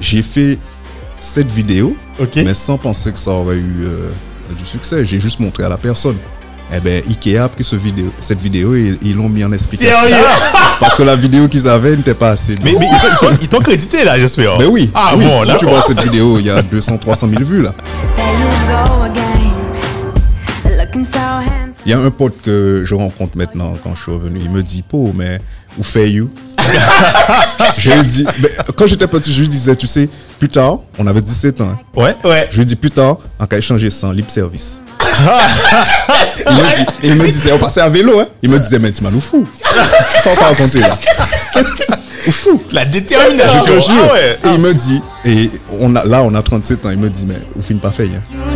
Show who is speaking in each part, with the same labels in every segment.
Speaker 1: J'ai fait cette vidéo,
Speaker 2: Ok.
Speaker 1: mais sans penser que ça aurait eu euh, du succès. J'ai juste montré à la personne. Eh ben, Ikea a pris ce vidéo, cette vidéo et ils l'ont mis en explication.
Speaker 2: Sérieux?
Speaker 1: Parce que la vidéo qu'ils avaient n'était pas assez.
Speaker 3: Mais, mais ils t'ont- crédité là, j'espère.
Speaker 1: Ben oui.
Speaker 3: Ah
Speaker 1: oui.
Speaker 3: bon,
Speaker 1: Si
Speaker 3: là.
Speaker 1: tu vois cette vidéo, il y a 200, 300 000 vues là. Il y a un pote que je rencontre maintenant quand je suis revenu. Il me dit, Po, mais où fait you? Je lui dis, mais quand j'étais petit, je lui disais, tu sais, plus tard, on avait 17 ans.
Speaker 3: Ouais.
Speaker 2: Ouais.
Speaker 1: Je lui dis, plus tard, en cas échanger sans lip service. il me dit, et il me disait, on passait à vélo, hein. Il me disait, mais tu m'as nous fou. T'en pas raconter là. Ou fou?
Speaker 3: La détermination.
Speaker 1: te jure.
Speaker 3: Ah ouais.
Speaker 1: Et il me dit, et on a, là, on a 37 ans. Il me dit, mais où fin pas fait, hein.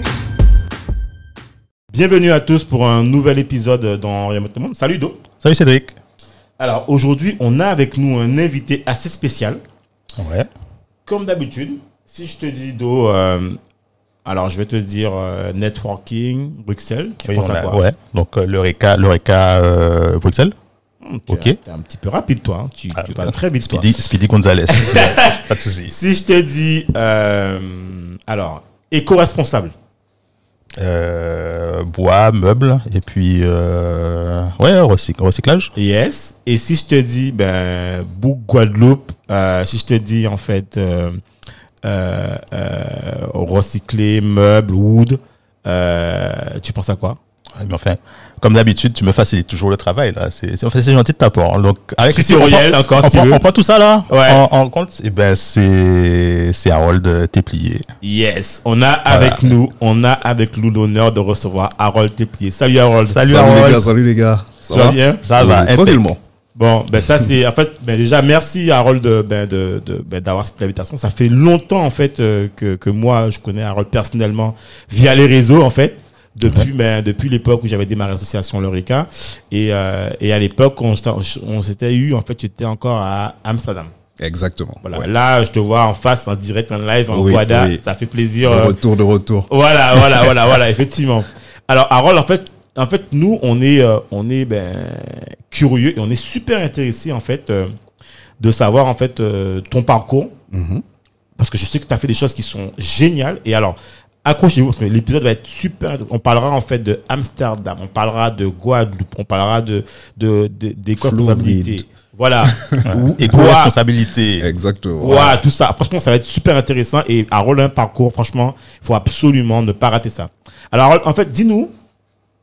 Speaker 2: Bienvenue à tous pour un nouvel épisode dans Remote le Monde. Salut Do.
Speaker 3: Salut Cédric.
Speaker 2: Alors aujourd'hui, on a avec nous un invité assez spécial.
Speaker 3: Ouais.
Speaker 2: Comme d'habitude, si je te dis Do, euh, alors je vais te dire euh, networking, Bruxelles. Tu
Speaker 3: Oui,
Speaker 2: penses
Speaker 3: on
Speaker 2: à
Speaker 3: a-
Speaker 2: quoi?
Speaker 3: Ouais. Donc euh, l'Eureka, l'Eureka euh, Bruxelles.
Speaker 2: Hmm, tu
Speaker 3: Ok.
Speaker 2: es- T'es un petit peu rapide toi. hein. Tu,
Speaker 3: Ah,
Speaker 2: tu vas très vite toi.
Speaker 3: Speedy, Gonzalez. Pas de souci.
Speaker 2: Si je te dis, alors, éco-responsable.
Speaker 3: Euh, bois, meubles et puis euh, ouais recyc- recyclage.
Speaker 2: Yes. Et si je te dis, ben, Bouc Guadeloupe, euh, si je te dis, en fait, recycler, meubles, wood, tu penses à quoi?
Speaker 3: Mais enfin, comme d'habitude, tu me facilites toujours le travail là. C'est gentil de ta part. Donc avec
Speaker 2: Si
Speaker 3: on
Speaker 2: c'est
Speaker 3: prend-
Speaker 2: Auriel, encore,
Speaker 3: on,
Speaker 2: si
Speaker 3: prend, on prend tout ça là
Speaker 2: Ouais.
Speaker 3: en, en compte. Et ben c'est c'est Harold Teplier.
Speaker 2: Yes. On a avec nous, on a avec nous l'honneur de recevoir Harold Teplier. Salut Harold.
Speaker 3: Salut,
Speaker 1: Salut les
Speaker 3: Harold.
Speaker 1: gars, salut les gars. Ça
Speaker 2: vas
Speaker 1: va?
Speaker 2: bien?
Speaker 3: Ça va.
Speaker 1: Oui. Tranquillement.
Speaker 2: Bon, ben ça c'est en fait ben déjà merci Harold de ben de de- ben, d'avoir cette invitation. Ça fait longtemps en fait euh, que que moi je connais Harold personnellement via les réseaux en fait depuis ben depuis l'époque où j'avais démarré l'association L'Eureka et euh, et à l'époque on on s'était eu en fait j'étais encore à Amsterdam.
Speaker 1: Exactement.
Speaker 2: Voilà.
Speaker 1: Ouais.
Speaker 2: Là, je te vois en face en direct en live en
Speaker 1: Oui,
Speaker 2: Guada,
Speaker 1: oui.
Speaker 2: ça fait plaisir.
Speaker 1: De
Speaker 2: euh,
Speaker 1: retour, de retour.
Speaker 2: voilà, voilà, voilà, voilà, effectivement. Alors, Harold, en fait, en fait, nous, on est, euh, on est ben, curieux et on est super intéressé en fait euh, de savoir en fait euh, ton parcours
Speaker 1: Mhm.
Speaker 2: parce que je sais que tu as fait des choses qui sont géniales. Et alors, accrochez-vous parce que l'épisode va être super. intéressant. On parlera en fait de Amsterdam, on parlera de Guadeloupe, on parlera de de de- d'éco-responsabilité.
Speaker 1: Floride.
Speaker 2: Voilà. Ou-
Speaker 3: Éco-responsabilité.
Speaker 1: Exactement.
Speaker 2: Ouais, tout ça. Franchement, ça va être super intéressant. Et Harold a un parcours, franchement, il faut absolument ne pas rater ça. Alors, Harold, en fait, dis-nous,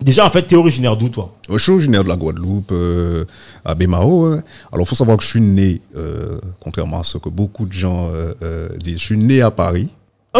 Speaker 2: déjà, en fait, tu es originaire d'où, toi?
Speaker 1: Je suis originaire de la Guadeloupe, euh, à Bémao. hein. Alors, il faut savoir que je suis né, euh, contrairement à ce que beaucoup de gens euh, euh, disent, je suis né à Paris.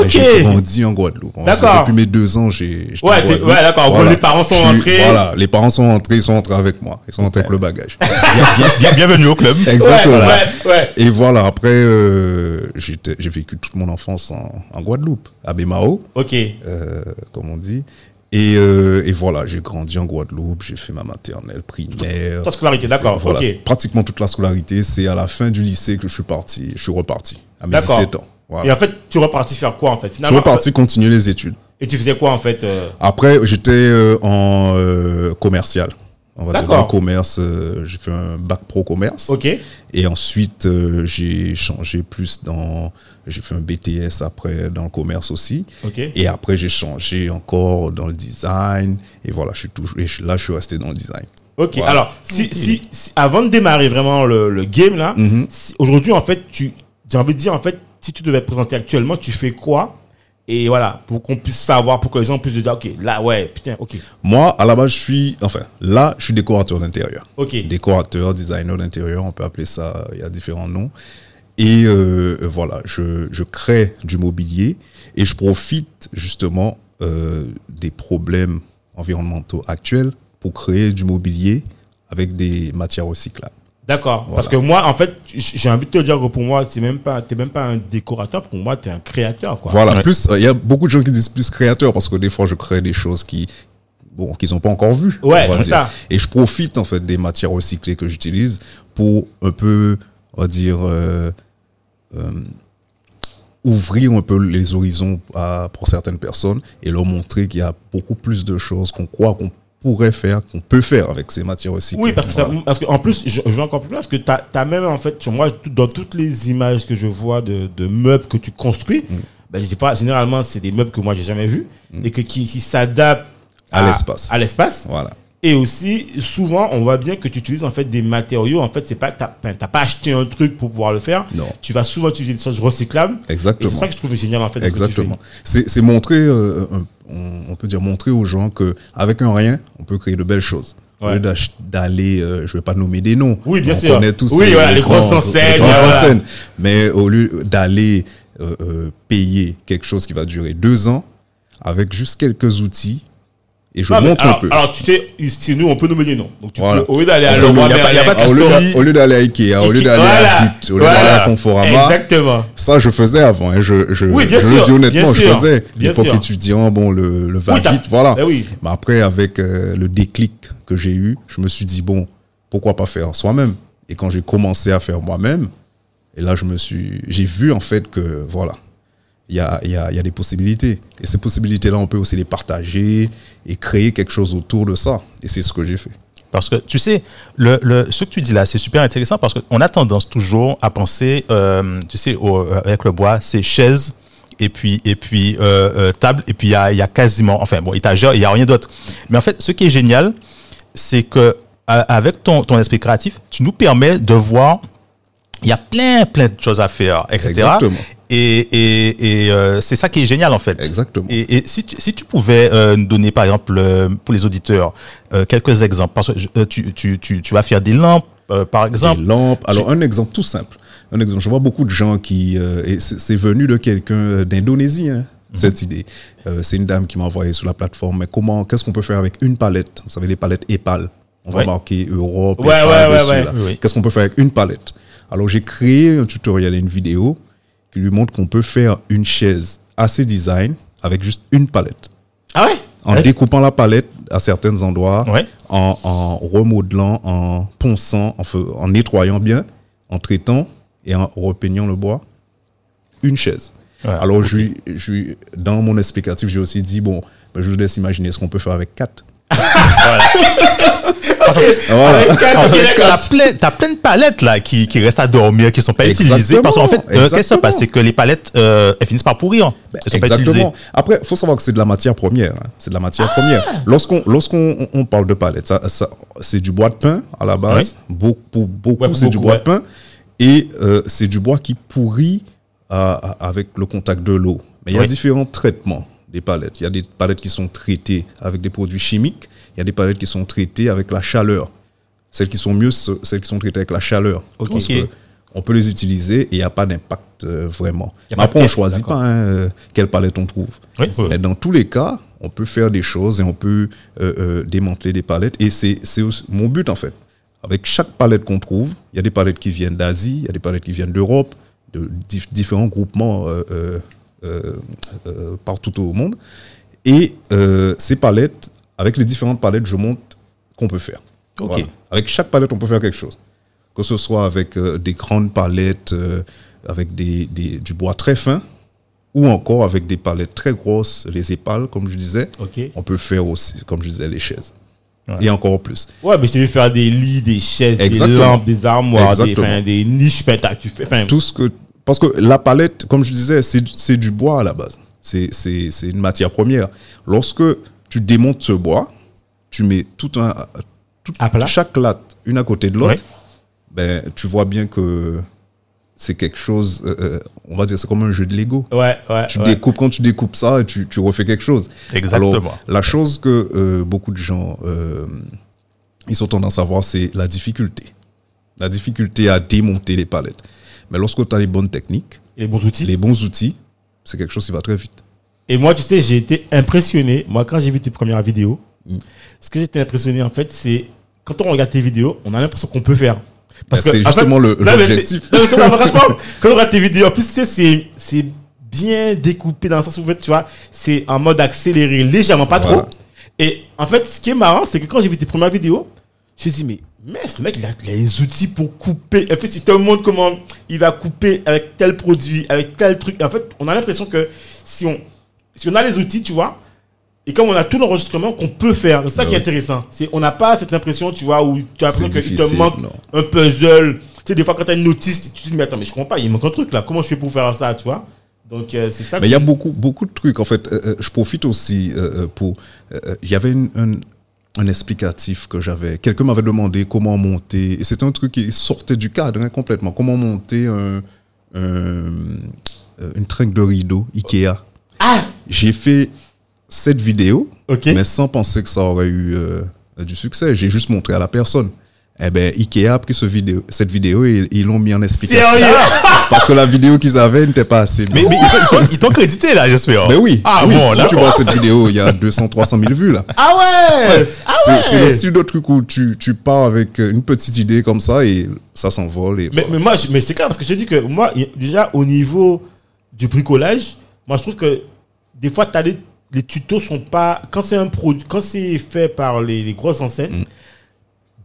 Speaker 2: Ok.
Speaker 1: J'ai grandi en Guadeloupe.
Speaker 2: D'accord.
Speaker 1: Depuis mes deux ans, j'ai.
Speaker 2: Ouais, ouais, d'accord. Les parents sont rentrés.
Speaker 1: Voilà, les parents sont rentrés, ils sont rentrés avec moi. Ils sont rentrés avec le bagage.
Speaker 3: Bien- bien- bienvenue au club.
Speaker 1: Exactement.
Speaker 2: Ouais, ouais, ouais.
Speaker 1: Et voilà, après, euh, j'ai vécu toute mon enfance en, en Guadeloupe, à Bémao,
Speaker 2: Ok.
Speaker 1: euh, comme on dit. Et, euh, et voilà, j'ai grandi en Guadeloupe, j'ai fait ma maternelle, primaire.
Speaker 2: Ta scolarité, d'accord,
Speaker 1: Voilà. Pratiquement toute la scolarité, c'est à la fin du lycée que je suis parti, je suis reparti, à mes
Speaker 2: D'accord.
Speaker 1: 17 ans.
Speaker 2: Et en fait, tu es reparti faire quoi, en fait?
Speaker 1: Je suis
Speaker 2: Finalement,
Speaker 1: reparti continuer les études.
Speaker 2: Et tu faisais quoi, en fait euh,
Speaker 1: Après, j'étais euh, en euh, commercial. On va dire le commerce, euh, j'ai fait un bac pro commerce.
Speaker 2: Ok.
Speaker 1: Et ensuite, euh, j'ai changé plus dans. J'ai fait un BTS après dans le commerce aussi.
Speaker 2: Ok.
Speaker 1: Et après, j'ai changé encore dans le design. Et voilà, je suis toujours, et je- là, je suis resté dans le design.
Speaker 2: Ok.
Speaker 1: Voilà.
Speaker 2: Alors, si, si, si- avant de démarrer vraiment le, le game, là,
Speaker 1: Mhm.
Speaker 2: si- aujourd'hui, en fait, tu, j'ai envie de dire, en fait, si tu devais te présenter actuellement, tu fais quoi? Et voilà, pour qu'on puisse savoir, pour que les gens puissent se dire, ok, là, ouais, putain, ok.
Speaker 1: Moi, à la base, je suis. Enfin, là, je suis décorateur d'intérieur.
Speaker 2: Ok.
Speaker 1: Décorateur, designer d'intérieur, on peut appeler ça. Il y a différents noms. Et euh, voilà, je, je crée du mobilier et je profite justement euh, des problèmes environnementaux actuels pour créer du mobilier avec des matières recyclables.
Speaker 2: D'accord.
Speaker 1: Voilà.
Speaker 2: Parce que moi, en fait, j'ai envie de te dire que pour moi, c'est même pas, t'es même pas un décorateur. Pour moi, t'es un créateur, quoi.
Speaker 1: Voilà,
Speaker 3: Ouais.
Speaker 1: plus euh, il y a beaucoup de gens qui disent plus créateur parce que des fois je crée des choses qui bon qu'ils n'ont pas encore vues.
Speaker 2: Ouais, c'est ça.
Speaker 1: Et je profite en fait des matières recyclées que j'utilise pour un peu, on va dire, euh, euh, ouvrir un peu les horizons à- pour certaines personnes et leur montrer qu'il y a beaucoup plus de choses qu'on croit qu'on pourrait faire, qu'on peut faire avec ces matières recyclées.
Speaker 2: Oui, parce que, ça-
Speaker 1: Voilà.
Speaker 2: parce que en plus, je, je vais encore plus loin, parce que tu as, même, en fait, sur moi, dans toutes les images que je vois de, de meubles que tu construis,
Speaker 1: Mm.
Speaker 2: ben, je sais pas, généralement, c'est des meubles que moi, j'ai jamais vus et que, qui, qui s'adaptent
Speaker 1: À l'espace.
Speaker 2: À l'espace.
Speaker 1: Voilà.
Speaker 2: Et aussi, souvent, on voit bien que tu utilises en fait des matériaux. En fait, c'est pas, t'as pas acheté un truc pour pouvoir le faire.
Speaker 1: Non.
Speaker 2: Tu vas souvent utiliser des choses recyclables. Et
Speaker 1: Exactement.
Speaker 2: c'est ça que je trouve génial en fait. ce
Speaker 1: Exactement. C'est c'est montrer, euh, on, peut dire montrer aux gens que avec un rien, on peut créer de belles choses. Au
Speaker 2: Ouais.
Speaker 1: lieu d'ach- d'aller, euh, je vais pas nommer des noms.
Speaker 2: Oui, bien
Speaker 1: on
Speaker 2: sûr.
Speaker 1: connaît tous
Speaker 2: Oui,
Speaker 1: ces
Speaker 2: voilà, les grosses enseignes, voilà.
Speaker 1: Mais au lieu d'aller euh, euh, payer quelque chose qui va durer deux ans, avec juste quelques outils, et je
Speaker 2: Ah,
Speaker 1: montre
Speaker 2: alors,
Speaker 1: un peu.
Speaker 2: alors, tu sais, ici, nous, on peut nommer des noms. Donc, tu
Speaker 1: Voilà.
Speaker 2: peux, au lieu d'aller à Leroy Merlin,
Speaker 1: au lieu d'aller à Ikea, au lieu d'aller
Speaker 2: Voilà.
Speaker 1: à But, au lieu
Speaker 2: Voilà.
Speaker 1: d'aller à Conforama,
Speaker 2: Exactement.
Speaker 1: ça, je faisais avant. hein. Je, je,
Speaker 2: Oui, bien
Speaker 1: je
Speaker 2: sûr,
Speaker 1: le dis honnêtement,
Speaker 2: bien
Speaker 1: je faisais. L'époque étudiant, bon, le, le
Speaker 2: Oui,
Speaker 1: va-vite, voilà.
Speaker 2: Oui.
Speaker 1: Mais après, avec euh, le déclic que j'ai eu, je me suis dit, bon, pourquoi pas faire soi-même? Et quand j'ai commencé à faire moi-même, et là, je me suis, j'ai vu en fait que, voilà, il y a, y, a, y a des possibilités. Et ces possibilités-là, on peut aussi les partager et créer quelque chose autour de ça. Et c'est ce que j'ai fait.
Speaker 3: Parce que tu sais, le, le, ce que tu dis là, c'est super intéressant parce qu'on a tendance toujours à penser, euh, tu sais, au- avec le bois, c'est chaise et puis, et puis euh, euh, table, et puis il y a, y a quasiment, enfin bon, étagère, il n'y a rien d'autre. Mais en fait, ce qui est génial, c'est que avec ton, ton esprit créatif, tu nous permets de voir, il y a plein, plein de choses à faire, etc.
Speaker 1: Exactement.
Speaker 3: Et, et, et euh, c'est ça qui est génial en fait.
Speaker 1: Exactement.
Speaker 3: Et, et si, tu, si tu pouvais euh, nous donner, par exemple, euh, pour les auditeurs, euh, quelques exemples, parce que euh, tu, tu, tu, tu vas faire des lampes, euh, par exemple.
Speaker 1: Des lampes. Alors, un exemple tout simple. Un exemple. Je vois beaucoup de gens qui. euh, c'est venu de quelqu'un d'Indonésie, hein, cette idée. Euh, c'est une dame qui m'a envoyé sur la plateforme. Mais comment, qu'est-ce qu'on peut faire avec une palette? Vous savez, les palettes EPAL. On va
Speaker 3: Ouais.
Speaker 1: marquer Europe.
Speaker 2: Ouais,
Speaker 1: EPAL
Speaker 2: ouais, ouais,
Speaker 1: dessus,
Speaker 3: oui.
Speaker 1: Qu'est-ce qu'on peut faire avec une palette? Alors, j'ai créé un tutoriel et une vidéo qui lui montre qu'on peut faire une chaise assez design avec juste une palette
Speaker 2: Ah ouais?
Speaker 1: En
Speaker 2: Ouais.
Speaker 1: découpant la palette à certains endroits,
Speaker 3: Ouais.
Speaker 1: en, en remodelant, en ponçant, en, en nettoyant bien, en traitant et en repeignant le bois, une chaise.
Speaker 3: Ouais.
Speaker 1: Alors, je, je, dans mon explicatif, j'ai aussi dit, bon, ben, je vous laisse imaginer ce qu'on peut faire avec quatre.
Speaker 3: Parce
Speaker 1: Voilà.
Speaker 3: En t'as plein, t'as plein de palettes là qui, qui restent à dormir, qui sont pas
Speaker 1: Exactement,
Speaker 3: utilisées. Parce qu'en fait, euh, qu'est-ce qui se passe? C'est que les palettes, euh, elles finissent par pourrir. Elles sont pas utilisées.
Speaker 1: Après, il faut savoir que c'est de la matière première. hein. C'est de la matière première. Lorsqu'on lorsqu'on on- on parle de palette, ça, ça- c'est du bois de pin à la base. Beaucoup, pour beaucoup,
Speaker 2: Ouais, pour
Speaker 1: c'est du
Speaker 2: beaucoup,
Speaker 1: bois
Speaker 2: ouais.
Speaker 1: de pin. Et euh, c'est du bois qui pourrit euh, avec le contact de l'eau. Mais il y a
Speaker 3: Oui.
Speaker 1: différents traitements des palettes. Il y a des palettes qui sont traitées avec des produits chimiques. Il y a des palettes qui sont traitées avec la chaleur. Celles qui sont mieux, ce- celles qui sont traitées avec la chaleur. Parce que on peut les utiliser et il n'y a pas d'impact euh, vraiment. Mais après, on
Speaker 2: quête,
Speaker 1: choisit pas hein, euh, quelle palette on trouve.
Speaker 3: Oui, oui.
Speaker 1: Mais dans tous les cas, on peut faire des choses et on peut euh, euh, démanteler des palettes. Et c'est mon but en fait. Avec chaque palette qu'on trouve, il y a des palettes qui viennent d'Asie, il y a des palettes qui viennent d'Europe, de dif- différents groupements euh, euh, partout au monde. Et euh, ces palettes, avec les différentes palettes, je montre qu'on peut faire. Voilà. Avec chaque palette, on peut faire quelque chose. Que ce soit avec euh, des grandes palettes, euh, avec des, des- du bois très fin, ou encore avec des palettes très grosses, les épales, comme je disais. On peut faire aussi, comme je disais, les chaises. Et encore plus.
Speaker 2: Ouais, mais je vu faire des lits, des chaises,
Speaker 1: Exactement.
Speaker 2: des lampes, des armoires, des, niches enfin,
Speaker 1: Tout ce que. Parce que la palette, comme je disais, c'est du- bois à la base. C'est- une matière première. Lorsque tu démontes ce bois, tu mets tout un. tout-
Speaker 2: À plat.
Speaker 1: chaque latte, une à côté de l'autre, ben, tu vois bien que c'est quelque chose. euh, euh, on va dire, c'est comme un jeu de Lego.
Speaker 2: ouais, ouais.
Speaker 1: Tu
Speaker 2: ouais.
Speaker 1: découpes, quand tu découpes ça, tu, tu refais quelque chose.
Speaker 3: Exactement.
Speaker 1: Alors, la chose que euh, beaucoup de gens, euh, ils ont tendance à voir, c'est la difficulté. La difficulté à démonter les palettes. Mais lorsque tu as les bonnes techniques,
Speaker 2: les bons outils.
Speaker 1: les bons outils, c'est quelque chose qui va très vite.
Speaker 2: Et moi, tu sais, j'ai été impressionné. Moi, quand j'ai vu tes premières vidéos,
Speaker 1: Mm.
Speaker 2: ce que j'étais impressionné, en fait, c'est quand on regarde tes vidéos, on a l'impression qu'on peut faire.
Speaker 1: Bah, c'est
Speaker 2: en fait-
Speaker 1: justement le-
Speaker 2: Non, mais c'est-
Speaker 1: l'objectif.
Speaker 2: c'est quand on regarde tes vidéos, en plus, tu sais, c'est, c'est bien découpé dans le sens où, en fait, tu vois, c'est en mode accéléré, légèrement, pas
Speaker 1: Voilà.
Speaker 2: trop. Et en fait, ce qui est marrant, c'est que quand j'ai vu tes premières vidéos, je me suis dit, mais, mais ce mec, il a, les outils pour couper. Et puis, il te montre comment il va couper avec tel produit, avec tel truc. En fait, on a l'impression que si on, si on a les outils, tu vois, et comme on a tout l'enregistrement qu'on peut faire, c'est ça qui est
Speaker 1: Ouais.
Speaker 2: intéressant. C'est, on n'a pas cette impression, tu vois, où tu as l'impression qu'il te manque
Speaker 1: non.
Speaker 2: un puzzle. Tu sais, des fois, quand tu as une notice, tu te dis, mais attends, mais je comprends pas, il manque un truc là. Comment je fais pour faire ça, tu vois? Donc, euh, c'est ça.
Speaker 1: Mais il y a beaucoup, beaucoup de trucs. En fait, Euh, euh, je profite aussi euh, pour. Il y avait une- un, un explicatif que j'avais. Quelqu'un m'avait demandé comment monter. Et c'était un truc qui sortait du cadre hein, complètement. Comment monter un, un- euh, une trinque de rideau Ikea.
Speaker 2: Ah
Speaker 1: J'ai fait cette vidéo,
Speaker 2: Ok.
Speaker 1: mais sans penser que ça aurait eu euh, du succès. J'ai juste montré à la personne. Eh ben, Ikea a pris ce vidéo, cette vidéo et ils l'ont mis en explication.
Speaker 2: Sérieux?
Speaker 1: Parce que la vidéo qu'ils avaient n'était pas assez
Speaker 3: Mais, mais ils t'ont- crédité là, j'espère.
Speaker 1: mais oui.
Speaker 3: Ah
Speaker 1: oui,
Speaker 3: bon,
Speaker 1: si
Speaker 3: là.
Speaker 1: tu vois cette vidéo, il y a 200, 300 000 vues là.
Speaker 2: Ah ouais Ah
Speaker 1: C'est
Speaker 2: ouais
Speaker 1: c'est le style de truc où tu, tu pars avec une petite idée comme ça et ça s'envole. Et
Speaker 2: Mais,
Speaker 1: voilà.
Speaker 2: mais moi, mais c'est clair parce que je te dis que moi, déjà au niveau du bricolage, moi je trouve que des fois, t'as les, les tutos sont pas. Quand c'est un produit, quand c'est fait par les, les grosses enseignes,
Speaker 1: Mm.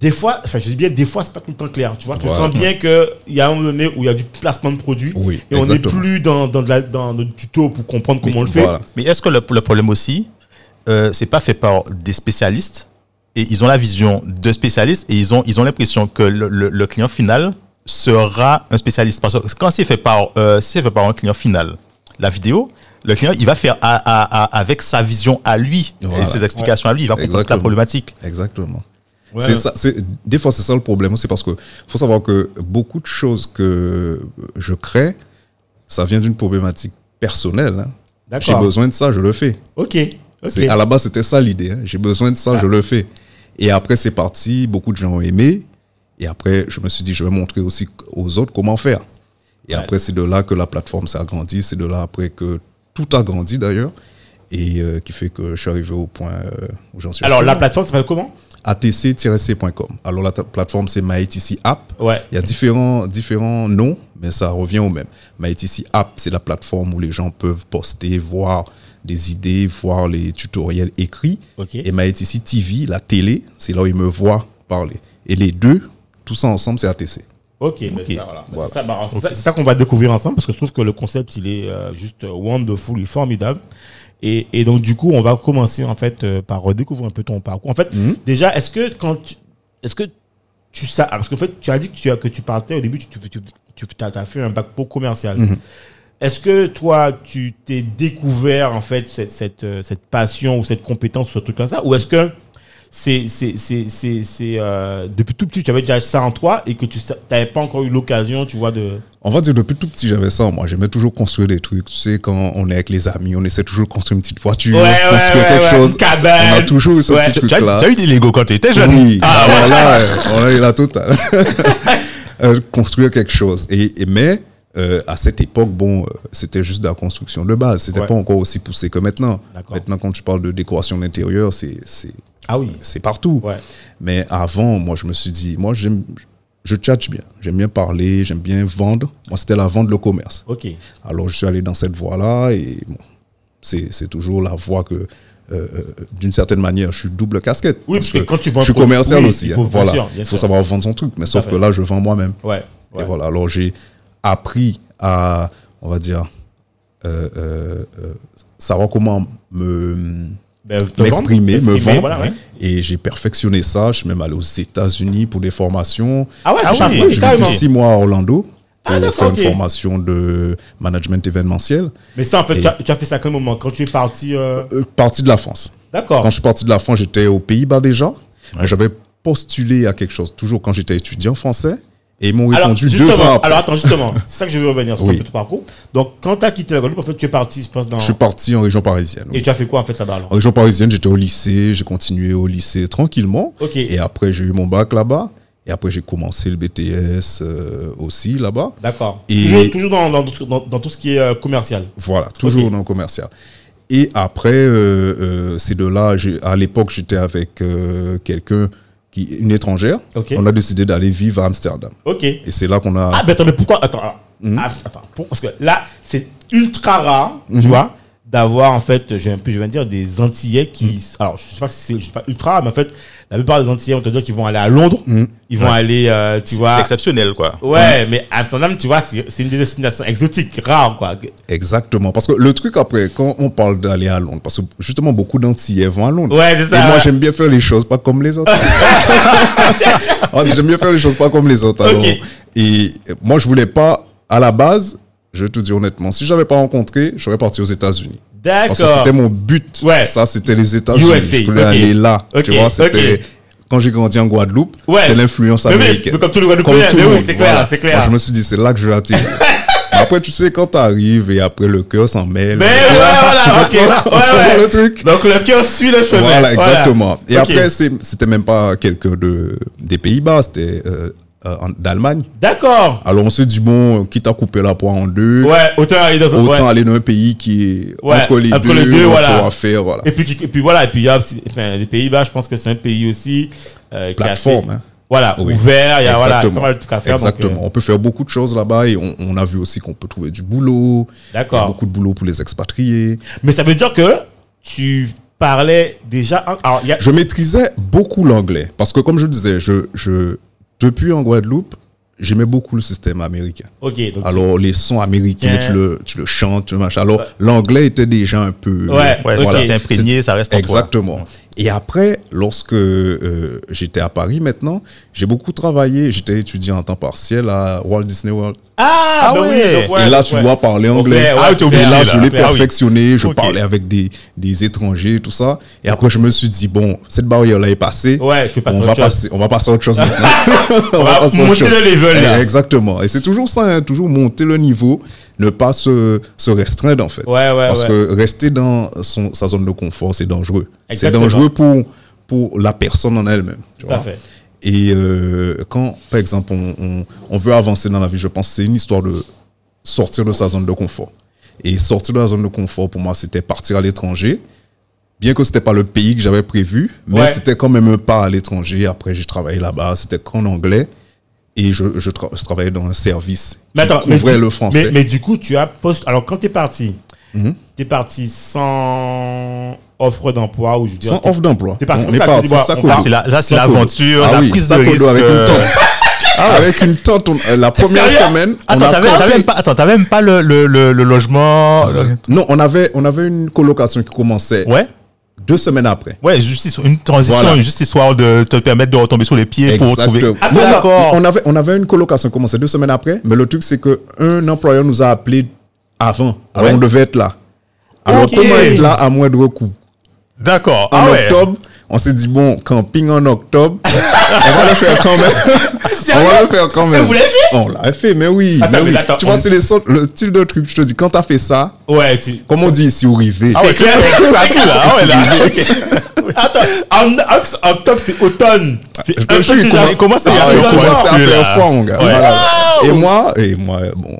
Speaker 2: Des fois, enfin je dis bien, des fois c'est pas tout le temps clair. Tu vois, tu
Speaker 1: Voilà.
Speaker 2: sens bien qu'il y a un moment donné où il y a du placement de produits
Speaker 1: Oui,
Speaker 2: et on n'est plus dans, dans, de la- dans le tuto pour comprendre comment on le fait.
Speaker 3: Mais est-ce que le, le problème aussi, euh, c'est pas fait par des spécialistes et ils ont la vision de spécialistes et ils ont ils ont l'impression que le, le- le client final sera un spécialiste? Parce que quand c'est fait par euh, c'est fait par un client final, la vidéo, le client il va faire à- à- à- avec sa vision à lui
Speaker 1: Voilà.
Speaker 3: et ses explications à lui, il va comprendre la problématique.
Speaker 1: Exactement.
Speaker 2: Ouais.
Speaker 1: C'est ça, des fois, c'est ça le problème. C'est parce que faut savoir que beaucoup de choses que je crée, ça vient d'une problématique personnelle. hein. J'ai besoin de ça, je le fais.
Speaker 2: Ok. ok.
Speaker 1: C'est- À la base, c'était ça l'idée. hein. J'ai besoin de ça, je le fais. Et après, c'est parti. Beaucoup de gens ont aimé. Et après, je me suis dit, je vais montrer aussi aux autres comment faire. Et
Speaker 2: Ouais.
Speaker 1: après, c'est de là que la plateforme s'est agrandie. C'est de là après que tout a grandi d'ailleurs. Et euh, qui fait que je suis arrivé au point euh, où j'en suis.
Speaker 2: Alors la plateforme s'appelle comment?
Speaker 1: atc-c.com. Alors la plateforme, c'est MyATC App.
Speaker 2: Ouais.
Speaker 1: Il y a différents, différents noms, mais ça revient au même. MyATC App, c'est la plateforme où les gens peuvent poster, voir des idées, voir les tutoriels écrits.
Speaker 2: Ok.
Speaker 1: Et MyATC TV, la télé, c'est là où ils me voient parler. Et les deux, tout ça ensemble, c'est ATC.
Speaker 2: Ok, ben c'est ça, voilà.
Speaker 1: Voilà.
Speaker 2: c'est ça, bah, c'est ça- c'est ça qu'on va découvrir ensemble parce que je trouve que le concept il est euh, juste wonderful, il est formidable. Et, et donc du coup, on va commencer en fait euh, par redécouvrir un peu ton parcours. En fait,
Speaker 1: Mhm.
Speaker 2: déjà, est-ce que quand tu, est-ce que tu sais, parce qu'en fait, tu as dit que tu que tu partais au début, tu, tu, as, fait un bac pro commercial.
Speaker 1: Mhm.
Speaker 2: Est-ce que toi, tu t'es découvert en fait cette, cette, euh, cette passion ou cette compétence sur ce truc comme ça, ou est-ce que c'est c'est c'est c'est c'est, euh, depuis tout petit tu avais déjà ça en toi et que tu n'avais pas encore eu l'occasion tu vois de
Speaker 1: On va dire depuis tout petit, j'avais ça. Moi, j'aimais toujours construire des trucs. Tu sais, quand on est avec les amis, on essaie toujours de construire une petite voiture,
Speaker 2: Ouais,
Speaker 1: construire
Speaker 2: ouais,
Speaker 1: quelque
Speaker 2: ouais,
Speaker 1: chose.
Speaker 2: cabane.
Speaker 1: On a toujours eu ce petit
Speaker 3: Tu, tu as,
Speaker 1: truc-là.
Speaker 3: tu as eu des Lego quand tu étais jeune
Speaker 1: Oui,
Speaker 3: Ah,
Speaker 1: alors là, euh, on a eu la totale. Euh, construire quelque chose. Et, et- mais euh, à cette époque, bon, euh, c'était juste de la construction de base. C'était
Speaker 2: Ouais.
Speaker 1: pas encore aussi poussé que maintenant. Maintenant, quand tu parles de décoration d'intérieur, c'est
Speaker 2: ah oui
Speaker 1: c'est partout.
Speaker 2: ouais
Speaker 1: Mais avant, moi, je me suis dit, moi, j'aime, je tchatche bien. J'aime bien parler, j'aime bien vendre. Moi, c'était la vente, le commerce.
Speaker 2: ok
Speaker 1: Alors, je suis allé dans cette voie-là et bon, c'est c'est toujours la voie que, euh, euh, d'une certaine manière, je suis double casquette.
Speaker 2: Oui, parce que quand tu vends
Speaker 1: Je suis commercial
Speaker 2: oui,
Speaker 1: aussi.
Speaker 2: il
Speaker 1: hein. voilà.
Speaker 2: sûr,
Speaker 1: Il faut savoir vendre son truc. Mais sauf que là, je vends moi-même.
Speaker 2: ouais, ouais.
Speaker 1: Et voilà. Alors, j'ai appris à, on va dire, euh, euh, euh, savoir comment me
Speaker 2: Ben,
Speaker 1: m'exprimer, me vendre.
Speaker 2: voilà, ouais.
Speaker 1: Et j'ai perfectionné ça. Je suis même allé aux États-unis pour des formations.
Speaker 2: ah ouais,
Speaker 3: Ah
Speaker 2: tu
Speaker 3: oui,
Speaker 2: oui,
Speaker 1: J'ai vécu six mois à Orlando pour
Speaker 2: Ah,
Speaker 1: faire
Speaker 2: ok.
Speaker 1: une formation de management événementiel.
Speaker 2: mais ça en fait tu as, tu as fait ça à quel moment? Quand tu es parti euh,
Speaker 1: Euh, parti de la France.
Speaker 2: d'accord
Speaker 1: Quand je suis parti de la France, j'étais aux Pays-Bas déjà. J'avais postulé à quelque chose, toujours quand j'étais étudiant français. Et ils m'ont répondu deux ans après.
Speaker 2: alors attends justement c'est ça que je veux revenir sur
Speaker 1: Oui.
Speaker 2: ton parcours donc quand tu as quitté la Guadeloupe en fait tu es parti je pense dans
Speaker 1: Je suis parti en région parisienne. oui.
Speaker 2: et tu as fait quoi en fait là-bas alors
Speaker 1: En région parisienne, j'étais au lycée, j'ai continué au lycée tranquillement.
Speaker 2: Ok.
Speaker 1: Et après, j'ai eu mon bac là-bas. Et après, j'ai commencé le BTS euh, aussi là-bas.
Speaker 2: d'accord
Speaker 1: Et-
Speaker 2: toujours, toujours dans, dans, dans, dans tout ce qui est euh, commercial
Speaker 1: Voilà, toujours dans le commercial. Et après, euh, c'est de là, à l'époque, j'étais avec quelqu'un, qui, une étrangère. On a décidé d'aller vivre à Amsterdam.
Speaker 2: Ok.
Speaker 1: Et c'est là qu'on a.
Speaker 2: Ah, mais attends, mais pourquoi Attends,
Speaker 1: Mhm.
Speaker 2: ah, attends pour- parce que là, c'est ultra rare, tu vois, d'avoir en fait, je, je viens de dire, des Antillais qui.
Speaker 1: Mhm.
Speaker 2: Alors, je sais pas si c'est je sais pas ultra, mais en fait, la plupart des Antillais, on te dire qu'ils vont aller à Londres,
Speaker 1: Mhm.
Speaker 2: ils vont aller, euh, tu vois.
Speaker 3: C'est exceptionnel, quoi.
Speaker 2: Ouais, mais Amsterdam, tu vois, c'est une des destinations exotiques, rares, quoi.
Speaker 1: Exactement. Parce que le truc après, quand on parle d'aller à Londres, parce que justement, beaucoup d'Antillais vont à Londres.
Speaker 2: Ouais, c'est
Speaker 1: Et
Speaker 2: ça.
Speaker 1: moi,
Speaker 2: ouais.
Speaker 1: j'aime bien faire les choses pas comme les autres. Ah, j'aime bien faire les choses pas comme les autres. alors. Et moi, je voulais pas, à la base, je te dis honnêtement, si j'avais pas rencontré, j'aurais parti aux États-Unis. Parce que
Speaker 2: D'accord.
Speaker 1: c'était mon but.
Speaker 2: Ouais.
Speaker 1: Ça, c'était les États-Unis. Je voulais aller là.
Speaker 2: Ok,
Speaker 1: Tu vois, c'était. Quand j'ai grandi en Guadeloupe,
Speaker 2: Ouais.
Speaker 1: c'était l'influence américaine.
Speaker 2: mais comme tout le Guadeloupéen, mais oui, c'est clair, c'est clair.
Speaker 1: Moi, je me suis dit, c'est là que je vais atterrir. Après, tu sais, quand t'arrives et après le cœur s'en mêle.
Speaker 2: Mais
Speaker 1: tu
Speaker 2: ouais, voilà, ok. Ouais, ouais.
Speaker 1: le truc.
Speaker 2: Donc, le cœur suit le chemin.
Speaker 1: Voilà, exactement. Et
Speaker 2: Ok.
Speaker 1: après, c'était même pas quelqu'un de, des Pays-Bas, c'était euh, euh, d'Allemagne.
Speaker 2: D'accord.
Speaker 1: Alors on se dit, bon, quitte à couper la poire en deux,
Speaker 2: Ouais, autant aller dans un.
Speaker 1: autant
Speaker 2: ouais.
Speaker 1: aller dans un pays qui est
Speaker 2: Ouais,
Speaker 1: entre les
Speaker 2: entre
Speaker 1: deux,
Speaker 2: les deux,
Speaker 1: on
Speaker 2: voilà.
Speaker 1: pourra faire, voilà.
Speaker 2: Et puis, et puis voilà, et puis il y a enfin, les Pays-Bas, je pense que c'est un pays aussi euh, qui est
Speaker 1: Plateforme,
Speaker 2: assez-
Speaker 1: hein.
Speaker 2: Voilà,
Speaker 1: Oui.
Speaker 2: ouvert, il y a voilà, pas mal de trucs à faire. donc,
Speaker 1: Exactement.
Speaker 2: euh,
Speaker 1: On peut faire beaucoup de choses là-bas et on, on a vu aussi qu'on peut trouver du boulot.
Speaker 2: D'accord.
Speaker 1: Beaucoup de boulot pour les expatriés.
Speaker 2: mais ça veut dire que tu parlais déjà. un- Alors, il y a.
Speaker 1: Je maîtrisais beaucoup l'anglais parce que, comme je disais, je, je, depuis en Guadeloupe, j'aimais beaucoup le système américain.
Speaker 2: Ok, donc.
Speaker 1: Alors, les sons américains, tu le, tu le chantes, tu le machin. Alors, l'anglais était déjà un peu.
Speaker 2: Ouais,
Speaker 3: Ouais,
Speaker 2: Ok.
Speaker 3: ça s'est imprégné, ça reste en toi.
Speaker 1: Et après, lorsque euh, j'étais à Paris maintenant, j'ai beaucoup travaillé. J'étais étudiant en temps partiel à Walt Disney World.
Speaker 2: Ah,
Speaker 3: Ah
Speaker 2: bah oui, donc, ouais,
Speaker 1: et là, tu
Speaker 2: ouais.
Speaker 1: dois parler anglais.
Speaker 2: ouais,
Speaker 3: Ah, t'es
Speaker 1: Et
Speaker 3: obligé,
Speaker 1: là,
Speaker 3: là.
Speaker 1: je l'ai
Speaker 3: Ah oui.
Speaker 1: perfectionné. Je parlais avec des, des étrangers, tout ça. Et après, je me suis dit, bon, cette barrière-là est passée.
Speaker 2: Ouais, je peux passer
Speaker 1: on
Speaker 2: à
Speaker 1: va
Speaker 2: autre chose.
Speaker 1: passer, on va passer à autre chose maintenant.
Speaker 2: On va
Speaker 1: passer à autre
Speaker 2: monter
Speaker 1: chose.
Speaker 2: le level, là.
Speaker 1: Eh, Exactement. Et c'est toujours ça, hein, toujours monter le niveau, ne pas se, se restreindre en fait.
Speaker 2: Ouais, ouais,
Speaker 1: Parce
Speaker 2: ouais.
Speaker 1: que rester dans son, sa zone de confort, c'est dangereux. C'est dangereux pour, pour la personne en elle-même.
Speaker 2: Tout à fait.
Speaker 1: Et euh, quand, par exemple, on, on- on veut avancer dans la vie, je pense que c'est une histoire de sortir de sa zone de confort. Et sortir de la zone de confort, pour moi, c'était partir à l'étranger. Bien que c'était pas le pays que j'avais prévu, mais c'était quand même un pas à l'étranger. Après, j'ai travaillé là-bas, c'était qu'en anglais. Et je, je, tra- je travaillais dans un service
Speaker 2: Mais
Speaker 1: qui
Speaker 2: attends, mais,
Speaker 1: couvrait le français.
Speaker 2: Mais, mais du coup, tu as post. Alors, quand tu es parti, tu es parti sans offre d'emploi ou je veux dire.
Speaker 1: Sans offre d'emploi.
Speaker 2: parti
Speaker 1: On est parti
Speaker 2: tu bon,
Speaker 1: sac
Speaker 2: on
Speaker 1: au
Speaker 2: part.
Speaker 1: dos.
Speaker 3: C'est la- là, c'est l'aventure,
Speaker 1: Ah
Speaker 3: la
Speaker 1: oui,
Speaker 3: prise de risque.
Speaker 1: avec une tente. avec une tente, on- euh, la première semaine. on
Speaker 3: Attends,
Speaker 1: a
Speaker 3: t'avais, même pas, attends, t'avais même pas le, le, le, le logement.
Speaker 1: Non, on avait, on avait une colocation qui commençait
Speaker 3: Ouais.
Speaker 1: Deux semaines après.
Speaker 3: Ouais, juste une transition,
Speaker 1: Voilà.
Speaker 3: juste histoire de te permettre de retomber sur les pieds pour retrouver.
Speaker 1: Non, non, on avait, on avait une colocation commençait deux semaines après, mais le truc, c'est que un employeur nous a appelé avant. Alors,
Speaker 3: Ouais.
Speaker 1: on devait être là. Alors,
Speaker 3: Ok.
Speaker 1: comment être là à moindre coût?
Speaker 3: D'accord.
Speaker 1: En
Speaker 3: Ah ouais.
Speaker 1: octobre, on s'est dit, bon, camping en octobre, on va le faire quand même. on va le faire quand même.
Speaker 2: vous l'avez fait
Speaker 1: On l'a fait, mais oui.
Speaker 2: Attends,
Speaker 1: mais oui.
Speaker 2: attends,
Speaker 1: tu vois,
Speaker 2: on-
Speaker 1: c'est les sortes- le style de truc. Je te dis, quand t'as fait ça,
Speaker 2: Ouais, tu.
Speaker 1: comme on dit ici au Rivet,
Speaker 3: Ah ouais,
Speaker 2: clair, c'est clair.
Speaker 3: là. Ah ouais, là.
Speaker 2: Attends, en, octobre, c'est automne. C'est
Speaker 1: Je te
Speaker 2: un petit
Speaker 1: il commence-
Speaker 3: à
Speaker 1: Ah, faire froid, mon gars. Et moi, et moi, bon,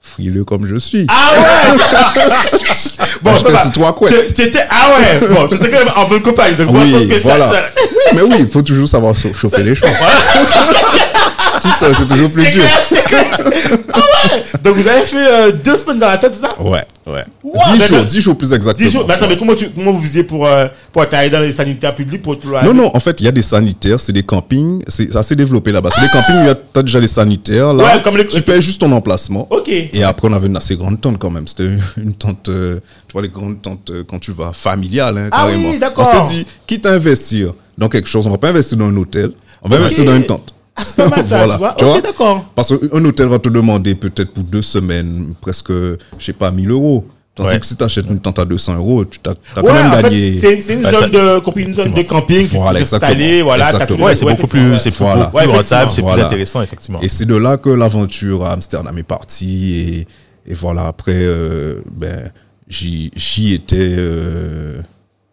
Speaker 1: frileux comme je suis.
Speaker 2: Ah ouais
Speaker 1: Bon, j'étais sous trois couettes.
Speaker 2: Tu- étais- Ah ouais Bon, tu étais quand même en bonne compagnie. Donc, moi, je pense
Speaker 1: Oui,
Speaker 2: que
Speaker 1: voilà. Oui, mais oui, il faut toujours savoir chauffer les choses. Tout seul, c'est toujours plus
Speaker 2: C'est
Speaker 1: dur.
Speaker 2: clair, c'est clair. Ah ouais Donc, vous avez fait euh, deux semaines dans la tête, c'est ça?
Speaker 1: Ouais, ouais.
Speaker 2: Wow,
Speaker 1: Dix
Speaker 2: mais
Speaker 1: jours,
Speaker 2: attends,
Speaker 1: dix jours plus exactement.
Speaker 2: Dix jours. Mais attends, mais comment, tu, comment vous faisiez pour, euh, pour aller dans les sanitaires publics pour tout le
Speaker 1: Non, non, en fait, il y a des sanitaires, c'est des campings, c'est assez développé là-bas. C'est des campings où tu as déjà les sanitaires. Là,
Speaker 2: Ouais, comme les-
Speaker 1: tu payes juste ton emplacement.
Speaker 2: Ok.
Speaker 1: Et après, on avait une assez grande tente quand même. C'était une tente, euh, tu vois, les grandes tentes euh, quand tu vas familiale, hein,
Speaker 2: Ah
Speaker 1: carrément.
Speaker 2: oui, d'accord.
Speaker 1: On s'est dit, quitte à investir dans quelque chose, on va pas investir dans un hôtel, on va investir dans une tente.
Speaker 2: C'est pas mal ça, tu vois.
Speaker 1: Tu
Speaker 2: d'accord.
Speaker 1: Parce qu'un hôtel va te demander peut-être pour deux semaines, presque, je sais pas, 1000 euros. Tandis
Speaker 3: Ouais.
Speaker 1: que si tu achètes une tente à 200 euros, tu as, quand
Speaker 2: Ouais,
Speaker 1: même
Speaker 2: en fait,
Speaker 1: gagné.
Speaker 2: c'est une
Speaker 3: Bah,
Speaker 2: zone de, une zone de camping. tu
Speaker 1: Voilà,
Speaker 2: peux t'installer,
Speaker 1: exactement.
Speaker 2: voilà.
Speaker 3: Ouais, c'est beaucoup plus, c'est
Speaker 1: Voilà.
Speaker 3: beaucoup plus
Speaker 2: Ouais,
Speaker 3: rentable, c'est plus
Speaker 1: Voilà.
Speaker 3: intéressant, effectivement.
Speaker 1: Et c'est de là que l'aventure à Amsterdam est partie. Et, et voilà, après, euh, ben, j'y j'y étais euh,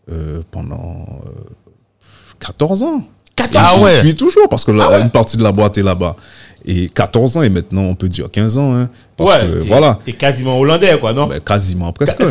Speaker 1: euh, pendant euh, 14 ans.
Speaker 2: 14
Speaker 1: Et
Speaker 3: Ah ouais.
Speaker 1: suis toujours parce que la- une partie de la boîte est là-bas. Et 14 ans, et maintenant on peut dire 15 ans. Hein, parce
Speaker 2: ouais,
Speaker 1: que voilà,
Speaker 2: T'es quasiment hollandais, quoi, non?
Speaker 1: Ben, quasiment, presque.
Speaker 2: T'es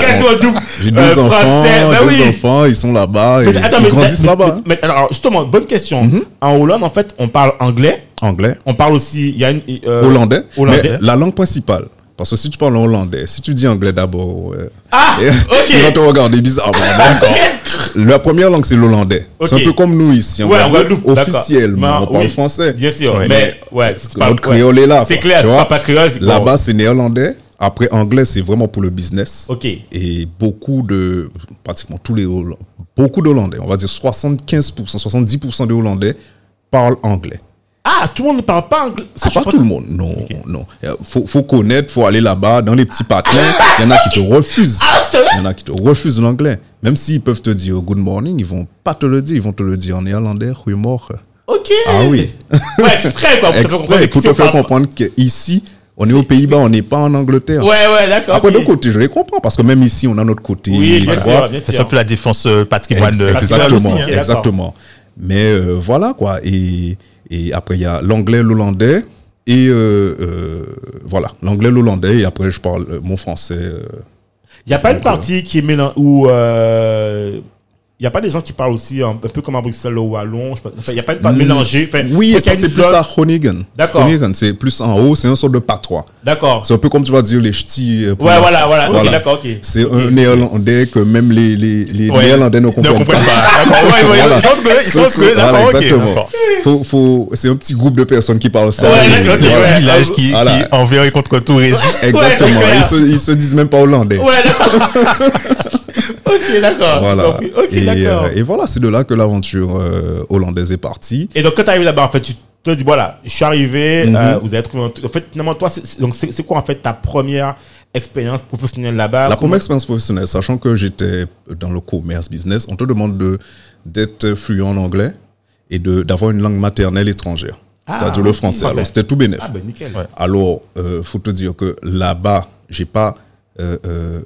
Speaker 2: quasiment double.
Speaker 1: J'ai deux
Speaker 2: euh,
Speaker 1: enfants,
Speaker 2: bah
Speaker 1: deux
Speaker 2: oui.
Speaker 1: enfants, ils sont là-bas, ils
Speaker 2: mais,
Speaker 1: grandissent là-bas. hein.
Speaker 2: mais- alors, justement, bonne question. En Hollande, en fait, on parle anglais.
Speaker 1: Anglais,
Speaker 2: On parle aussi. Il y a une. euh,
Speaker 1: hollandais,
Speaker 2: hollandais.
Speaker 1: mais la langue principale. Parce que si tu parles en hollandais, si tu dis anglais d'abord, ouais.
Speaker 2: Ah,
Speaker 1: Et-
Speaker 2: ok.
Speaker 1: ils vont te regarder bizarrement. La première langue, c'est l'hollandais. C'est un peu comme nous ici. En
Speaker 2: Ouais,
Speaker 1: Guadeloupe, officiellement, on parle
Speaker 2: oui,
Speaker 1: français.
Speaker 2: Bien sûr. Mais, ouais, si tu parles.
Speaker 1: créole est là.
Speaker 2: C'est clair,
Speaker 1: tu vois.
Speaker 2: pas créole.
Speaker 1: Là-bas, c'est néerlandais. Après, anglais, c'est vraiment pour le business.
Speaker 2: Ok.
Speaker 1: Et beaucoup de, pratiquement tous les Hollandais, beaucoup d'Hollandais, on va dire 75%, 70% des Hollandais parlent anglais.
Speaker 2: Ah, tout le monde ne parle pas anglais.
Speaker 1: C'est
Speaker 2: Ah,
Speaker 1: pas tout le monde, non, non. Il faut, faut connaître, faut aller là-bas, dans les petits patins. Il y en a qui te refusent.
Speaker 2: Ah, c'est vrai
Speaker 1: Il y en a qui te refusent l'anglais. Même s'ils peuvent te dire good morning, ils vont pas te le dire. Ils vont te le dire en néerlandais, goedemorgen.
Speaker 2: Ok.
Speaker 1: Ah oui.
Speaker 2: Ouais, exprès, quoi. Pour te faire comprendre
Speaker 1: Exprès, pour te faire qu'ici, on est aux Pays-Bas, on n'est pas en Angleterre.
Speaker 2: Ouais, ouais, d'accord.
Speaker 1: Après,
Speaker 2: ok.
Speaker 1: de côté, je les comprends, parce que même ici, on a notre côté.
Speaker 2: Oui,
Speaker 1: tu
Speaker 2: bien
Speaker 1: vois.
Speaker 2: sûr, bien
Speaker 3: C'est un peu la défense euh, patrimoine euh,
Speaker 1: Exactement,
Speaker 3: aussi. hein.
Speaker 1: exactement. Mais euh, voilà quoi. Et, et après, il y a l'anglais, l'hollandais. Et euh, euh, voilà, l'anglais, l'hollandais. Et après, je parle euh, mon français.
Speaker 2: Il n'y a pas une partie qui est mélange où il n'y a pas des gens qui parlent aussi un, un peu comme à Bruxelles le wallon. pas. Il n'y a pas une part mélangée. Enfin,
Speaker 1: Oui, et ça, c'est plus à Groningen.
Speaker 2: D'accord.
Speaker 1: Groningen, c'est plus en haut, c'est un sort de patois.
Speaker 2: D'accord.
Speaker 1: C'est un peu comme tu vas dire les ch'tis. euh,
Speaker 2: Ouais, voilà,
Speaker 1: France.
Speaker 2: voilà. Ok, d'accord, ok.
Speaker 1: C'est
Speaker 2: Ok.
Speaker 1: un néerlandais que même les, les, les
Speaker 3: Ouais.
Speaker 1: néerlandais ne
Speaker 3: Ne
Speaker 1: comprennent
Speaker 3: comprennent
Speaker 1: pas.
Speaker 3: pas. D'accord, ouais, ouais,
Speaker 1: Voilà.
Speaker 3: Ils sont que,
Speaker 1: voilà,
Speaker 3: d'accord, ok.
Speaker 1: exactement. Faut, faut, c'est un petit groupe de personnes qui parlent ça.
Speaker 2: Ouais, d'accord,
Speaker 1: voilà.
Speaker 3: un village qui,
Speaker 1: Voilà.
Speaker 3: qui envers et contre tout résiste.
Speaker 1: Exactement. Ils se disent même pas hollandais.
Speaker 2: Ouais, d'accord. ok, d'accord.
Speaker 1: Voilà.
Speaker 2: Compris. Ok,
Speaker 1: et, euh, et voilà, c'est de là que l'aventure euh, hollandaise est partie.
Speaker 2: Et donc, quand tu arrives là-bas, en fait, tu te dis, voilà, je suis arrivé,
Speaker 1: Mhm.
Speaker 2: euh, vous avez trouvé un truc. En fait, finalement, toi, c'est- quoi, en fait, ta première expérience professionnelle là-bas?
Speaker 1: La première expérience professionnelle, sachant que j'étais dans le commerce business, on te demande de d'être fluent en anglais et de d'avoir une langue maternelle étrangère,
Speaker 2: Ah,
Speaker 1: c'est-à-dire le français. Alors c'était tout bénéf.
Speaker 2: Ah, ben, nickel.
Speaker 1: Alors, euh, faut te dire que là-bas, j'ai pas, euh, euh,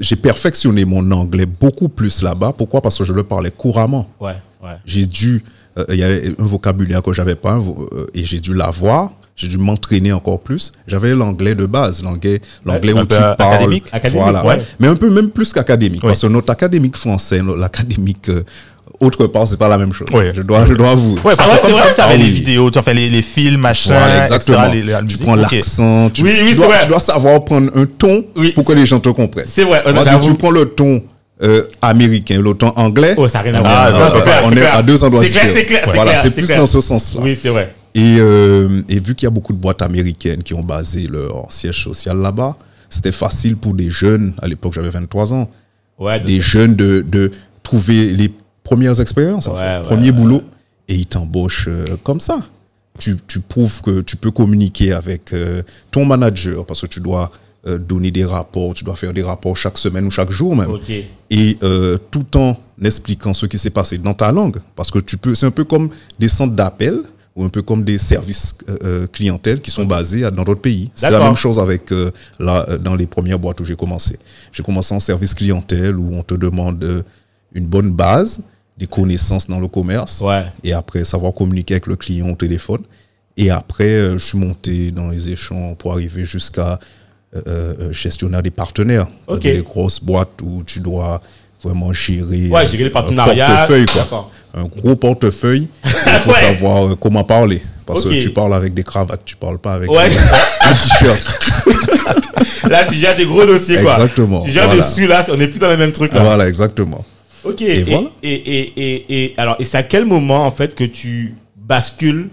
Speaker 1: j'ai perfectionné mon anglais beaucoup plus là-bas. Pourquoi? Parce que je le parlais couramment.
Speaker 2: Ouais, ouais.
Speaker 1: J'ai dû, euh, il y avait un vocabulaire que j'avais pas euh, et j'ai dû l'avoir. J'ai dû m'entraîner encore plus. J'avais l'anglais de base, l'anglais, l'anglais
Speaker 3: un
Speaker 1: où
Speaker 3: peu
Speaker 1: tu parles,
Speaker 3: académique?
Speaker 2: Académique,
Speaker 1: voilà,
Speaker 2: ouais.
Speaker 1: mais un peu même plus qu'académique, parce que notre académique français, l'académique euh, autre part, c'est pas la même chose.
Speaker 3: Oui.
Speaker 1: Je dois, je dois avouer.
Speaker 3: Ouais, parce
Speaker 2: Ah ouais,
Speaker 3: que
Speaker 2: c'est
Speaker 3: comme
Speaker 2: vrai
Speaker 3: tu avais
Speaker 1: Ah
Speaker 3: les
Speaker 1: oui.
Speaker 3: vidéos, tu as fait les, les films, machin,
Speaker 1: Voilà, exactement.
Speaker 3: etc., les- les- la
Speaker 1: tu prends l'accent, tu,
Speaker 2: Oui, oui,
Speaker 1: tu
Speaker 2: c'est
Speaker 1: dois,
Speaker 2: vrai.
Speaker 1: tu dois savoir prendre un ton
Speaker 2: Oui,
Speaker 1: pour que les gens te comprennent.
Speaker 2: C'est vrai,
Speaker 1: dire,
Speaker 2: j'avoue.
Speaker 1: tu prends le ton euh, américain, le ton anglais.
Speaker 2: Oh, ça n'a rien à
Speaker 3: Ah,
Speaker 2: voir.
Speaker 3: Non,
Speaker 2: clair,
Speaker 1: on est à deux endroits différents.
Speaker 2: c'est clair, c'est
Speaker 1: Voilà,
Speaker 2: clair,
Speaker 1: c'est
Speaker 2: c'est
Speaker 1: plus
Speaker 2: clair.
Speaker 1: dans ce sens-là.
Speaker 2: Oui, c'est vrai.
Speaker 1: Et, euh, et vu qu'il y a beaucoup de boîtes américaines qui ont basé leur siège social là-bas, c'était facile pour des jeunes, à l'époque j'avais 23 ans,
Speaker 2: Ouais, de-
Speaker 1: des jeunes de, de trouver les premières expériences,
Speaker 2: Ouais, ouais,
Speaker 1: premier boulot, et ils t'embauchent euh, comme ça. Tu, tu prouves que tu peux communiquer avec euh, ton manager parce que tu dois euh, donner des rapports, tu dois faire des rapports chaque semaine ou chaque jour même et euh, tout en expliquant ce qui s'est passé dans ta langue. Parce que tu peux, c'est un peu comme des centres d'appel ou un peu comme des services euh, clientèle qui sont basés à- dans d'autres pays. C'est la même chose avec euh, là, dans les premières boîtes où j'ai commencé. J'ai commencé en service clientèle où on te demande une bonne base, des connaissances dans le commerce
Speaker 2: Ouais.
Speaker 1: et après savoir communiquer avec le client au téléphone. Et après, euh, je suis monté dans les échelons pour arriver jusqu'à euh, euh, gestionnaire des partenaires.
Speaker 2: Ok.
Speaker 1: C'est-à-dire Des grosses boîtes où tu dois vraiment gérer,
Speaker 2: Ouais,
Speaker 1: euh,
Speaker 2: gérer les
Speaker 1: un
Speaker 2: partenariats.
Speaker 1: portefeuille. Quoi. Un gros portefeuille. Il faut
Speaker 2: Ouais.
Speaker 1: savoir euh, comment parler. Parce que tu parles avec des cravates, tu parles pas avec
Speaker 2: Ouais.
Speaker 1: euh, un t-shirt.
Speaker 2: Là, tu gères des gros dossiers, quoi.
Speaker 1: Exactement,
Speaker 2: Tu gères
Speaker 1: voilà.
Speaker 2: dessus, là, on n'est plus dans le même truc, là.
Speaker 1: Voilà, exactement.
Speaker 2: Ok.
Speaker 1: Et
Speaker 2: Et,
Speaker 1: voilà.
Speaker 2: et, et, alors, et c'est à quel moment, en fait, que tu bascules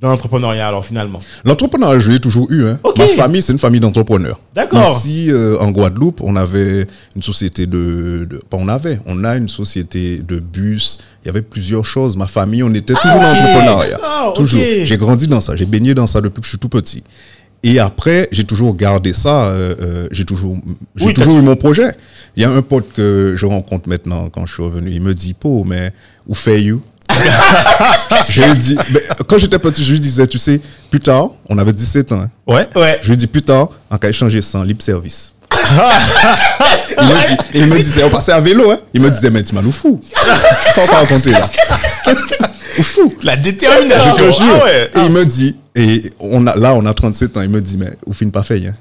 Speaker 2: dans l'entrepreneuriat, alors, finalement?
Speaker 1: L'entrepreneuriat, je l'ai toujours eu. Hein. Ma famille, c'est une famille d'entrepreneurs.
Speaker 2: D'accord.
Speaker 1: Ici, euh, en Guadeloupe, on avait une société de, de- Pas on avait, on a une société de bus. Il y avait plusieurs choses. Ma famille, on était toujours dans l'entrepreneuriat.
Speaker 2: D'accord,
Speaker 1: Toujours. J'ai grandi dans ça. J'ai baigné dans ça depuis que je suis tout petit. Et après, j'ai toujours gardé ça. euh, euh, j'ai toujours, j'ai
Speaker 2: Oui, t'as
Speaker 1: toujours eu mon projet. Il y a un pote que je rencontre maintenant quand je suis revenu. Il me dit, Po, mais où fait you? je lui dis, mais quand j'étais petit, je lui disais, tu sais, plus tard, on avait 17 ans. hein.
Speaker 3: Ouais.
Speaker 2: Ouais.
Speaker 1: Je lui dis plus tard, en cas échanger sans libre service. il, me dit, il me disait, on passait à vélo, hein. Il me disait, mais tu m'as fou. Qu'on va raconter là Fou.
Speaker 3: La
Speaker 1: Je
Speaker 3: détermination.
Speaker 1: te jure.
Speaker 3: Ah ouais.
Speaker 1: Et il me dit, et on a, là, on a 37 ans, il me dit, mais vous finissez pas fait, hein.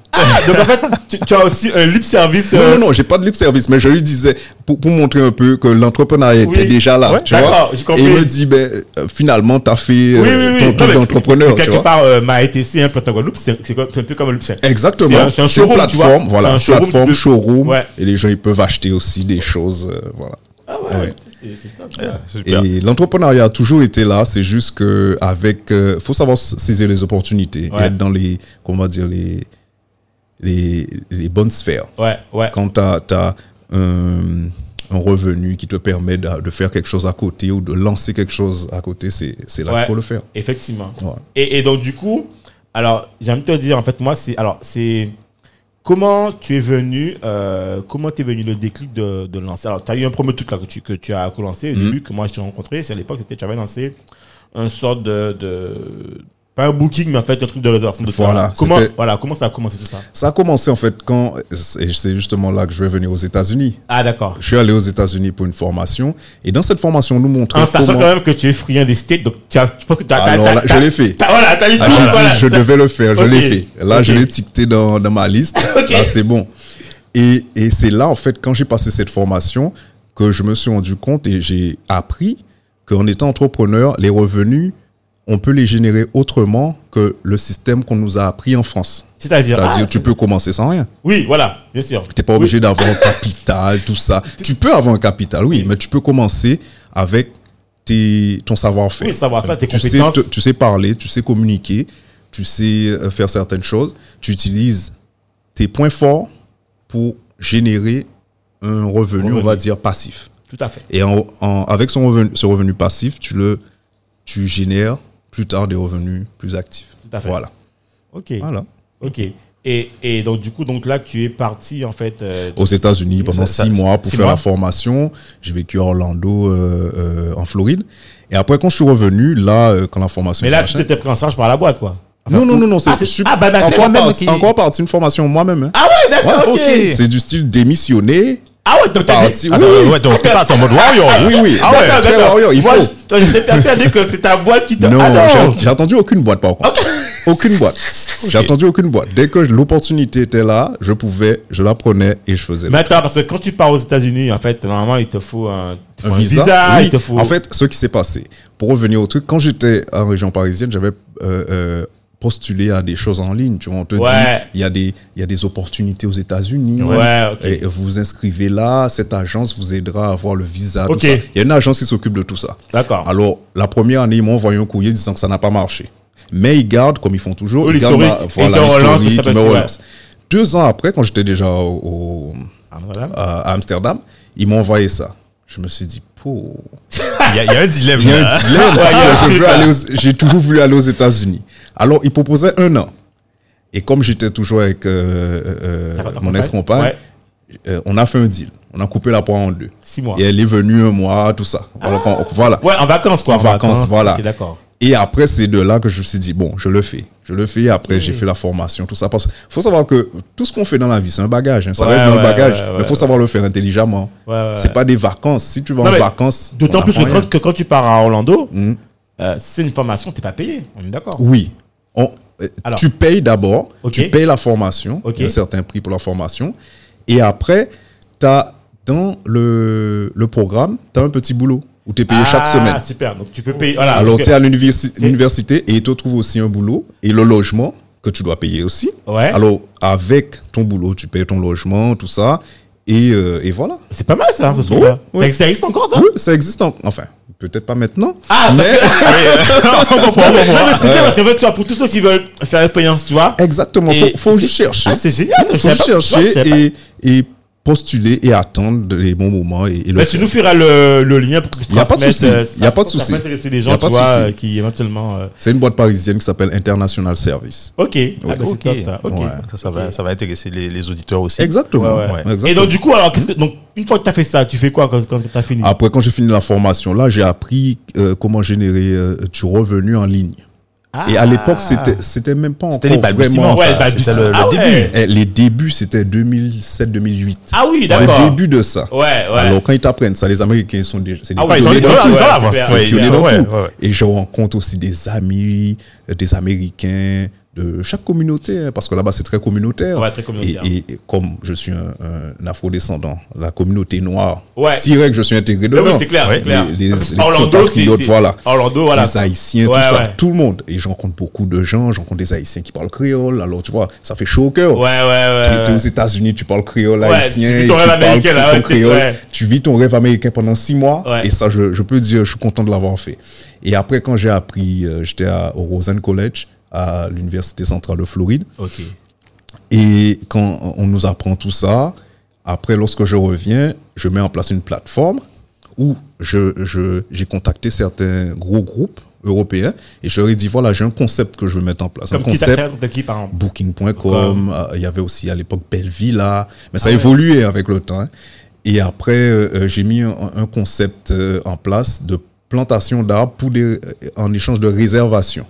Speaker 2: Donc en fait, tu, tu as aussi un lip service.
Speaker 1: Non,
Speaker 2: euh,
Speaker 1: non, non, j'ai pas de lip service, mais je lui disais, pour, pour montrer un peu que l'entrepreneuriat était déjà là,
Speaker 2: Ouais,
Speaker 1: tu
Speaker 2: d'accord,
Speaker 1: vois.
Speaker 2: j'ai
Speaker 1: Et il me dit, ben, euh, finalement, t'as fait euh,
Speaker 2: Oui, oui, oui.
Speaker 1: ton
Speaker 2: Non,
Speaker 1: d'entrepreneur, tu
Speaker 2: Quelque
Speaker 1: vois.
Speaker 2: part, euh, ma ETC, un Plantain Guadeloupe, c'est un peu comme le c'est-
Speaker 1: Exactement.
Speaker 2: C'est un- un
Speaker 1: C'est une
Speaker 2: showroom, tu vois.
Speaker 1: plateforme, voilà,
Speaker 2: C'est un showroom,
Speaker 1: plateforme,
Speaker 2: tu peux-
Speaker 1: showroom,
Speaker 2: Ouais.
Speaker 1: et les gens ils peuvent acheter aussi des choses, euh, voilà.
Speaker 2: Ah ouais,
Speaker 1: Ouais.
Speaker 2: c'est c'est top. ça.
Speaker 3: Super.
Speaker 1: Et l'entrepreneuriat a toujours été là, c'est juste que avec, euh, faut savoir saisir les opportunités, et être dans les, comment dire, les, les, les bonnes sphères.
Speaker 2: Ouais, ouais.
Speaker 1: Quand tu as, un, un revenu qui te permet de, de faire quelque chose à côté ou de lancer quelque chose à côté, c'est là
Speaker 2: Ouais.
Speaker 1: qu'il faut le faire.
Speaker 2: Effectivement. Et, et donc, du coup, alors, j'aime te dire, en fait, moi, c'est. Alors, c'est. Comment tu es venu, euh, comment t'es venu le déclic de, de lancer? Alors, tu as eu un premier truc là que tu, que tu as lancé au
Speaker 1: Mhm.
Speaker 2: début, que moi je t'ai rencontré. C'est à l'époque, c'était tu avais lancé un sorte de, de. Pas un booking, mais en fait, un truc de réservation de
Speaker 1: Voilà.
Speaker 2: Comment, voilà, comment ça a commencé tout ça
Speaker 1: Ça a commencé en fait quand, et c'est justement là que je vais venir aux États-Unis.
Speaker 2: Ah, d'accord.
Speaker 1: Je suis allé aux États-Unis pour une formation et dans cette formation, on nous montrait
Speaker 2: En sachant
Speaker 1: comment.
Speaker 2: quand même que tu es friand des states, donc tu as, je pense que tu as.
Speaker 1: Alors là, je l'ai fait.
Speaker 2: Voilà, t'as dit
Speaker 1: Ah,
Speaker 2: tout.
Speaker 1: dit,
Speaker 2: voilà.
Speaker 1: je devais le faire, je l'ai fait. Là, je l'ai étiqueté dans, dans ma liste.
Speaker 2: Ok.
Speaker 1: Là, c'est bon. Et, et c'est là, en fait, quand j'ai passé cette formation, que je me suis rendu compte et j'ai appris qu'en étant entrepreneur, les revenus, on peut les générer autrement que le système qu'on nous a appris en France.
Speaker 2: C'est-à-dire.
Speaker 1: C'est-à-dire,
Speaker 2: ah,
Speaker 1: tu peux commencer sans rien.
Speaker 2: Oui, voilà, bien sûr.
Speaker 1: Tu n'es pas obligé d'avoir un capital, tout ça. Tu peux avoir un capital, oui, mais tu peux commencer avec tes, ton savoir-faire.
Speaker 2: Oui, savoir ça, tes
Speaker 1: tu sais,
Speaker 2: compétences.
Speaker 1: te- tu sais parler, tu sais communiquer, tu sais euh, faire certaines choses. Tu utilises tes points forts pour générer un revenu, on va dire, passif.
Speaker 2: Tout à fait.
Speaker 1: Et en, en- avec son revenu, ce revenu passif, tu, le, tu génères plus tard des revenus plus actifs.
Speaker 2: Tout à fait.
Speaker 1: Voilà.
Speaker 2: Ok.
Speaker 1: voilà.
Speaker 2: Ok. Et, et donc, du coup, donc là, tu es parti, en fait. euh,
Speaker 1: aux États-Unis pendant
Speaker 3: ça-
Speaker 1: six
Speaker 3: ça-
Speaker 1: mois pour
Speaker 3: six
Speaker 1: faire
Speaker 3: mois.
Speaker 1: la formation. J'ai vécu à Orlando, euh, euh, en Floride. Et après, quand je suis revenu, là, quand la formation.
Speaker 2: Mais là, tu t'étais pris en charge par la boîte, quoi. Enfin,
Speaker 1: non, non, non, non, c'est
Speaker 2: Ah, c'est-
Speaker 1: suis
Speaker 2: ah, bah, bah,
Speaker 1: encore,
Speaker 3: qui-
Speaker 1: encore parti une formation moi-même. hein.
Speaker 2: Ah ouais, d'accord, ok.
Speaker 1: C'est du style démissionner.
Speaker 2: Ah ouais, donc t'as dit.
Speaker 1: Parti,
Speaker 3: Ah,
Speaker 1: oui,
Speaker 3: ouais,
Speaker 1: oui.
Speaker 3: ouais, donc t'es parti en mode warrior. là.
Speaker 1: Oui, oui.
Speaker 3: Ah ouais.
Speaker 1: Très warrior, il faut.
Speaker 2: J'étais persuadé que c'est ta boîte qui te.
Speaker 1: Non,
Speaker 2: Ah non.
Speaker 1: j'ai- attendu aucune boîte par contre. Aucune boîte. J'ai attendu aucune boîte. Dès que l'opportunité était là, je pouvais, je la prenais et je faisais.
Speaker 2: Mais attends, parce que quand tu pars aux États-Unis, en fait, normalement, il te faut un,
Speaker 1: visa?
Speaker 2: il te faut.
Speaker 1: En fait, ce qui s'est passé, pour revenir au truc, quand j'étais en région parisienne, j'avais euh, euh, postulé à des choses en ligne. Tu vois, on te
Speaker 2: Ouais.
Speaker 1: dit, il y, a des- il y a des opportunités aux États-Unis.
Speaker 2: Ouais.
Speaker 1: Et vous vous inscrivez là, cette agence vous aidera à avoir le visa. tout
Speaker 2: Ok.
Speaker 1: ça. Il y a une agence qui s'occupe de tout ça.
Speaker 2: D'accord.
Speaker 1: Alors, la première année, ils m'ont envoyé un courrier disant que ça n'a pas marché. Mais ils gardent, comme ils font toujours, ils gardent ma- voilà, l'historique, ils me relancent. Deux ans après, quand j'étais déjà au- au,
Speaker 2: voilà.
Speaker 1: à Amsterdam, ils m'ont envoyé ça. Je me suis dit.
Speaker 3: Il y, a- il y a un dilemme.
Speaker 1: Il y a un dilemme
Speaker 2: Ouais,
Speaker 1: aller aux- j'ai toujours voulu aller aux États-Unis. Alors, ils proposaient un an. Et comme j'étais toujours avec euh, euh, mon
Speaker 2: compagne
Speaker 1: ex-compagne,
Speaker 2: Ouais.
Speaker 1: euh, on a fait un deal. On a coupé la poire en deux.
Speaker 2: Six mois.
Speaker 1: Et elle est venue un mois, tout ça. Quand- voilà.
Speaker 2: Ouais, en vacances, quoi.
Speaker 1: En vacances, voilà.
Speaker 2: D'accord.
Speaker 1: Et après, c'est de là que je me suis dit, bon, je le fais. Je le fais. Après, j'ai fait la formation, tout ça. Parce qu'il faut savoir que tout ce qu'on fait dans la vie, c'est un bagage. hein. Ça
Speaker 2: Ouais,
Speaker 1: reste dans
Speaker 2: ouais,
Speaker 1: le bagage.
Speaker 2: ouais,
Speaker 1: mais il faut savoir le faire intelligemment.
Speaker 2: Ouais, ouais,
Speaker 1: C'est pas des vacances. Si tu vas
Speaker 2: Non,
Speaker 1: en vacances.
Speaker 2: D'autant plus que quand, que quand tu pars à Orlando, euh, si c'est une formation, t'es pas payé. On est d'accord.
Speaker 1: Oui. On-
Speaker 2: Alors.
Speaker 1: tu payes d'abord, tu payes la formation, un certain prix pour la formation, et après, tu as dans le, le programme, tu as un petit boulot où tu es payé chaque semaine.
Speaker 2: Ah, super. Donc tu peux payer. Voilà.
Speaker 1: Alors, tu es à l'universi- l'université et il te trouve aussi un boulot et le logement que tu dois payer aussi.
Speaker 2: Ouais.
Speaker 1: Alors, avec ton boulot, tu payes ton logement, tout ça, et, euh, et voilà.
Speaker 2: C'est pas mal ça, ce truc-là.
Speaker 1: oui.
Speaker 2: Ça existe- Ça existe encore, ça
Speaker 1: Oui, ça existe, en- enfin, peut-être pas maintenant,
Speaker 2: Ah,
Speaker 1: mais
Speaker 2: on comprend, on comprend. Non, mais c'est bien parce qu'en fait, tu vois, pour tous ceux qui veulent faire l'expérience, tu vois.
Speaker 1: exactement,
Speaker 2: Et
Speaker 1: faut, faut chercher.
Speaker 2: Ah, c'est génial. ça, je
Speaker 1: faut
Speaker 2: je
Speaker 1: chercher et, et postuler et attendre les bons moments et, et le
Speaker 2: Mais tu nous feras le, le lien pour que je
Speaker 1: Y a pas de souci.
Speaker 2: euh,
Speaker 1: Y
Speaker 2: ça-
Speaker 1: a pas de
Speaker 2: ça
Speaker 1: souci.
Speaker 2: intéresser les
Speaker 1: Y
Speaker 2: gens,
Speaker 1: a
Speaker 2: tu
Speaker 1: pas de
Speaker 2: vois,
Speaker 1: souci.
Speaker 2: euh, qui éventuellement. euh,
Speaker 1: C'est une boîte parisienne qui s'appelle International Service.
Speaker 2: Ok. Ah, bah, top ça.
Speaker 3: Ouais, ça, ça va, ça va intéresser les, les auditeurs aussi.
Speaker 1: Exactement.
Speaker 2: Ouais, ouais.
Speaker 1: Exactement.
Speaker 2: Et donc, du coup, alors, qu'est-ce que, donc, une fois que tu as fait ça, tu fais quoi quand, quand tu as fini?
Speaker 1: Après, quand j'ai fini la formation, là, j'ai appris euh, comment générer euh, du revenu en ligne. Et à l'époque, c'était, c'était même pas
Speaker 3: C'était les
Speaker 1: encore
Speaker 3: balbutiements.
Speaker 1: vraiment.
Speaker 2: Ouais,
Speaker 3: ça. C'était le, le
Speaker 2: Ah
Speaker 3: début.
Speaker 2: ouais.
Speaker 1: Eh, les débuts, c'était 2007-2008.
Speaker 2: Ah oui, d'accord.
Speaker 1: Le début de ça.
Speaker 2: Ouais, ouais.
Speaker 1: Alors, quand ils t'apprennent ça, les Américains sont déjà. c'est des
Speaker 2: Ah ouais, ils sont- ils sont- ils sont Ouais,
Speaker 3: l'avance. Ouais, ouais, ouais, ouais.
Speaker 1: Et je rencontre aussi des amis, euh, des Américains de chaque communauté, hein, parce que là-bas c'est très communautaire.
Speaker 2: Ouais, très communautaire.
Speaker 1: Et, et- et comme je suis un, un afro-descendant, la communauté noire,
Speaker 2: Ouais.
Speaker 1: direct je suis intégré
Speaker 2: Ah
Speaker 1: dedans.
Speaker 2: oui, c'est clair, c'est
Speaker 1: Les-
Speaker 2: clair.
Speaker 1: Les, les
Speaker 2: Orlando, c'est.
Speaker 1: voilà.
Speaker 2: Orlando, voilà.
Speaker 1: Les Haïtiens,
Speaker 2: Ouais,
Speaker 1: tout ça, tout le monde. Et je rencontre beaucoup de gens, je rencontre des Haïtiens qui parlent créole, alors tu vois, ça fait chaud au cœur.
Speaker 2: Ouais, ouais, ouais.
Speaker 1: Tu es aux États-Unis, tu parles créole haïtien,
Speaker 2: tu vis
Speaker 1: et
Speaker 2: ton rêve
Speaker 1: parles
Speaker 2: américain, là,
Speaker 1: ton
Speaker 2: tu-
Speaker 1: créole. Tu vis ton rêve américain pendant six mois, et ça, je, je peux dire, je suis content de l'avoir fait. Et après, quand j'ai appris, euh, j'étais au Rosen College, à l'Université centrale de Floride,
Speaker 2: Ok.
Speaker 1: et quand on nous apprend tout ça, après, lorsque je reviens, je mets en place une plateforme où je, je, j'ai contacté certains gros groupes européens et je leur ai dit, voilà, j'ai un concept que je veux mettre en place.
Speaker 2: Comme
Speaker 1: un concept
Speaker 2: de qui, par exemple
Speaker 1: booking.com, euh, il y avait aussi à l'époque Bellevilla, mais ça
Speaker 2: Ah
Speaker 1: a
Speaker 2: ouais.
Speaker 1: évolué avec le temps. hein. Et après, euh, euh, j'ai mis un, un concept euh, en place de plantation d'arbres pour des, en échange de réservation.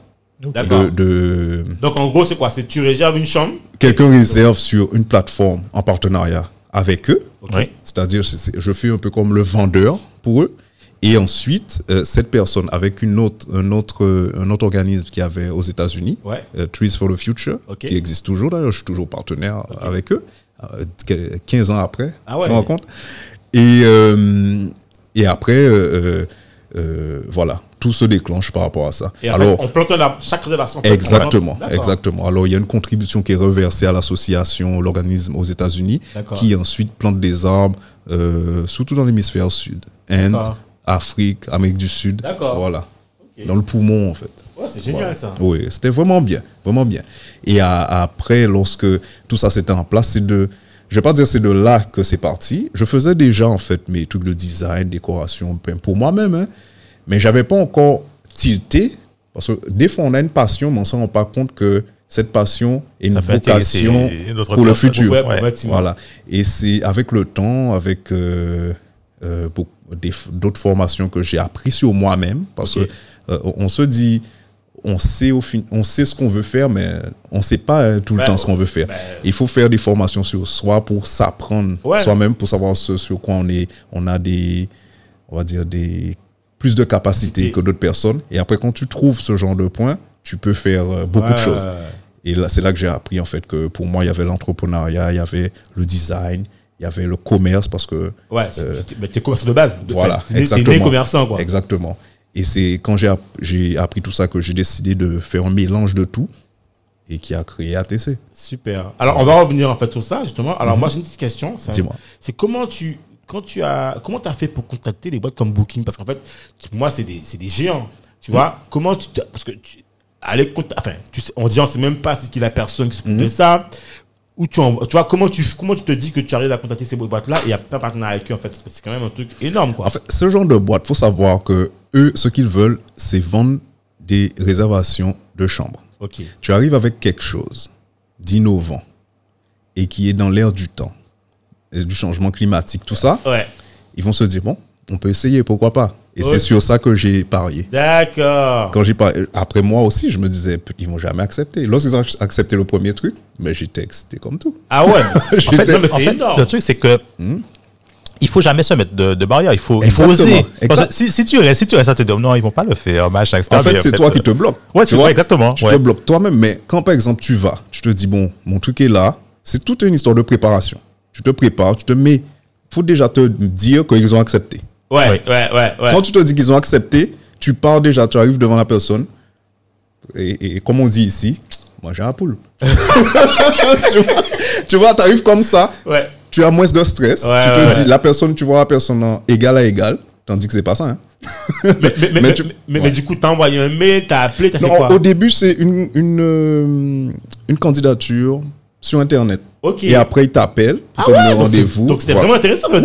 Speaker 2: D'accord.
Speaker 1: De, de-
Speaker 2: Donc, en gros, c'est quoi? C'est tu réserves une chambre?
Speaker 1: quelqu'un réserve sur une plateforme en partenariat avec eux, c'est-à-dire c'est- c'est- je fais un peu comme le vendeur pour eux. Et ensuite, euh, cette personne avec une autre, un, autre, euh, un autre organisme qui avait aux États-Unis,
Speaker 2: Ouais.
Speaker 1: euh, Trees for the Future, qui existe toujours d'ailleurs, je suis toujours partenaire avec eux, euh, que- 15 ans après,
Speaker 2: Ah ouais.
Speaker 1: je me rends compte. Et, et après, voilà, tout se déclenche par rapport à ça.
Speaker 2: Et
Speaker 1: Alors,
Speaker 2: fait, on plante arbre. Chaque réservation. en fait, on
Speaker 1: Exactement, exactement. Alors, il y a une contribution qui est reversée à l'association, l'organisme aux États-Unis, qui ensuite plante des arbres, euh, surtout dans l'hémisphère sud, Inde. Afrique, Amérique du Sud.
Speaker 2: D'accord.
Speaker 1: Voilà. Dans le poumon, en fait.
Speaker 2: Ouais, c'est génial
Speaker 1: Voilà.
Speaker 2: ça.
Speaker 1: Oui, c'était vraiment bien, vraiment bien. Et à- après, lorsque tout ça s'était en place, c'est de, je vais pas dire c'est de là que c'est parti. Je faisais déjà en fait mes trucs de design, décoration, peint pour moi-même, hein, mais j'avais pas encore tilté parce que des fois on a une passion, mais on s'en rend pas compte que cette passion est une vocation pour le futur.
Speaker 2: Ouais.
Speaker 1: Voilà. Et c'est avec le temps, avec euh, euh, d'autres formations que j'ai appris sur moi-même, parce
Speaker 2: Ok.
Speaker 1: que euh, on se dit, on sait, au fin, on sait ce qu'on veut faire, mais on ne sait pas hein, tout le
Speaker 2: Ben,
Speaker 1: temps ce qu'on veut faire.
Speaker 2: ben,
Speaker 1: Il faut faire des formations sur soi pour s'apprendre
Speaker 2: Ouais.
Speaker 1: soi-même, pour savoir ce sur quoi on est. On a des, on va dire des plus de
Speaker 2: Capacité.
Speaker 1: que d'autres personnes. Et après, quand tu trouves ce genre de points, tu peux faire euh, beaucoup de choses. Et là, c'est là que j'ai appris en fait que pour moi, il y avait l'entrepreneuriat, il y avait le design, il y avait le commerce parce que
Speaker 2: Ouais,
Speaker 1: Euh,
Speaker 2: tu- t'es commerçant de base.
Speaker 1: voilà,
Speaker 2: T'es
Speaker 1: exactement.
Speaker 2: né commerçant, quoi.
Speaker 1: Exactement. Et c'est quand j'ai app- j'ai appris tout ça que j'ai décidé de faire un mélange de tout et qui a créé ATC.
Speaker 2: Super. Alors, on va revenir en fait sur ça, justement. Alors, moi, j'ai une petite question.
Speaker 1: Dis-moi.
Speaker 2: C'est comment tu. Quand tu as, comment as fait pour contacter les boîtes comme Booking? Parce qu'en fait, tu- pour moi, c'est des, des géants. Tu vois Comment tu. Parce que tu. Aller cont- enfin, tu sais, on dit, on sait même pas c'est qui la personne qui s'occupe de ça. Ou tu, tu vois, comment tu, comment tu te dis que tu arrives à contacter ces boîtes-là et à pas partenariat avec eux, en fait? Parce que c'est quand même un truc énorme, quoi.
Speaker 1: En fait, ce genre de boîte, faut savoir que eux, ce qu'ils veulent, c'est vendre des réservations de chambres.
Speaker 2: ok.
Speaker 1: Tu arrives avec quelque chose d'innovant et qui est dans l'air du temps, du changement climatique, tout ça,
Speaker 2: Ouais.
Speaker 1: ils vont se dire, bon, on peut essayer, pourquoi pas Et c'est sur ça que j'ai parié.
Speaker 2: D'accord.
Speaker 1: Quand j'ai pas, après moi aussi, je me disais, ils vont jamais accepter. Lorsqu'ils ont accepté le premier truc, mais j'étais excité comme tout.
Speaker 2: Ah ouais.
Speaker 1: En fait,
Speaker 2: non, mais
Speaker 3: En fait, le truc, c'est que il faut jamais se mettre de, de barrière. Il faut, il faut oser. Parce
Speaker 1: exact.
Speaker 3: que si, si tu restes, si tu restes à te dire non, ils vont pas le faire, machin, etc.
Speaker 1: En fait, c'est toi qui te
Speaker 3: euh,
Speaker 1: bloques.
Speaker 3: Ouais, tu vois, exactement.
Speaker 1: Tu
Speaker 3: ouais.
Speaker 1: te bloques toi-même. Mais quand, par exemple, tu vas, tu te dis, bon, mon truc est là, c'est toute une histoire de préparation. Tu te prépares, tu te mets. faut déjà te dire qu'ils ont accepté.
Speaker 2: Ouais, ouais, ouais, ouais.
Speaker 1: Quand tu te dis qu'ils ont accepté, tu pars déjà, tu arrives devant la personne. Et, et- et comme on dit ici, moi j'ai un poule. tu vois, tu arrives comme ça,
Speaker 2: Ouais.
Speaker 1: tu as moins de stress.
Speaker 2: Ouais,
Speaker 1: tu te dis, la personne, tu vois la personne en égal à égal, tandis que c'est pas ça. hein.
Speaker 2: Mais, mais, mais,
Speaker 1: tu-
Speaker 2: mais- du coup, t'as envoyé un mail, t'as appelé, t'as fait quoi?
Speaker 1: au début, c'est une, une, euh, une candidature sur Internet. Et après, ils t'appellent pour
Speaker 2: Ah
Speaker 1: te donner
Speaker 2: ouais,
Speaker 1: rendez-vous.
Speaker 2: Donc c'était
Speaker 1: Voilà.
Speaker 2: vraiment intéressant,
Speaker 1: Oui,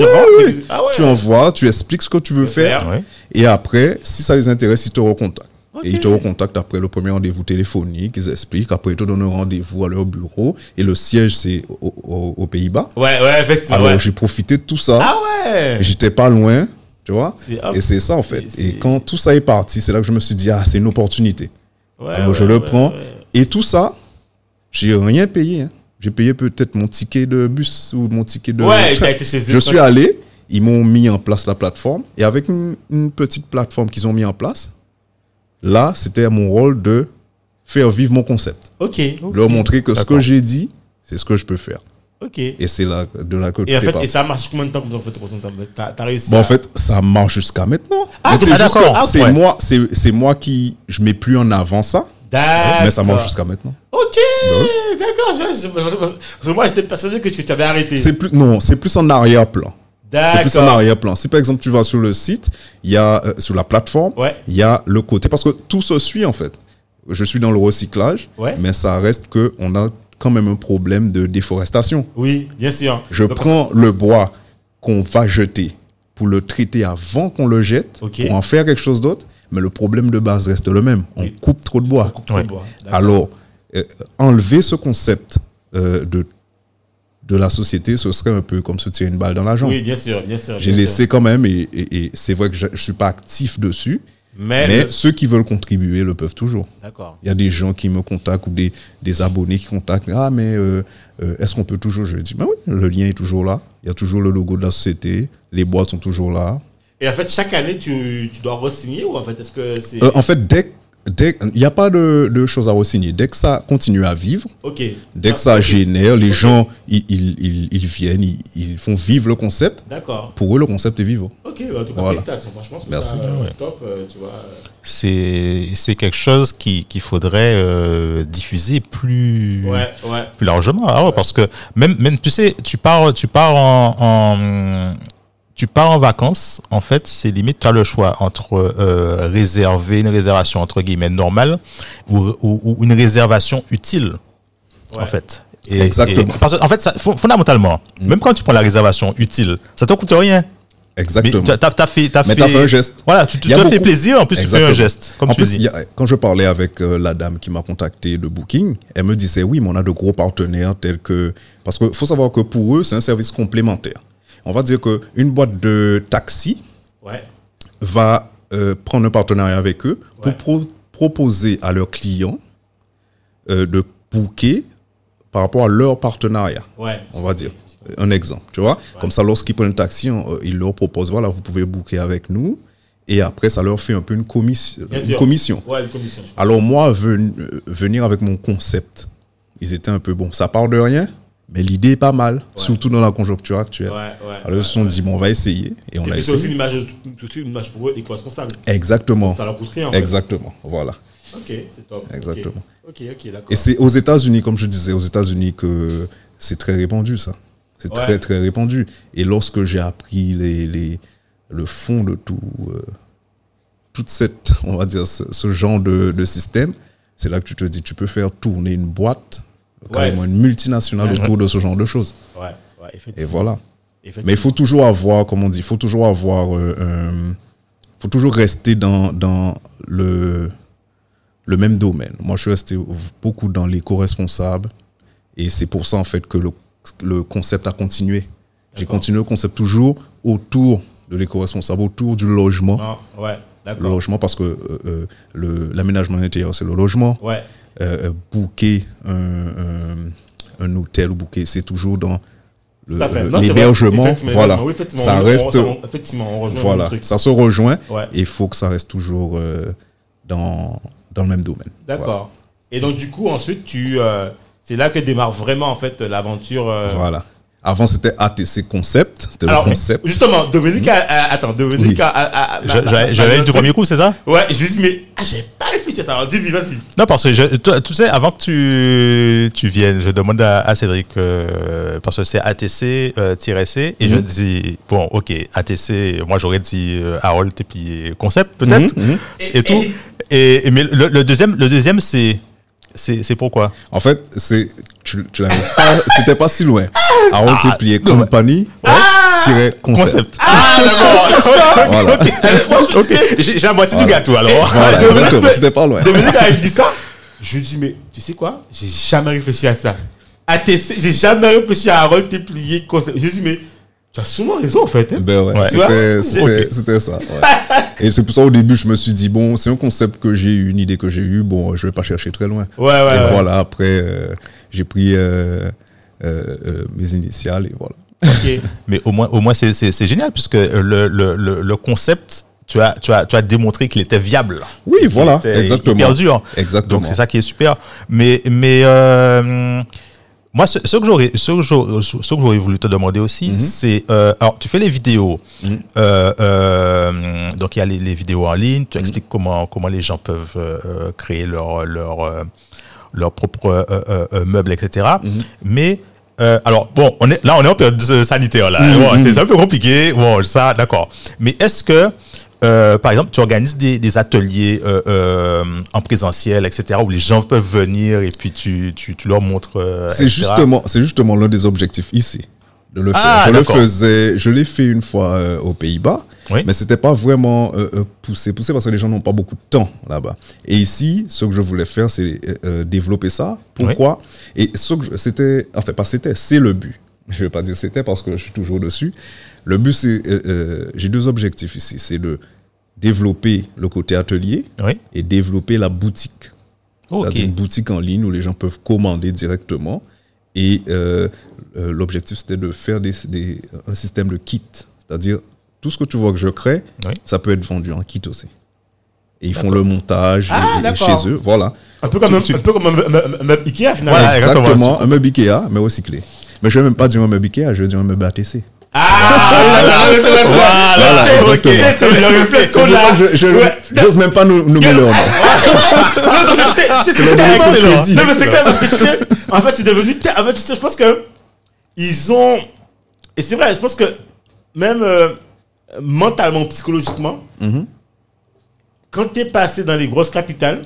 Speaker 1: oui,
Speaker 2: Ah ouais.
Speaker 1: Tu envoies, tu expliques ce que tu veux faire. Et après, si ça les intéresse, ils te recontactent. Et ils te recontactent après le premier rendez-vous téléphonique, ils expliquent. Après, ils te donnent un rendez-vous à leur bureau. Et le siège, c'est au- au- aux Pays-Bas.
Speaker 2: Ouais, ouais, effectivement.
Speaker 1: Alors,
Speaker 2: ouais.
Speaker 1: j'ai profité de tout ça.
Speaker 2: Ah ouais.
Speaker 1: J'étais pas loin, tu vois. Et c'est ça, en fait. Et quand tout ça est parti, c'est là que je me suis dit, ah, c'est une opportunité.
Speaker 2: Ouais,
Speaker 1: Alors
Speaker 2: ouais,
Speaker 1: je le prends. Et tout ça, j'ai rien payé. hein. J'ai payé peut-être mon ticket de bus ou mon ticket de.
Speaker 2: Ouais,
Speaker 1: train.
Speaker 2: t'as été chez eux.
Speaker 1: Je suis allé, ils m'ont mis en place la plateforme. Et avec une, une petite plateforme qu'ils ont mis en place, là, c'était mon rôle de faire vivre mon concept.
Speaker 2: Ok.
Speaker 1: Leur montrer que ce que j'ai dit, c'est ce que je peux faire.
Speaker 2: Ok.
Speaker 1: Et c'est là de là que
Speaker 2: Et en fait, ça marche combien de temps comme ça, en fait, pour ton- t'as, t'as réussi
Speaker 1: Bon,
Speaker 2: à-
Speaker 1: en fait, ça marche jusqu'à maintenant.
Speaker 2: Ah, c'est- ah,
Speaker 1: que
Speaker 2: Ah,
Speaker 1: moi, c'est moi qui je mets plus en avant ça,
Speaker 2: D'accord.
Speaker 1: mais ça marche jusqu'à maintenant.
Speaker 2: Ok, d'accord. Parce que moi, j'étais persuadé que tu tu avais arrêté.
Speaker 1: C'est plus non, c'est plus en arrière-plan. C'est plus en
Speaker 2: D'accord.
Speaker 1: arrière-plan. Si par exemple tu vas sur le site, il y a euh, sur la plateforme,
Speaker 2: Ouais.
Speaker 1: il y a le côté parce que tout se suit en fait. Je suis dans le recyclage,
Speaker 2: Ouais.
Speaker 1: mais ça reste que on a quand même un problème de déforestation.
Speaker 2: Oui, bien sûr.
Speaker 1: Je
Speaker 2: Donc,
Speaker 1: prends le bois qu'on va jeter pour le traiter avant qu'on le jette, pour en faire quelque chose d'autre, mais le problème de base reste le même. On
Speaker 2: Oui.
Speaker 1: coupe trop de bois. Alors, euh, enlever ce concept euh, de, de la société, ce serait un peu comme se tirer une balle dans la jambe.
Speaker 2: Oui, bien sûr, bien sûr.
Speaker 1: J'ai laissé
Speaker 2: sûr.
Speaker 1: quand même, et, et- et c'est vrai que je ne suis pas actif dessus,
Speaker 2: Mais,
Speaker 1: mais
Speaker 2: le-
Speaker 1: ceux qui veulent contribuer le peuvent toujours.
Speaker 2: D'accord.
Speaker 1: Il y a des gens qui me contactent ou des, des abonnés qui contactent. Ah, mais euh, euh, est-ce qu'on peut toujours? Je dis, ben oui, le lien est toujours là. Il y a toujours le logo de la société. Les boîtes sont toujours là.
Speaker 2: Et en fait, chaque année, tu, tu dois re-signer ou en fait, est-ce que c'est.
Speaker 1: Euh, en fait, dès, dès il n'y a pas de, de choses à re-signer. Dès que ça continue à vivre, dès que ça génère, les gens, ils, ils, ils, ils viennent, ils, ils font vivre le concept.
Speaker 2: D'accord.
Speaker 1: Pour eux, le concept est vivant.
Speaker 2: Ok, bah, en tout cas,
Speaker 1: Voilà.
Speaker 2: félicitations. Franchement,
Speaker 1: Merci.
Speaker 2: ça euh, top, euh, tu vois.
Speaker 3: C'est c'est quelque chose qui qu'il faudrait euh, diffuser plus
Speaker 2: Ouais, ouais.
Speaker 3: plus largement. Ah ouais, parce que même même tu sais, tu pars tu pars en, en- tu pars en vacances, en fait, c'est limite tu as le choix entre euh, réserver une réservation entre guillemets normale ou, ou, ou une réservation utile
Speaker 2: Ouais.
Speaker 3: en fait. Et-
Speaker 1: Exactement.
Speaker 3: et- parce que en fait, ça, fo- fondamentalement, même quand tu prends la réservation utile, ça te coûte rien. Mais
Speaker 1: Exactement.
Speaker 3: tu as, fait, t'as
Speaker 1: Mais
Speaker 3: fait,
Speaker 1: un geste.
Speaker 3: Voilà, tu, te fais plaisir, en plus tu fais un
Speaker 1: Exactement.
Speaker 3: geste, comme
Speaker 1: en
Speaker 3: tu
Speaker 1: plus,
Speaker 3: dis.
Speaker 1: a- quand je parlais avec euh, la dame qui m'a contacté de Booking, elle me disait oui, mais on a de gros partenaires tels que. Parce qu'il faut savoir que pour eux, c'est un service complémentaire. On va dire qu'une boîte de taxi
Speaker 2: Ouais.
Speaker 1: va euh, prendre un partenariat avec eux pour pro- proposer à leurs clients euh, de booker par rapport à leur partenariat
Speaker 2: Ouais.
Speaker 1: on va dire. Un exemple, tu vois. Comme ça, lorsqu'ils prennent un taxi, on- euh, ils leur proposent, voilà, vous pouvez booker avec nous. Et après, ça leur fait un peu une, commission.
Speaker 2: Bien
Speaker 1: une
Speaker 2: sûr.
Speaker 1: commission.
Speaker 2: Ouais, une commission.
Speaker 1: Alors moi, ven- venir avec mon concept, ils étaient un peu, bon, ça part de rien, mais l'idée est pas mal, surtout dans la conjoncture actuelle.
Speaker 2: Ouais.
Speaker 1: Alors ils se sont dit, bon, on va essayer. Et on
Speaker 2: Et
Speaker 1: a
Speaker 2: puis c'est aussi
Speaker 1: essayé.
Speaker 2: une image, aussi une image pour eux éco-responsable.
Speaker 1: Exactement.
Speaker 2: Ça leur coûte rien. en fait.
Speaker 1: Exactement. Voilà.
Speaker 2: Ok, c'est top.
Speaker 1: Exactement.
Speaker 2: Ok, ok, d'accord.
Speaker 1: Et c'est aux États-Unis, comme je disais, aux États-Unis que c'est très répandu, ça. C'est
Speaker 2: Ouais.
Speaker 1: très, très répandu. Et lorsque j'ai appris les, les, le fond de tout, euh, toute cette, on va dire, ce, ce genre de, de système, c'est là que tu te dis, tu peux faire tourner une boîte, carrément une multinationale autour de ce genre de choses.
Speaker 2: Ouais, ouais,
Speaker 1: Et voilà. Mais il faut toujours avoir, comme on dit, il faut toujours avoir, euh, un- faut toujours rester dans, dans le, le même domaine. Moi, je suis resté beaucoup dans l'éco-responsable et c'est pour ça, en fait, que le, le concept a continué. J'ai continué le concept toujours autour de l'éco-responsable, autour du logement.
Speaker 2: Ah, ouais,
Speaker 1: Le logement, parce que euh, euh, l'aménagement intérieur, c'est le logement.
Speaker 2: Ouais,
Speaker 1: Euh, euh, booker un, un, un hôtel ou booker, c'est toujours dans l'hébergement. Voilà.
Speaker 2: oui,
Speaker 1: ça
Speaker 2: on-
Speaker 1: reste.
Speaker 2: on- on- effectivement, on rejoint le
Speaker 1: Voilà,
Speaker 2: truc.
Speaker 1: ça se rejoint
Speaker 2: Ouais.
Speaker 1: et il faut que ça reste toujours euh, dans, dans le même domaine.
Speaker 2: D'accord. Et donc, du coup, ensuite, tu, euh, c'est là que démarre vraiment, en fait, l'aventure.
Speaker 1: Voilà. Avant, c'était ATC Concept. C'était le concept.
Speaker 2: justement, Dominique a, a- attends, Dominique
Speaker 1: Oui.
Speaker 2: a, a-
Speaker 3: Je- J'avais eu du premier coup, c'est ça?
Speaker 2: Ouais, je lui dis, mais ah, j'ai pas réfléchi à ça. Alors, dis-lui, vas-y.
Speaker 3: Non, parce que je, toi, tu sais, avant que tu, tu viennes, je demande à, à Cédric, euh, parce que c'est ATC-C, et je
Speaker 1: Mhm.
Speaker 3: dis, bon, ok, ATC, moi j'aurais dit euh, Harold et puis concept, peut-être,
Speaker 1: Mhm, mhm.
Speaker 3: et, tout. Et, et- mais le, le deuxième, le deuxième c'est, c'est, c'est pourquoi?
Speaker 1: En fait, c'est, tu, tu pas, t'étais pas si loin. Harold
Speaker 3: Ah,
Speaker 1: plié
Speaker 3: non, mais-
Speaker 1: compagnie, tiret concept.
Speaker 3: Concept. Ah, d'accord.
Speaker 1: Voilà.
Speaker 3: j'ai, j'ai la moitié du gâteau alors.
Speaker 1: Voilà, exactement. Tu n'étais pas loin.
Speaker 2: Dominique a dit ça. Je lui dis, mais tu sais quoi? J'ai jamais réfléchi à ça. J'ai jamais réfléchi à Harold Templier concept. Je lui dis, mais Tu as souvent raison, en fait. hein.
Speaker 1: Ben ouais,
Speaker 3: Ouais.
Speaker 1: c'était- ça. ouais. Et c'est pour ça au début, je me suis dit, bon, c'est un concept que j'ai eu, une idée que j'ai eue, bon, je vais pas chercher très loin.
Speaker 2: Ouais, ouais,
Speaker 1: et
Speaker 2: ouais.
Speaker 1: voilà, après, euh, j'ai pris euh, euh, euh, mes initiales et voilà.
Speaker 2: Ok.
Speaker 3: Mais au moins, au moins c'est- génial puisque le, le, le, le concept, tu as, tu, as, tu as démontré qu'il était viable.
Speaker 1: Oui, voilà,
Speaker 3: était
Speaker 1: exactement.
Speaker 3: hyper dur.
Speaker 1: Exactement.
Speaker 3: Donc c'est ça qui est super. Mais, mais euh, moi, ce, ce que j'aurais, ce que j'aurais, ce que j'aurais voulu te demander aussi,
Speaker 1: Mhm.
Speaker 3: c'est, euh, alors tu fais les vidéos. Euh, euh, donc il y a les, les vidéos en ligne.
Speaker 1: Mhm.
Speaker 3: Tu expliques comment comment les gens peuvent créer leur leur leur propre meuble, etc.
Speaker 1: Mhm.
Speaker 3: Mais alors bon, on est là, on est en période sanitaire là.
Speaker 1: Mhm.
Speaker 3: Bon, c'est un peu compliqué. Bon, ça, d'accord. Mais est-ce que euh, par exemple, tu organises des, des ateliers euh, euh, en présentiel, etc., où les gens peuvent venir et puis tu, tu, tu leur montres.
Speaker 1: C'est justement, c'est justement l'un des objectifs ici de le faire.
Speaker 3: Ah,
Speaker 1: je le faisais, je l'ai fait une fois aux Pays-Bas,
Speaker 3: Oui.
Speaker 1: mais c'était pas vraiment poussé, poussé parce que les gens n'ont pas beaucoup de temps là-bas. Et ici, ce que je voulais faire, c'est développer ça. Pourquoi? Et ce que c'était, enfin pas c'était, c'est le but. Je vais pas dire c'était parce que je suis toujours dessus. Le but, c'est, euh, euh, j'ai deux objectifs ici, c'est de développer le côté atelier
Speaker 3: Oui.
Speaker 1: et développer la boutique. C'est-à-dire une boutique en ligne où les gens peuvent commander directement. Et euh, euh, l'objectif, c'était de faire des, des- un système de kit. C'est-à-dire, tout ce que tu vois que je crée,
Speaker 3: Oui.
Speaker 1: ça peut être vendu en kit aussi. Et ils font le montage
Speaker 2: Ah,
Speaker 1: et- chez eux. Voilà.
Speaker 2: Un peu comme un,
Speaker 3: Tu- tu-
Speaker 2: un peu comme un, un- un- un meuble Ikea, finalement.
Speaker 3: Voilà, exactement.
Speaker 1: exactement. Un meuble Ikea, mais recyclé. Mais je ne vais même pas dire un meuble Ikea, je vais dire un meuble ATC.
Speaker 2: Ah, c'est vrai, c'est vrai.
Speaker 1: Voilà,
Speaker 2: C'est- le réflexe qu'on a.
Speaker 1: je
Speaker 2: Ouais.
Speaker 1: n'ose même pas nous, au nom.
Speaker 2: C'est-
Speaker 1: le.
Speaker 2: Non, mais c'est clair parce que tu sais, en fait, c'est devenu. En fait, tu sais, je pense que ils ont. Et c'est vrai, je pense que même euh, mentalement, psychologiquement,
Speaker 1: Mhm.
Speaker 2: quand tu es passé dans les grosses capitales,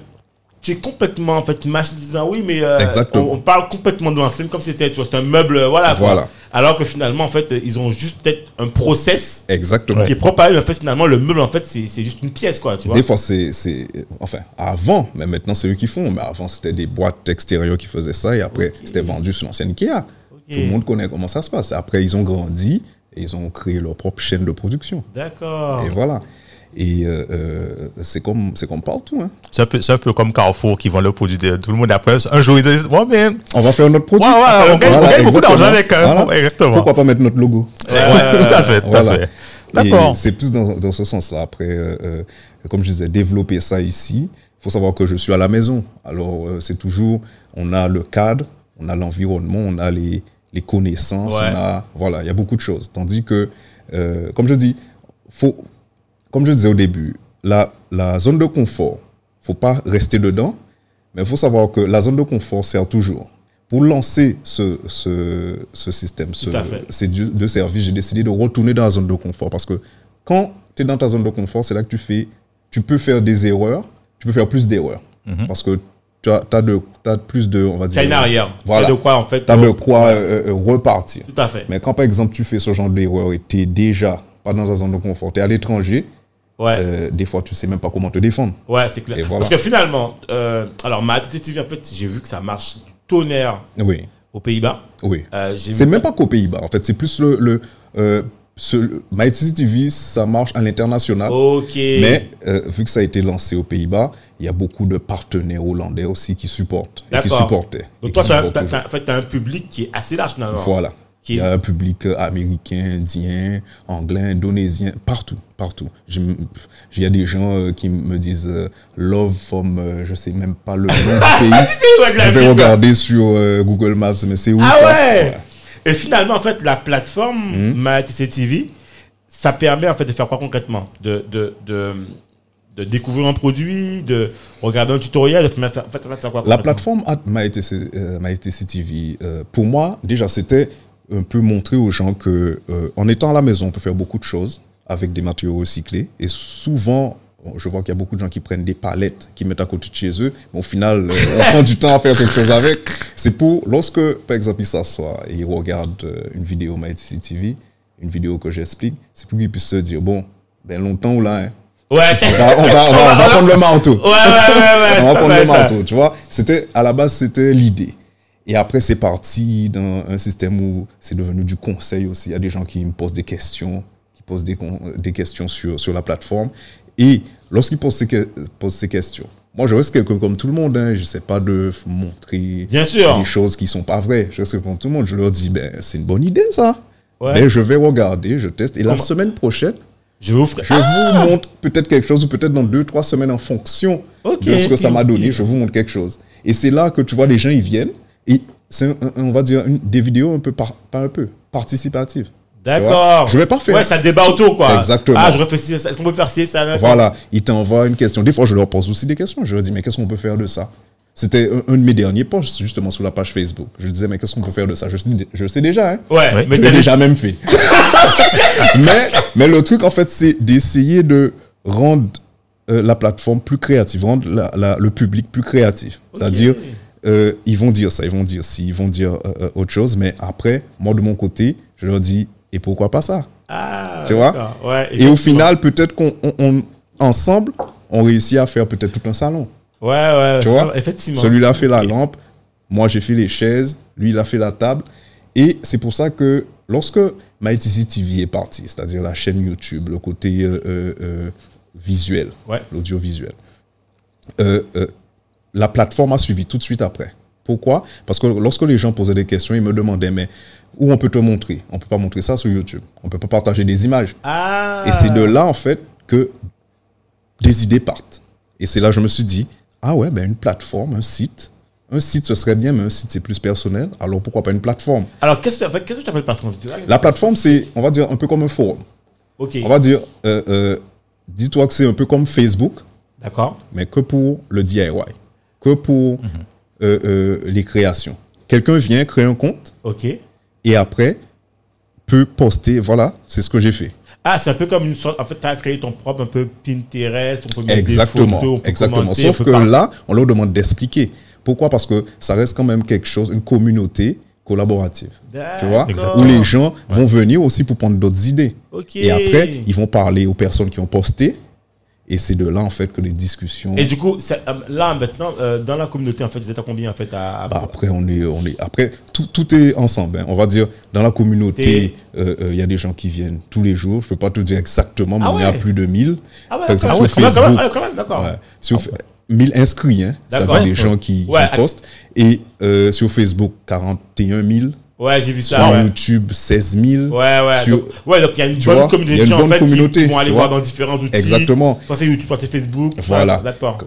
Speaker 2: tu es complètement en fait marginalisant. Oui, mais euh. On, on parle complètement de l'enseigne comme si c'était un meuble. euh, Voilà. quoi.
Speaker 1: Voilà.
Speaker 2: Alors que finalement, en fait, ils ont juste peut-être un process
Speaker 1: Exactement.
Speaker 2: qui est propre à eux. mais En fait, finalement, le meuble, en fait, c'est juste une pièce, quoi. Tu vois.
Speaker 1: Des fois, c'est, c'est, enfin, avant, mais maintenant, c'est eux qui font. Mais avant, c'était des boîtes extérieures qui faisaient ça et après, c'était vendu sur l'ancienne Ikea. Tout le monde connaît comment ça se passe. Après, ils ont grandi et ils ont créé leur propre chaîne de production.
Speaker 2: D'accord.
Speaker 1: Et voilà. Et euh, euh, c'est comme, c'est comme partout. hein.
Speaker 3: C'est un, peu- c'est un peu comme Carrefour qui vend le produit de tout le monde après. Un jour, ils disent Ouais, mais.
Speaker 1: On va faire notre produit.
Speaker 3: Ouais, ouais, on gagne- gagne beaucoup d'argent avec, hein.
Speaker 1: Voilà.
Speaker 3: Exactement.
Speaker 1: Pourquoi pas mettre notre logo?
Speaker 3: Ouais, tout à fait, tout à
Speaker 1: Voilà.
Speaker 3: fait.
Speaker 1: Et
Speaker 3: D'accord.
Speaker 1: C'est plus dans, dans ce sens-là. Après, euh, euh, comme je disais, développer ça ici. Il faut savoir que je suis à la maison. Alors, euh, c'est toujours, on a le cadre, on a l'environnement, on a les, les connaissances,
Speaker 2: Ouais.
Speaker 1: on a, voilà, il y a beaucoup de choses. Tandis que, euh, comme je dis, faut, comme je disais au début, la, la zone de confort, faut pas rester dedans, mais il faut savoir que la zone de confort sert toujours. Pour lancer ce, ce, ce système, ce, ces deux services, j'ai décidé de retourner dans la zone de confort parce que quand tu es dans ta zone de confort, c'est là que tu fais, tu peux faire des erreurs, tu peux faire plus d'erreurs parce que tu as, de, plus de, on va dire,
Speaker 2: T'as une arrière.
Speaker 1: Voilà.
Speaker 2: T'as de quoi, en fait.
Speaker 1: tu as de quoi euh, euh, repartir.
Speaker 2: Tout à fait.
Speaker 1: Mais quand par exemple tu fais ce genre d'erreur et tu es déjà pas dans ta zone de confort, tu es à l'étranger,
Speaker 2: Ouais.
Speaker 1: euh, des fois tu sais même pas comment te défendre.
Speaker 2: Ouais, c'est clair.
Speaker 1: Voilà.
Speaker 2: Parce que finalement, euh, alors ma TV, en fait, j'ai vu que ça marche du tonnerre
Speaker 1: Oui,
Speaker 2: aux Pays-Bas.
Speaker 1: oui.
Speaker 2: Euh,
Speaker 1: C'est même pas qu'aux Pays-Bas. En fait, c'est plus le. le euh, ce, TV, ça marche à l'international.
Speaker 2: Ok.
Speaker 1: Mais euh, vu que ça a été lancé aux Pays-Bas, il y a beaucoup de partenaires hollandais aussi qui supportent. Et qui supportaient.
Speaker 2: Donc toi, en fait, t'as un public qui est assez large finalement.
Speaker 1: Voilà. Il y a un public euh, américain, indien, anglais, indonésien, partout, partout. Il y a des gens euh, qui me disent euh, love from, euh, je sais même pas le nom du pays. Je vais regarder sur Google Maps, mais c'est où
Speaker 2: Ah
Speaker 1: ça?
Speaker 2: ouais Et finalement, en fait, la plateforme
Speaker 1: Hmm?
Speaker 2: MyTC TV, ça permet en fait de faire quoi concrètement? De, de, de, de découvrir un produit, de regarder un tutoriel, de faire, en fait, faire quoi
Speaker 1: La plateforme at- MyTC, MyTC TV, pour moi, déjà, c'était un peu montrer aux gens que euh, en étant à la maison, on peut faire beaucoup de choses avec des matériaux recyclés. Et souvent, je vois qu'il y a beaucoup de gens qui prennent des palettes, qui mettent à côté de chez eux, mais au final, euh, on prend du temps à faire quelque chose avec. C'est pour, lorsque, par exemple, ils s'assoient et ils regardent euh, une vidéo MyTC TV, une vidéo que j'explique, c'est pour qu'ils puissent se dire, bon, ben longtemps ou là, hein,
Speaker 2: Ouais,
Speaker 1: on va, on va- on va- on va prendre le marteau.
Speaker 2: Ouais, ouais, ouais, ouais.
Speaker 1: On va prendre le
Speaker 2: mal, ça.
Speaker 1: marteau, tu vois. C'était, à la base, c'était l'idée. Et après, c'est parti dans un système où c'est devenu du conseil aussi. Il y a des gens qui me posent des questions, qui posent des, questions sur, sur la plateforme. Et lorsqu'ils posent ces, que- posent ces questions, moi, je reste quelqu'un comme tout le monde. Hein. Je ne sais pas de montrer
Speaker 2: Bien sûr.
Speaker 1: des choses qui ne sont pas vraies. Je reste quelqu'un comme tout le monde. Je leur dis, ben, c'est une bonne idée, ça.
Speaker 2: Ouais.
Speaker 1: Ben, je vais regarder, je teste. Et la semaine prochaine,
Speaker 2: Je vous ferai.
Speaker 1: je vous montre peut-être quelque chose ou peut-être dans deux, trois semaines en fonction de ce que ça m'a donné, je vous montre quelque chose. Et c'est là que tu vois, les gens, ils viennent et c'est, on va dire, une- des vidéos un peu, par, pas un peu, participatives.
Speaker 2: D'accord.
Speaker 1: Je vais pas faire.
Speaker 2: Ouais, ça débat autour, quoi.
Speaker 1: Exactement.
Speaker 2: Ah, je réfléchis. Est-ce qu'on peut faire ci, ça là,
Speaker 1: Voilà, ils t'envoient une question. Des fois, je leur pose aussi des questions. Je leur dis, mais qu'est-ce qu'on peut faire de ça? C'était un, de mes derniers posts, justement, sur la page Facebook. Je disais, mais qu'est-ce qu'on peut faire de ça? Je, je sais déjà, hein.
Speaker 2: Ouais,
Speaker 3: Ouais.
Speaker 2: mais t'as
Speaker 1: déjà même fait. mais, mais le truc, en fait, c'est d'essayer de rendre euh, la plateforme plus créative, rendre la- la- le public plus créatif. C'est-à-dire, euh, ils vont dire ça, ils vont dire si, ils vont dire euh, euh, autre chose, mais après, moi, de mon côté, je leur dis, et pourquoi pas ça?
Speaker 2: Ah,
Speaker 1: Tu vois?
Speaker 2: Ouais,
Speaker 1: Et au final, peut-être qu'on, on- on- ensemble, on réussit à faire peut-être tout un salon.
Speaker 2: Ouais, ouais,
Speaker 1: Tu vois?
Speaker 2: effectivement.
Speaker 1: Celui-là a fait la lampe, moi j'ai fait les chaises, lui il a fait la table. Et c'est pour ça que lorsque MyTC TV est parti, c'est-à-dire la chaîne YouTube, le côté euh, visuel,
Speaker 2: Ouais.
Speaker 1: l'audiovisuel, la plateforme a suivi tout de suite après. Pourquoi? Parce que lorsque les gens posaient des questions, ils me demandaient, mais où on peut te montrer? On ne peut pas montrer ça sur YouTube. On ne peut pas partager des images.
Speaker 2: Ah.
Speaker 1: Et c'est de là, en fait, que des idées partent. Et c'est là que je me suis dit, ah ouais, ben une plateforme, un site. Un site, ce serait bien, mais un site, c'est plus personnel. Alors pourquoi pas une plateforme
Speaker 2: Alors, qu'est-ce que tu que appelles plateforme?
Speaker 1: La plateforme, c'est, on va dire, un peu comme un forum.
Speaker 2: Ok.
Speaker 1: On va dire, euh, euh, dis-toi que c'est un peu comme Facebook,
Speaker 2: D'accord.
Speaker 1: mais que pour le DIY, que pour euh, euh, les créations. Quelqu'un vient créer un compte
Speaker 2: Ok.
Speaker 1: et après peut poster, voilà, c'est ce que j'ai fait.
Speaker 2: Ah, c'est un peu comme une sorte. En fait, tu as créé ton propre un peu Pinterest. On peut mettre
Speaker 1: Exactement,
Speaker 2: des photos, on peut
Speaker 1: exactement. Sauf
Speaker 2: on
Speaker 1: que là, on leur demande d'expliquer. Pourquoi? Parce que ça reste quand même quelque chose, une communauté collaborative. Tu vois? Où les gens vont venir aussi pour prendre d'autres idées.
Speaker 2: Ok.
Speaker 1: Et après, ils vont parler aux personnes qui ont posté. Et c'est de là, en fait, que les discussions.
Speaker 2: Et du coup, euh, là, maintenant, euh, dans la communauté, en fait, vous êtes à combien, en fait à,
Speaker 1: Bah, après, on est, on est, après, tout, tout est ensemble. hein. On va dire, dans la communauté, euh, euh, il y a des gens qui viennent tous les jours. Je peux pas te dire exactement, mais
Speaker 2: Ah
Speaker 1: on est à
Speaker 2: ouais.
Speaker 1: plus de 1000.
Speaker 2: Ah ouais,
Speaker 1: exemple, sur
Speaker 2: Ah ouais, quand même,
Speaker 1: Facebook,
Speaker 2: ah, quand même, d'accord.
Speaker 1: Ouais. Sur fa- 1000 inscrits, hein, c'est-à-dire les gens qui, qui
Speaker 2: Ouais.
Speaker 1: postent. Et euh, sur Facebook, 41 000.
Speaker 2: Ouais, j'ai vu ça.
Speaker 1: sur
Speaker 2: ouais.
Speaker 1: YouTube, 16 000.
Speaker 2: Ouais, ouais.
Speaker 1: Sur-
Speaker 2: Donc, ouais, donc il y a une bonne
Speaker 1: vois,
Speaker 2: communauté
Speaker 1: il y a une bonne
Speaker 2: fait,
Speaker 1: communauté,
Speaker 2: qui vont aller voir dans différents outils.
Speaker 1: Exactement.
Speaker 2: Quand c'est YouTube, quand c'est Facebook.
Speaker 1: Voilà.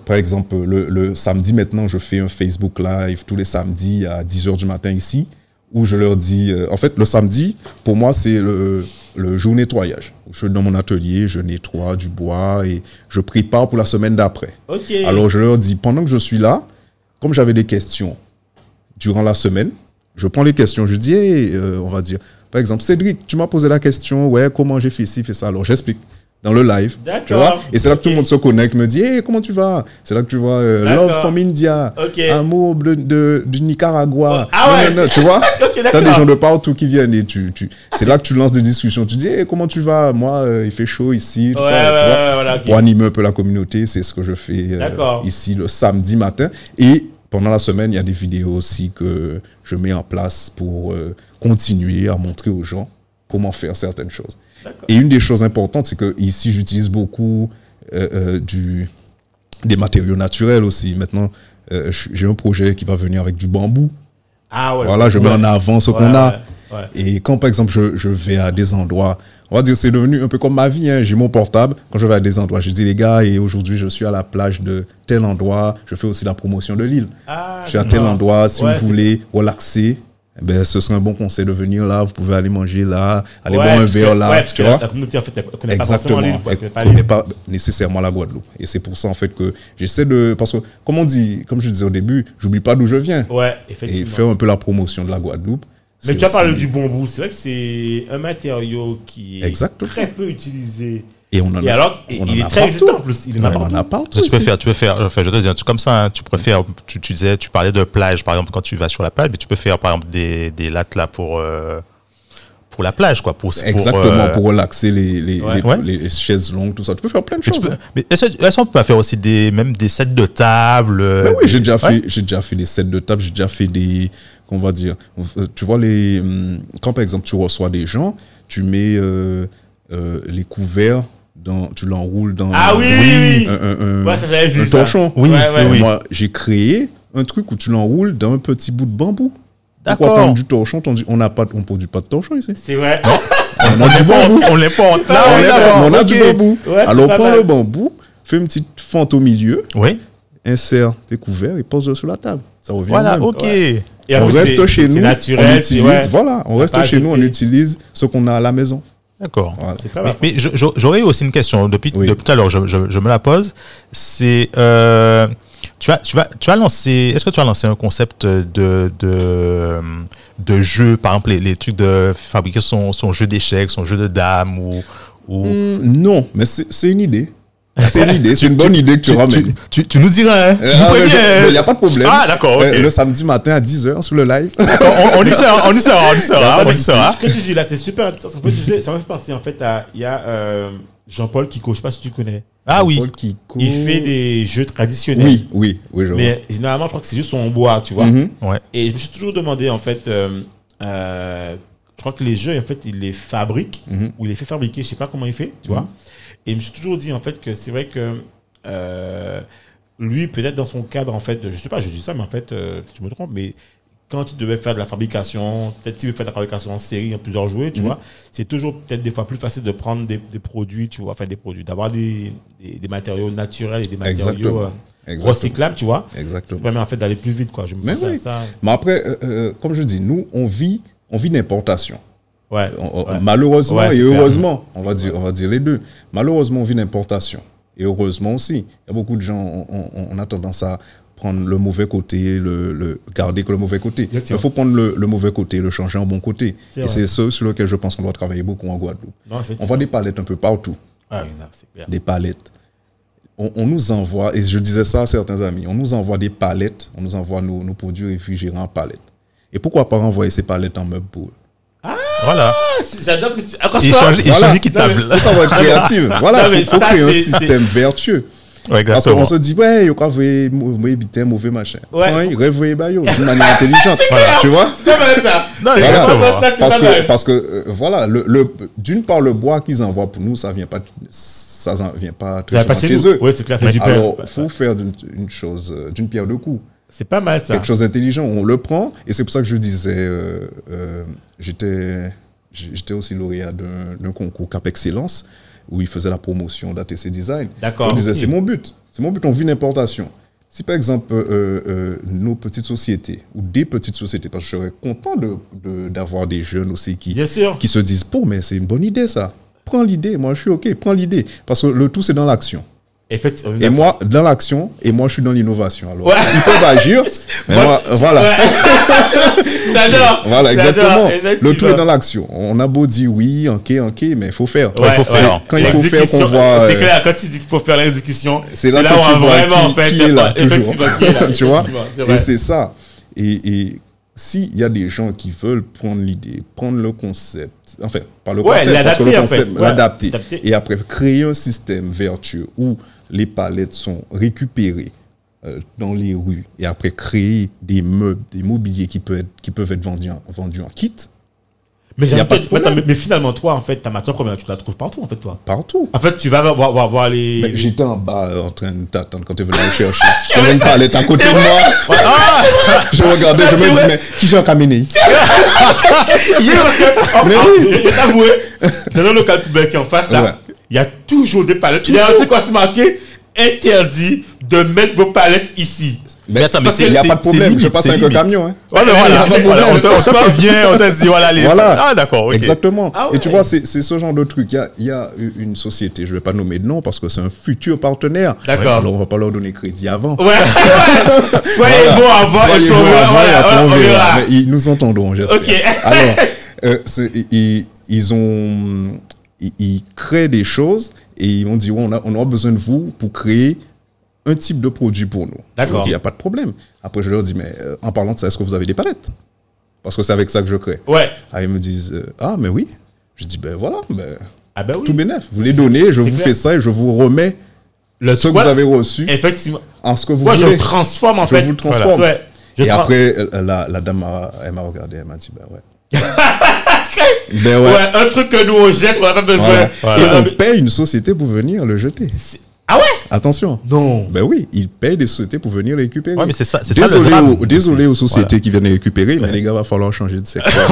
Speaker 1: Par exemple, le, le samedi maintenant, je fais un Facebook Live tous les samedis à 10h du matin ici, où je leur dis, euh, en fait, le samedi, pour moi, c'est le, le jour nettoyage. Je suis dans mon atelier, je nettoie du bois et je prépare pour la semaine d'après.
Speaker 2: Ok.
Speaker 1: Alors, je leur dis, pendant que je suis là, comme j'avais des questions durant la semaine, je prends les questions, je dis, Hey, euh, on va dire, par exemple, Cédric, tu m'as posé la question, ouais, comment j'ai fait ci, fait ça. Alors, j'explique dans le live. Tu
Speaker 2: D'accord.
Speaker 1: vois Et c'est là que tout le monde se connecte, me dit, hey, comment tu vas? C'est là que tu vois euh. Love from India,
Speaker 2: Ok.
Speaker 1: Amour de, de- du Nicaragua.
Speaker 2: Ah ouais,
Speaker 1: tu vois
Speaker 2: Ok,
Speaker 1: T'as des gens de partout qui viennent et tu, tu c'est là que tu lances des discussions. Tu dis, hey, comment tu vas? Moi, euh, il fait chaud ici. tout
Speaker 2: Ouais,
Speaker 1: ça,
Speaker 2: ouais,
Speaker 1: tu vois
Speaker 2: voilà.
Speaker 1: Pour animer un peu la communauté, c'est ce que je fais euh, ici le samedi matin. Et pendant la semaine, il y a des vidéos aussi que je mets en place pour euh, continuer à montrer aux gens comment faire certaines choses. Et une des choses importantes, c'est que ici, j'utilise beaucoup euh, euh, du, des matériaux naturels aussi. Maintenant, j'ai un projet qui va venir avec du bambou.
Speaker 2: Ah ouais.
Speaker 1: Voilà, je mets en avant ce
Speaker 2: Ouais,
Speaker 1: qu'on a.
Speaker 2: ouais.
Speaker 1: Et quand, par exemple, je, je vais à des endroits, on va dire, c'est devenu un peu comme ma vie. hein. J'ai mon portable. Quand je vais à des endroits, je dis, les gars, et aujourd'hui, je suis à la plage de tel endroit. Je fais aussi la promotion de l'île.
Speaker 2: Ah,
Speaker 1: je suis à tel endroit. Si
Speaker 2: Ouais,
Speaker 1: vous voulez relaxer, eh ben, ce serait un bon conseil de venir là. Vous pouvez aller manger là, aller
Speaker 2: Ouais,
Speaker 1: boire un verre là.
Speaker 2: ouais, parce
Speaker 1: tu
Speaker 2: que
Speaker 1: vois
Speaker 2: la, communauté, en fait, elle connaît pas
Speaker 1: Exactement.
Speaker 2: forcément l'île. quoi. Elle
Speaker 1: Elle
Speaker 2: connaît pas l'île.
Speaker 1: pas nécessairement la Guadeloupe. Et c'est pour ça, en fait, que j'essaie de. Parce que, comme on dit, comme je disais au début, j'oublie pas d'où je viens.
Speaker 2: Ouais,
Speaker 1: Et
Speaker 2: effectivement.
Speaker 1: faire un peu la promotion de la Guadeloupe.
Speaker 2: Mais tu as parlé du bambou. C'est vrai que c'est un matériau qui est
Speaker 1: Exactement.
Speaker 2: très peu utilisé.
Speaker 1: Et on en
Speaker 2: Et
Speaker 1: a.
Speaker 2: alors,
Speaker 1: on
Speaker 2: il
Speaker 1: en
Speaker 2: est
Speaker 1: a
Speaker 2: très
Speaker 1: partout.
Speaker 2: existant en plus. Il
Speaker 1: Ouais,
Speaker 2: n'importe
Speaker 1: on en a partout.
Speaker 3: Tu peux tu peux faire, enfin, je te dis, tu- comme ça, hein, tu préfères, tu, tu disais, tu parlais de plage, par exemple, quand tu vas sur la plage, mais tu peux faire, par exemple, des, des lattes là pour, euh, pour la plage, quoi. Pour, pour,
Speaker 1: Exactement,
Speaker 3: euh,
Speaker 1: pour relaxer les, les,
Speaker 2: Ouais.
Speaker 1: les,
Speaker 3: Ouais.
Speaker 1: les chaises longues, tout ça. Tu peux faire plein de
Speaker 3: mais
Speaker 1: choses.
Speaker 3: peux-
Speaker 1: hein.
Speaker 3: mais est-ce qu'on peut pas faire aussi des, même des sets de table euh,
Speaker 1: oui, j'ai déjà,
Speaker 3: Ouais.
Speaker 1: fait, j'ai déjà fait des sets de table, j'ai déjà fait des. Qu'on va dire. Euh, Tu vois, les, hum, quand par exemple tu reçois des gens, tu mets euh, euh, les couverts, dans, tu l'enroules dans
Speaker 2: Ah oui, oui, oui.
Speaker 1: un, un- un-
Speaker 2: Ouais, ça, vu
Speaker 1: torchon.
Speaker 2: Oui, ouais, ouais.
Speaker 1: Moi, j'ai créé un truc où tu l'enroules dans un petit bout de bambou. Pourquoi
Speaker 3: D'accord.
Speaker 1: prendre du torchon? On n'a pas, on produit pas de torchon ici.
Speaker 2: C'est vrai.
Speaker 1: On a du bambou.
Speaker 3: On oui,
Speaker 1: a-
Speaker 3: d'accord.
Speaker 1: on a du bambou. Alors prends le bambou, fais une petite fente au milieu,
Speaker 3: Oui.
Speaker 1: insère tes couverts et pose-le sur la table. Ça revient.
Speaker 3: Voilà,
Speaker 1: même.
Speaker 3: ok.
Speaker 2: Et
Speaker 1: on reste chez nous,
Speaker 2: naturel,
Speaker 1: on utilise,
Speaker 2: ouais.
Speaker 1: voilà, on reste chez nous, on utilise ce qu'on a à la maison.
Speaker 3: D'accord.
Speaker 1: Voilà.
Speaker 3: Mais, j'aurais aussi une question depuis,
Speaker 1: Oui.
Speaker 3: depuis tout à l'heure, je, je- je me la pose. C'est, euh, tu as, tu vas, tu as lancé, est-ce que tu as lancé un concept de, de, de jeu, par exemple, les, les trucs de fabriquer son, son jeu d'échecs, son jeu de dames ou, ou
Speaker 1: Hmm, non, mais c'est une idée. C'est une idée, c'est une bonne idée que tu,
Speaker 3: tu,
Speaker 1: ramènes.
Speaker 3: tu, tu- tu nous diras, hein, tu
Speaker 1: Euh,
Speaker 3: nous
Speaker 1: ah, Il n'y a pas de problème.
Speaker 3: Ah, d'accord.
Speaker 1: Euh, le samedi matin à 10h sur le live.
Speaker 3: On, on y sera, on y sera, on y sera, on y sera.
Speaker 2: Ce que tu dis là, c'est super intéressant. Ça me fait, ça me fait penser en fait à. Il y a euh, Jean-Paul Kiko, je sais pas si tu connais.
Speaker 3: Ah oui.
Speaker 1: Kiko.
Speaker 2: Il fait des jeux traditionnels.
Speaker 1: Oui, oui, oui, je vois.
Speaker 2: Mais généralement, je crois que c'est juste en bois, tu vois.
Speaker 1: Mhm.
Speaker 3: Ouais.
Speaker 2: Et je me suis toujours demandé, en fait, euh, euh, je crois que les jeux, en fait, il les fabrique
Speaker 1: Mhm.
Speaker 2: ou il les fait fabriquer, je sais pas comment il fait, tu vois. Et je me suis toujours dit, en fait, que c'est vrai que euh, lui, peut-être dans son cadre, en fait, je sais pas, je dis ça, mais en fait, euh, je me trompe, mais quand il devait faire de la fabrication, peut-être qu'il veut faire de la fabrication en série, en plusieurs jouets, tu
Speaker 1: Mhm.
Speaker 2: vois, c'est toujours peut-être des fois plus facile de prendre des, des produits, tu vois, enfin des produits, d'avoir des, des, des matériaux naturels et des matériaux euh, recyclables, tu vois.
Speaker 1: Exactement.
Speaker 2: Ça permet en fait d'aller plus vite, quoi. Je me
Speaker 1: Mais oui.
Speaker 2: ça.
Speaker 1: Mais après, euh, euh, comme je dis, nous, on vit, on vit d'importation.
Speaker 2: Ouais.
Speaker 1: On- on-
Speaker 2: Ouais.
Speaker 1: Malheureusement
Speaker 2: Ouais,
Speaker 1: et heureusement, on va, dire, on va dire les deux. Malheureusement, on vit d'importation. Et heureusement aussi. Il y a beaucoup de gens, on, a tendance à prendre le mauvais côté, le, le garder que le mauvais côté. Il faut prendre le, le mauvais côté, le changer en bon côté. Et c'est ce sur lequel je pense qu'on doit travailler beaucoup en Guadeloupe.
Speaker 2: Non,
Speaker 1: On voit des palettes un peu partout.
Speaker 2: Ah.
Speaker 1: Des palettes. On, on nous envoie, et je disais ça à certains amis, on nous envoie des palettes, on nous envoie nos, nos produits réfrigérés en palettes. Et pourquoi pas renvoyer ces palettes en meubles pour eux?
Speaker 3: Voilà.
Speaker 2: Ah, c'est- J'adore que Accroche-toi.
Speaker 3: Échange,
Speaker 1: Voilà.
Speaker 3: échange équitable.
Speaker 1: Ça, ça va être créatif. Voilà,
Speaker 2: Non, mais
Speaker 1: il faut, créer un
Speaker 2: c'est-
Speaker 1: système vertueux.
Speaker 3: Ouais,
Speaker 1: Parce qu'on se dit, ouais, il y a vous mauvais éviter un mauvais machin.
Speaker 2: Ouais.
Speaker 1: Ouais. Réveillez Bayo d'une manière intelligente. Tu vois?
Speaker 2: C'est pas mal ça.
Speaker 3: Non,
Speaker 2: C'est
Speaker 3: exactement.
Speaker 2: ça, c'est
Speaker 1: parce que, parce que euh, voilà, le, le- d'une part, le bois qu'ils envoient pour nous, ça vient pas, ça en vient pas très souvent
Speaker 2: chez
Speaker 1: eux.
Speaker 2: Ouais, c'est clair, c'est du.
Speaker 1: Alors,
Speaker 2: Ouais,
Speaker 1: faut faire d'une une chose, euh, d'une pierre deux coups.
Speaker 2: C'est pas mal ça.
Speaker 1: quelque chose d'intelligent, on le prend. Et c'est pour ça que je disais, euh, euh, j'étais j'étais aussi lauréat d'un concours Cap Excellence où il faisait la promotion d'ATC Design.
Speaker 2: D'accord.
Speaker 1: Je disais,
Speaker 2: Ok.
Speaker 1: c'est mon but. C'est mon but, on vit l'importation. Si par exemple, euh, euh, nos petites sociétés ou des petites sociétés, parce que je serais content d'avoir de, d'avoir des jeunes aussi qui,
Speaker 2: Bien sûr.
Speaker 1: qui se disent, bon, mais c'est une bonne idée ça. Prends l'idée, moi je suis OK, prends l'idée. Parce que le tout, c'est dans l'action. Et moi, dans l'action, et moi, je suis dans l'innovation. Alors,
Speaker 2: Ouais.
Speaker 1: ils peuvent agir, mais
Speaker 2: Moi,
Speaker 1: moi, voilà.
Speaker 2: Ouais.
Speaker 1: Voilà, exactement. Le tout est dans l'action. On a beau dire oui, ok, ok, mais il faut faire.
Speaker 2: Ouais,
Speaker 3: faut faire.
Speaker 2: ouais.
Speaker 1: Quand il faut faire qu'on voit,
Speaker 2: C'est
Speaker 1: euh,
Speaker 2: clair, quand tu dis qu'il faut faire l'exécution,
Speaker 1: C'est là
Speaker 2: là,
Speaker 1: que
Speaker 2: où
Speaker 1: tu
Speaker 2: on a
Speaker 1: vois
Speaker 2: vraiment
Speaker 1: qui-
Speaker 2: en fait.
Speaker 1: qui est là, toujours.
Speaker 2: là,
Speaker 1: tu vois? Et c'est ça. Et, et s'il y a des gens qui veulent prendre l'idée, prendre le concept, enfin, pas le
Speaker 2: Ouais,
Speaker 1: concept, parce que le
Speaker 2: l'adapter, en
Speaker 1: concept,
Speaker 2: fait. Ouais,
Speaker 1: l'adapter,
Speaker 2: l'adapter.
Speaker 1: et après créer un système vertueux où les palettes sont récupérées euh, dans les rues, et après créer des meubles, des mobiliers qui peuvent être, qui peuvent être vendus en, vendus en kit
Speaker 2: Mais,
Speaker 1: y a
Speaker 2: j'ai
Speaker 1: pas
Speaker 2: envie
Speaker 1: de
Speaker 2: de- mais,
Speaker 1: problème.
Speaker 2: mais finalement, toi, en fait, ta matière première, tu la trouves partout, en fait, toi.
Speaker 1: partout.
Speaker 2: En fait, tu vas voir, voir, voir les.
Speaker 1: J'étais en bas euh, en train de t'attendre quand tu venu me chercher. Il y avait une palette à côté de moi. je regardais, je me
Speaker 2: C'est
Speaker 1: dis, mais qui j'ai caminé
Speaker 2: Yeah, parce que,
Speaker 1: Mais
Speaker 2: oh,
Speaker 1: oui.
Speaker 2: oh, je vais t'avouer, dans le local poubelle qui est en face, là,
Speaker 1: Ouais.
Speaker 2: Il y a toujours des palettes. Il y a, tu sais quoi, c'est marqué interdit de mettre vos palettes ici.
Speaker 3: Mais attends, mais c'est
Speaker 1: n'y a
Speaker 3: c'est-
Speaker 1: pas de problème, je
Speaker 3: limite,
Speaker 1: passe
Speaker 3: c'est
Speaker 1: avec un
Speaker 3: limite.
Speaker 1: camion. Hein.
Speaker 3: Voilà, on t'a- on t'a on dit, voilà, les.
Speaker 1: Voilà.
Speaker 3: Ah, d'accord, ok.
Speaker 1: Exactement.
Speaker 2: Ah
Speaker 1: Et tu vois, c'est c'est ce genre de truc. Il y a, il y a une société, je ne vais pas nommer de nom parce que c'est un futur partenaire.
Speaker 2: D'accord.
Speaker 1: Alors, on ne va pas leur donner crédit avant.
Speaker 2: Ouais. Soyez
Speaker 1: Voilà.
Speaker 2: bon avant et
Speaker 1: Soyez bons avant et
Speaker 2: Voilà,
Speaker 1: après, on
Speaker 2: on
Speaker 1: verra.
Speaker 2: verra.
Speaker 1: Mais ils nous entendront, j'espère.
Speaker 2: Ok.
Speaker 1: Alors, euh, c'est- ils, ils ont, ils, ils créent des choses et ils m'ont dit, ouais, on, a, on aura besoin de vous pour créer un type de produit pour nous.
Speaker 2: D'accord.
Speaker 1: Je dis, il n'y a pas de problème. Après, je leur dis, mais euh, en parlant de ça, est-ce que vous avez des palettes? Parce que c'est avec ça que je crée.
Speaker 2: Ouais.
Speaker 1: Ah, ils me disent, euh, ah, mais oui. Je dis, ben voilà, ben,
Speaker 2: Ah ben oui.
Speaker 1: tout bénef. Vous les donnez, je vous
Speaker 2: clair.
Speaker 1: fais ça et je vous remets
Speaker 2: Le
Speaker 1: ce que vous avez reçu
Speaker 2: Effectivement.
Speaker 1: en ce que vous
Speaker 2: Moi, je le transforme en
Speaker 1: Je
Speaker 2: fait.
Speaker 1: vous le transforme.
Speaker 2: Ouais. Je
Speaker 1: Et après, la, la dame, elle m'a regardé, elle m'a dit, ben ouais. Ben ouais.
Speaker 2: Ouais, un truc que nous on jette, on n'a pas besoin.
Speaker 1: Voilà.
Speaker 2: Et on
Speaker 1: paye une société pour venir le jeter.
Speaker 2: Ah ouais?
Speaker 1: Attention.
Speaker 2: Non.
Speaker 1: Ben oui, ils payent des sociétés pour venir les récupérer.
Speaker 3: Ouais, mais c'est ça- c'est ça le
Speaker 1: désolé
Speaker 3: drame
Speaker 1: aux, désolé aux sociétés
Speaker 3: Voilà.
Speaker 1: qui viennent les récupérer, mais les gars, va falloir changer de secteur.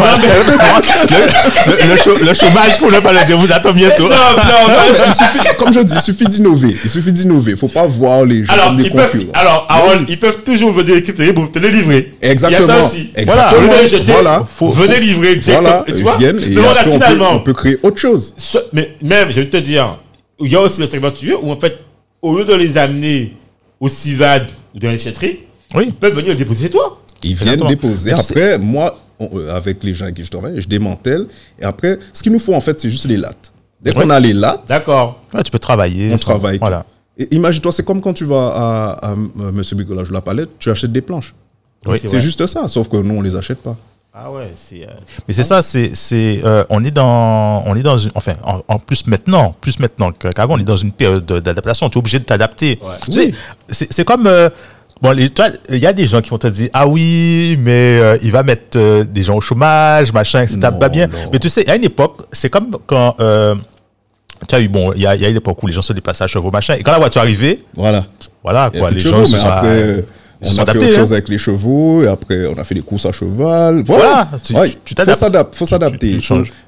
Speaker 3: le, le chau- le chômage, pour ne pas le dire, vous attend bientôt.
Speaker 2: Non, non, non.
Speaker 1: il suffit, comme je dis, il suffit d'innover. Il suffit d'innover. Faut pas voir les gens
Speaker 2: Alors,
Speaker 1: comme des
Speaker 2: ils peuvent,
Speaker 1: concurrents.
Speaker 2: alors, Harold, ils peuvent toujours venir récupérer pour te les livrer.
Speaker 1: Exactement.
Speaker 2: Il y a ça aussi.
Speaker 1: Exactement.
Speaker 2: Voilà. Jeter,
Speaker 1: Voilà.
Speaker 2: faut- venez livrer.
Speaker 1: Voilà,
Speaker 2: Et tu vois,
Speaker 1: viennent et après, on peut,
Speaker 2: finalement,
Speaker 1: on peut créer autre chose.
Speaker 2: ce- mais même, je vais te dire, il y a aussi le secteur vertueux où en fait, au lieu de les amener au CIVAD ou dans les déchetteries,
Speaker 3: Oui.
Speaker 2: ils peuvent venir les déposer chez toi.
Speaker 1: Ils viennent
Speaker 3: Exactement.
Speaker 1: déposer. Après, moi, on- euh, avec les gens avec qui je travaille, je démantèle. Et après, ce qu'il nous faut, en fait, c'est juste les lattes. Dès qu'on a les lattes,
Speaker 2: D'accord.
Speaker 3: Ouais, tu peux travailler.
Speaker 1: on travaille.
Speaker 3: Voilà.
Speaker 1: Et Imagine-toi, c'est comme quand tu vas à, à, à Monsieur Bricolage de la Palette, tu achètes des planches.
Speaker 3: Oui,
Speaker 2: c'est
Speaker 1: juste ça, sauf que nous, on les achète pas.
Speaker 2: Ah ouais, c'est. euh,
Speaker 3: Mais c'est ça, c'est, c'est, euh, on est dans, on est dans une, enfin, en, en plus maintenant, plus maintenant qu'avant, on est dans une période de- d'adaptation. Tu es obligé de t'adapter.
Speaker 2: Ouais.
Speaker 3: Tu sais, c'est, c'est comme, euh, bon, il y a des gens qui vont te dire, ah oui, mais euh, il va mettre euh, des gens au chômage, machin, etc.
Speaker 1: Non,
Speaker 3: pas bien.
Speaker 1: non.
Speaker 3: Mais tu sais, à une époque, c'est comme quand, euh, tu as eu, bon, il y a, il y a une époque où les gens se déplaçaient à chevaux, machin, et quand la voiture arrivait,
Speaker 1: Voilà.
Speaker 3: voilà, quoi, les gens
Speaker 1: chevaux,
Speaker 3: se
Speaker 1: mais
Speaker 3: sont,
Speaker 1: après, on a fait autre
Speaker 3: hein.
Speaker 1: chose avec les chevaux, et après, on a fait des courses à cheval. Voilà.
Speaker 3: Voilà, tu- t'adaptes.
Speaker 1: Faut s'adapter. Faut s'adapter.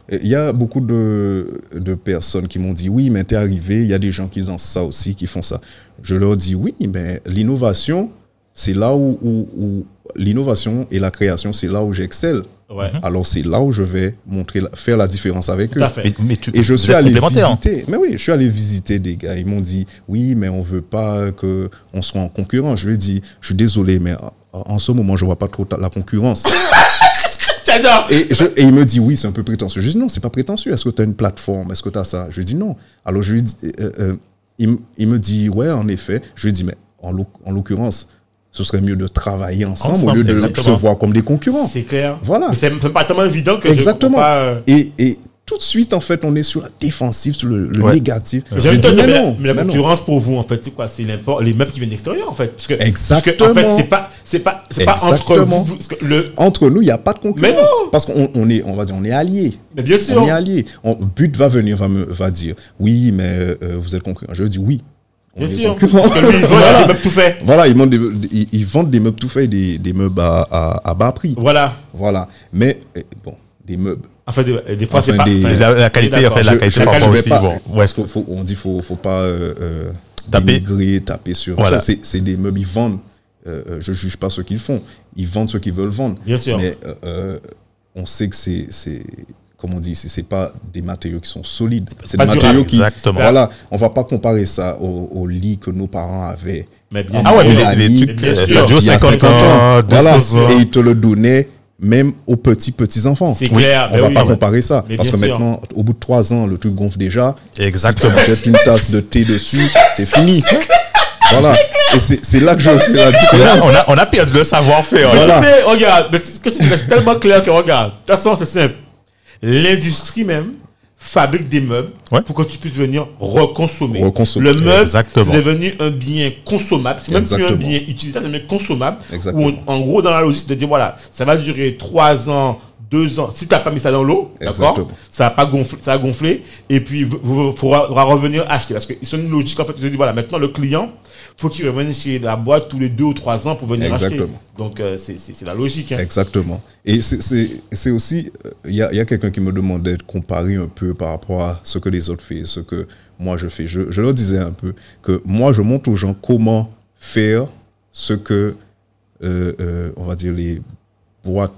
Speaker 1: Il. Il y a beaucoup de, de personnes qui m'ont dit oui, mais t'es arrivé. Il y a des gens qui lancent ça aussi, qui font ça. Je leur dis oui, mais l'innovation, c'est là où, où- où- l'innovation et la création, c'est là où j'excelle.
Speaker 2: Ouais.
Speaker 1: Alors c'est là où je vais montrer, la- faire la différence avec
Speaker 2: Tout
Speaker 1: eux.
Speaker 2: à fait.
Speaker 3: Mais, mais tu,
Speaker 1: Et je suis allé
Speaker 3: hein.
Speaker 1: visiter. Mais oui, je suis allé visiter des gars. Ils m'ont dit oui, mais on veut pas que on soit en concurrence. Je lui ai dit, je suis désolé, mais en- ce moment, je vois pas trop la concurrence.
Speaker 2: J'adore.
Speaker 1: Et, je- et il me dit oui, c'est un peu prétentieux. Je lui dis non, c'est pas prétentieux. Est-ce que tu as une plateforme? Est-ce que tu as ça? Je lui dis non. Alors je lui dis, euh, euh, il, m- il me dit ouais, en effet. Je lui dis mais en l'occurrence, ce serait mieux de travailler ensemble, au lieu de
Speaker 3: exactement.
Speaker 1: se voir comme des concurrents.
Speaker 2: C'est clair.
Speaker 1: Voilà.
Speaker 2: C'est pas tellement évident que
Speaker 1: Exactement.
Speaker 2: je comprends pas. euh,
Speaker 1: Et, et tout de suite, en fait, on est sur la défensive, sur le, le
Speaker 3: Ouais.
Speaker 1: négatif.
Speaker 2: J'ai
Speaker 1: Je
Speaker 2: envie de te
Speaker 1: dis,
Speaker 2: dire,
Speaker 1: mais
Speaker 2: la-
Speaker 1: non,
Speaker 2: mais la
Speaker 1: mais non.
Speaker 2: concurrence pour vous, en fait, c'est quoi? C'est les meubles qui viennent d'extérieur, en fait. Parce que,
Speaker 1: Exactement.
Speaker 2: Parce que, en fait, c'est pas, c'est pas, c'est pas entre
Speaker 1: Exactement.
Speaker 2: vous, vous- parce que le,
Speaker 1: Entre nous, il n'y a pas de concurrence.
Speaker 2: Mais non.
Speaker 1: Parce qu'on on est, on va dire, on est alliés.
Speaker 2: mais bien sûr.
Speaker 1: On est alliés. On, But va venir, va, me, va dire, oui, mais euh, vous êtes concurrent. Je dis oui.
Speaker 2: Bien sûr. Parce que lui, il vend
Speaker 1: Voilà.
Speaker 2: des meubles tout faits.
Speaker 1: Voilà, ils vendent des, ils, ils vendent des meubles tout faits, et des, des meubles à, à, à bas prix.
Speaker 2: Voilà.
Speaker 1: Voilà. Mais, euh, bon, des meubles.
Speaker 2: En fait, des, des fois,
Speaker 1: Enfin,
Speaker 2: c'est pas.
Speaker 1: des-
Speaker 2: enfin,
Speaker 3: La, la qualité, en fait, la
Speaker 1: Je-
Speaker 3: qualité
Speaker 1: je-
Speaker 3: parfois
Speaker 1: je
Speaker 3: aussi,
Speaker 1: pas-
Speaker 3: bon, ouais,
Speaker 1: parce qu'on faut, on dit faut, faut pas euh, euh,
Speaker 3: Taper.
Speaker 1: dénigrer, taper sur.
Speaker 3: Voilà.
Speaker 1: C'est des meubles, ils vendent. Euh, euh, je juge pas ce qu'ils font. Ils vendent ce qu'ils veulent vendre.
Speaker 2: Bien sûr.
Speaker 1: Mais euh, euh, on sait que c'est, comme on dit, c'est, pas des matériaux qui sont solides. C'est
Speaker 2: pas
Speaker 1: des
Speaker 2: durable.
Speaker 1: matériaux qui.
Speaker 3: Exactement.
Speaker 1: Voilà. On va pas comparer ça au, au lit que nos parents avaient.
Speaker 2: Mais bien
Speaker 3: Ah ouais, mais
Speaker 2: sûr.
Speaker 3: les, les trucs,
Speaker 2: bien
Speaker 3: euh,
Speaker 2: sûr.
Speaker 3: ça dure
Speaker 1: Il y a
Speaker 3: 50 ans, 200
Speaker 1: Voilà.
Speaker 3: ans.
Speaker 1: Et ils te le donnaient même aux petits petits enfants.
Speaker 2: C'est clair,
Speaker 1: On va
Speaker 2: oui.
Speaker 1: pas
Speaker 2: Ouais.
Speaker 1: comparer ça
Speaker 2: Mais
Speaker 1: parce que
Speaker 2: sûr.
Speaker 1: maintenant, au bout de trois ans, le truc gonfle déjà.
Speaker 3: Exactement.
Speaker 1: Si tu jettes une tasse de thé dessus, c'est fini. Voilà. Et c'est c'est là que je fais la
Speaker 3: Là,
Speaker 1: différence.
Speaker 3: on, a, on a perdu le savoir-faire.
Speaker 1: Voilà.
Speaker 2: Tu sais, regarde, mais ce que tu dis, c'est tellement clair que regarde. De toute façon, c'est simple. L'industrie même fabrique des meubles
Speaker 3: Ouais.
Speaker 2: pour que tu puisses venir reconsommer.
Speaker 1: Reconsommer.
Speaker 2: Le meuble, c'est devenu un bien consommable. C'est même plus un bien utilisable, c'est un bien consommable.
Speaker 1: Exactement.
Speaker 2: Où on- en gros, dans la logique de dire, voilà, ça va durer 3 ans, 2 ans. Si tu n'as pas mis ça dans l'eau, d'accord. Ça va pas gonfler, ça va gonfler. Et puis, il faudra, revenir acheter. Parce qu'ils sont une logique, en fait, se disent, voilà, maintenant, le client, faut qu'il revienne chez la boîte tous les 2 ou 3 ans pour venir acheter.
Speaker 1: Exactement.
Speaker 2: Donc, euh, c'est la logique. hein.
Speaker 1: Exactement. Et c'est- aussi, euh, il y a, y a quelqu'un qui me demandait de comparer un peu par rapport à ce que les autres font, ce que moi je fais. Je, je leur disais un peu que moi je montre aux gens comment faire ce que, euh, euh, on va dire, les boîtes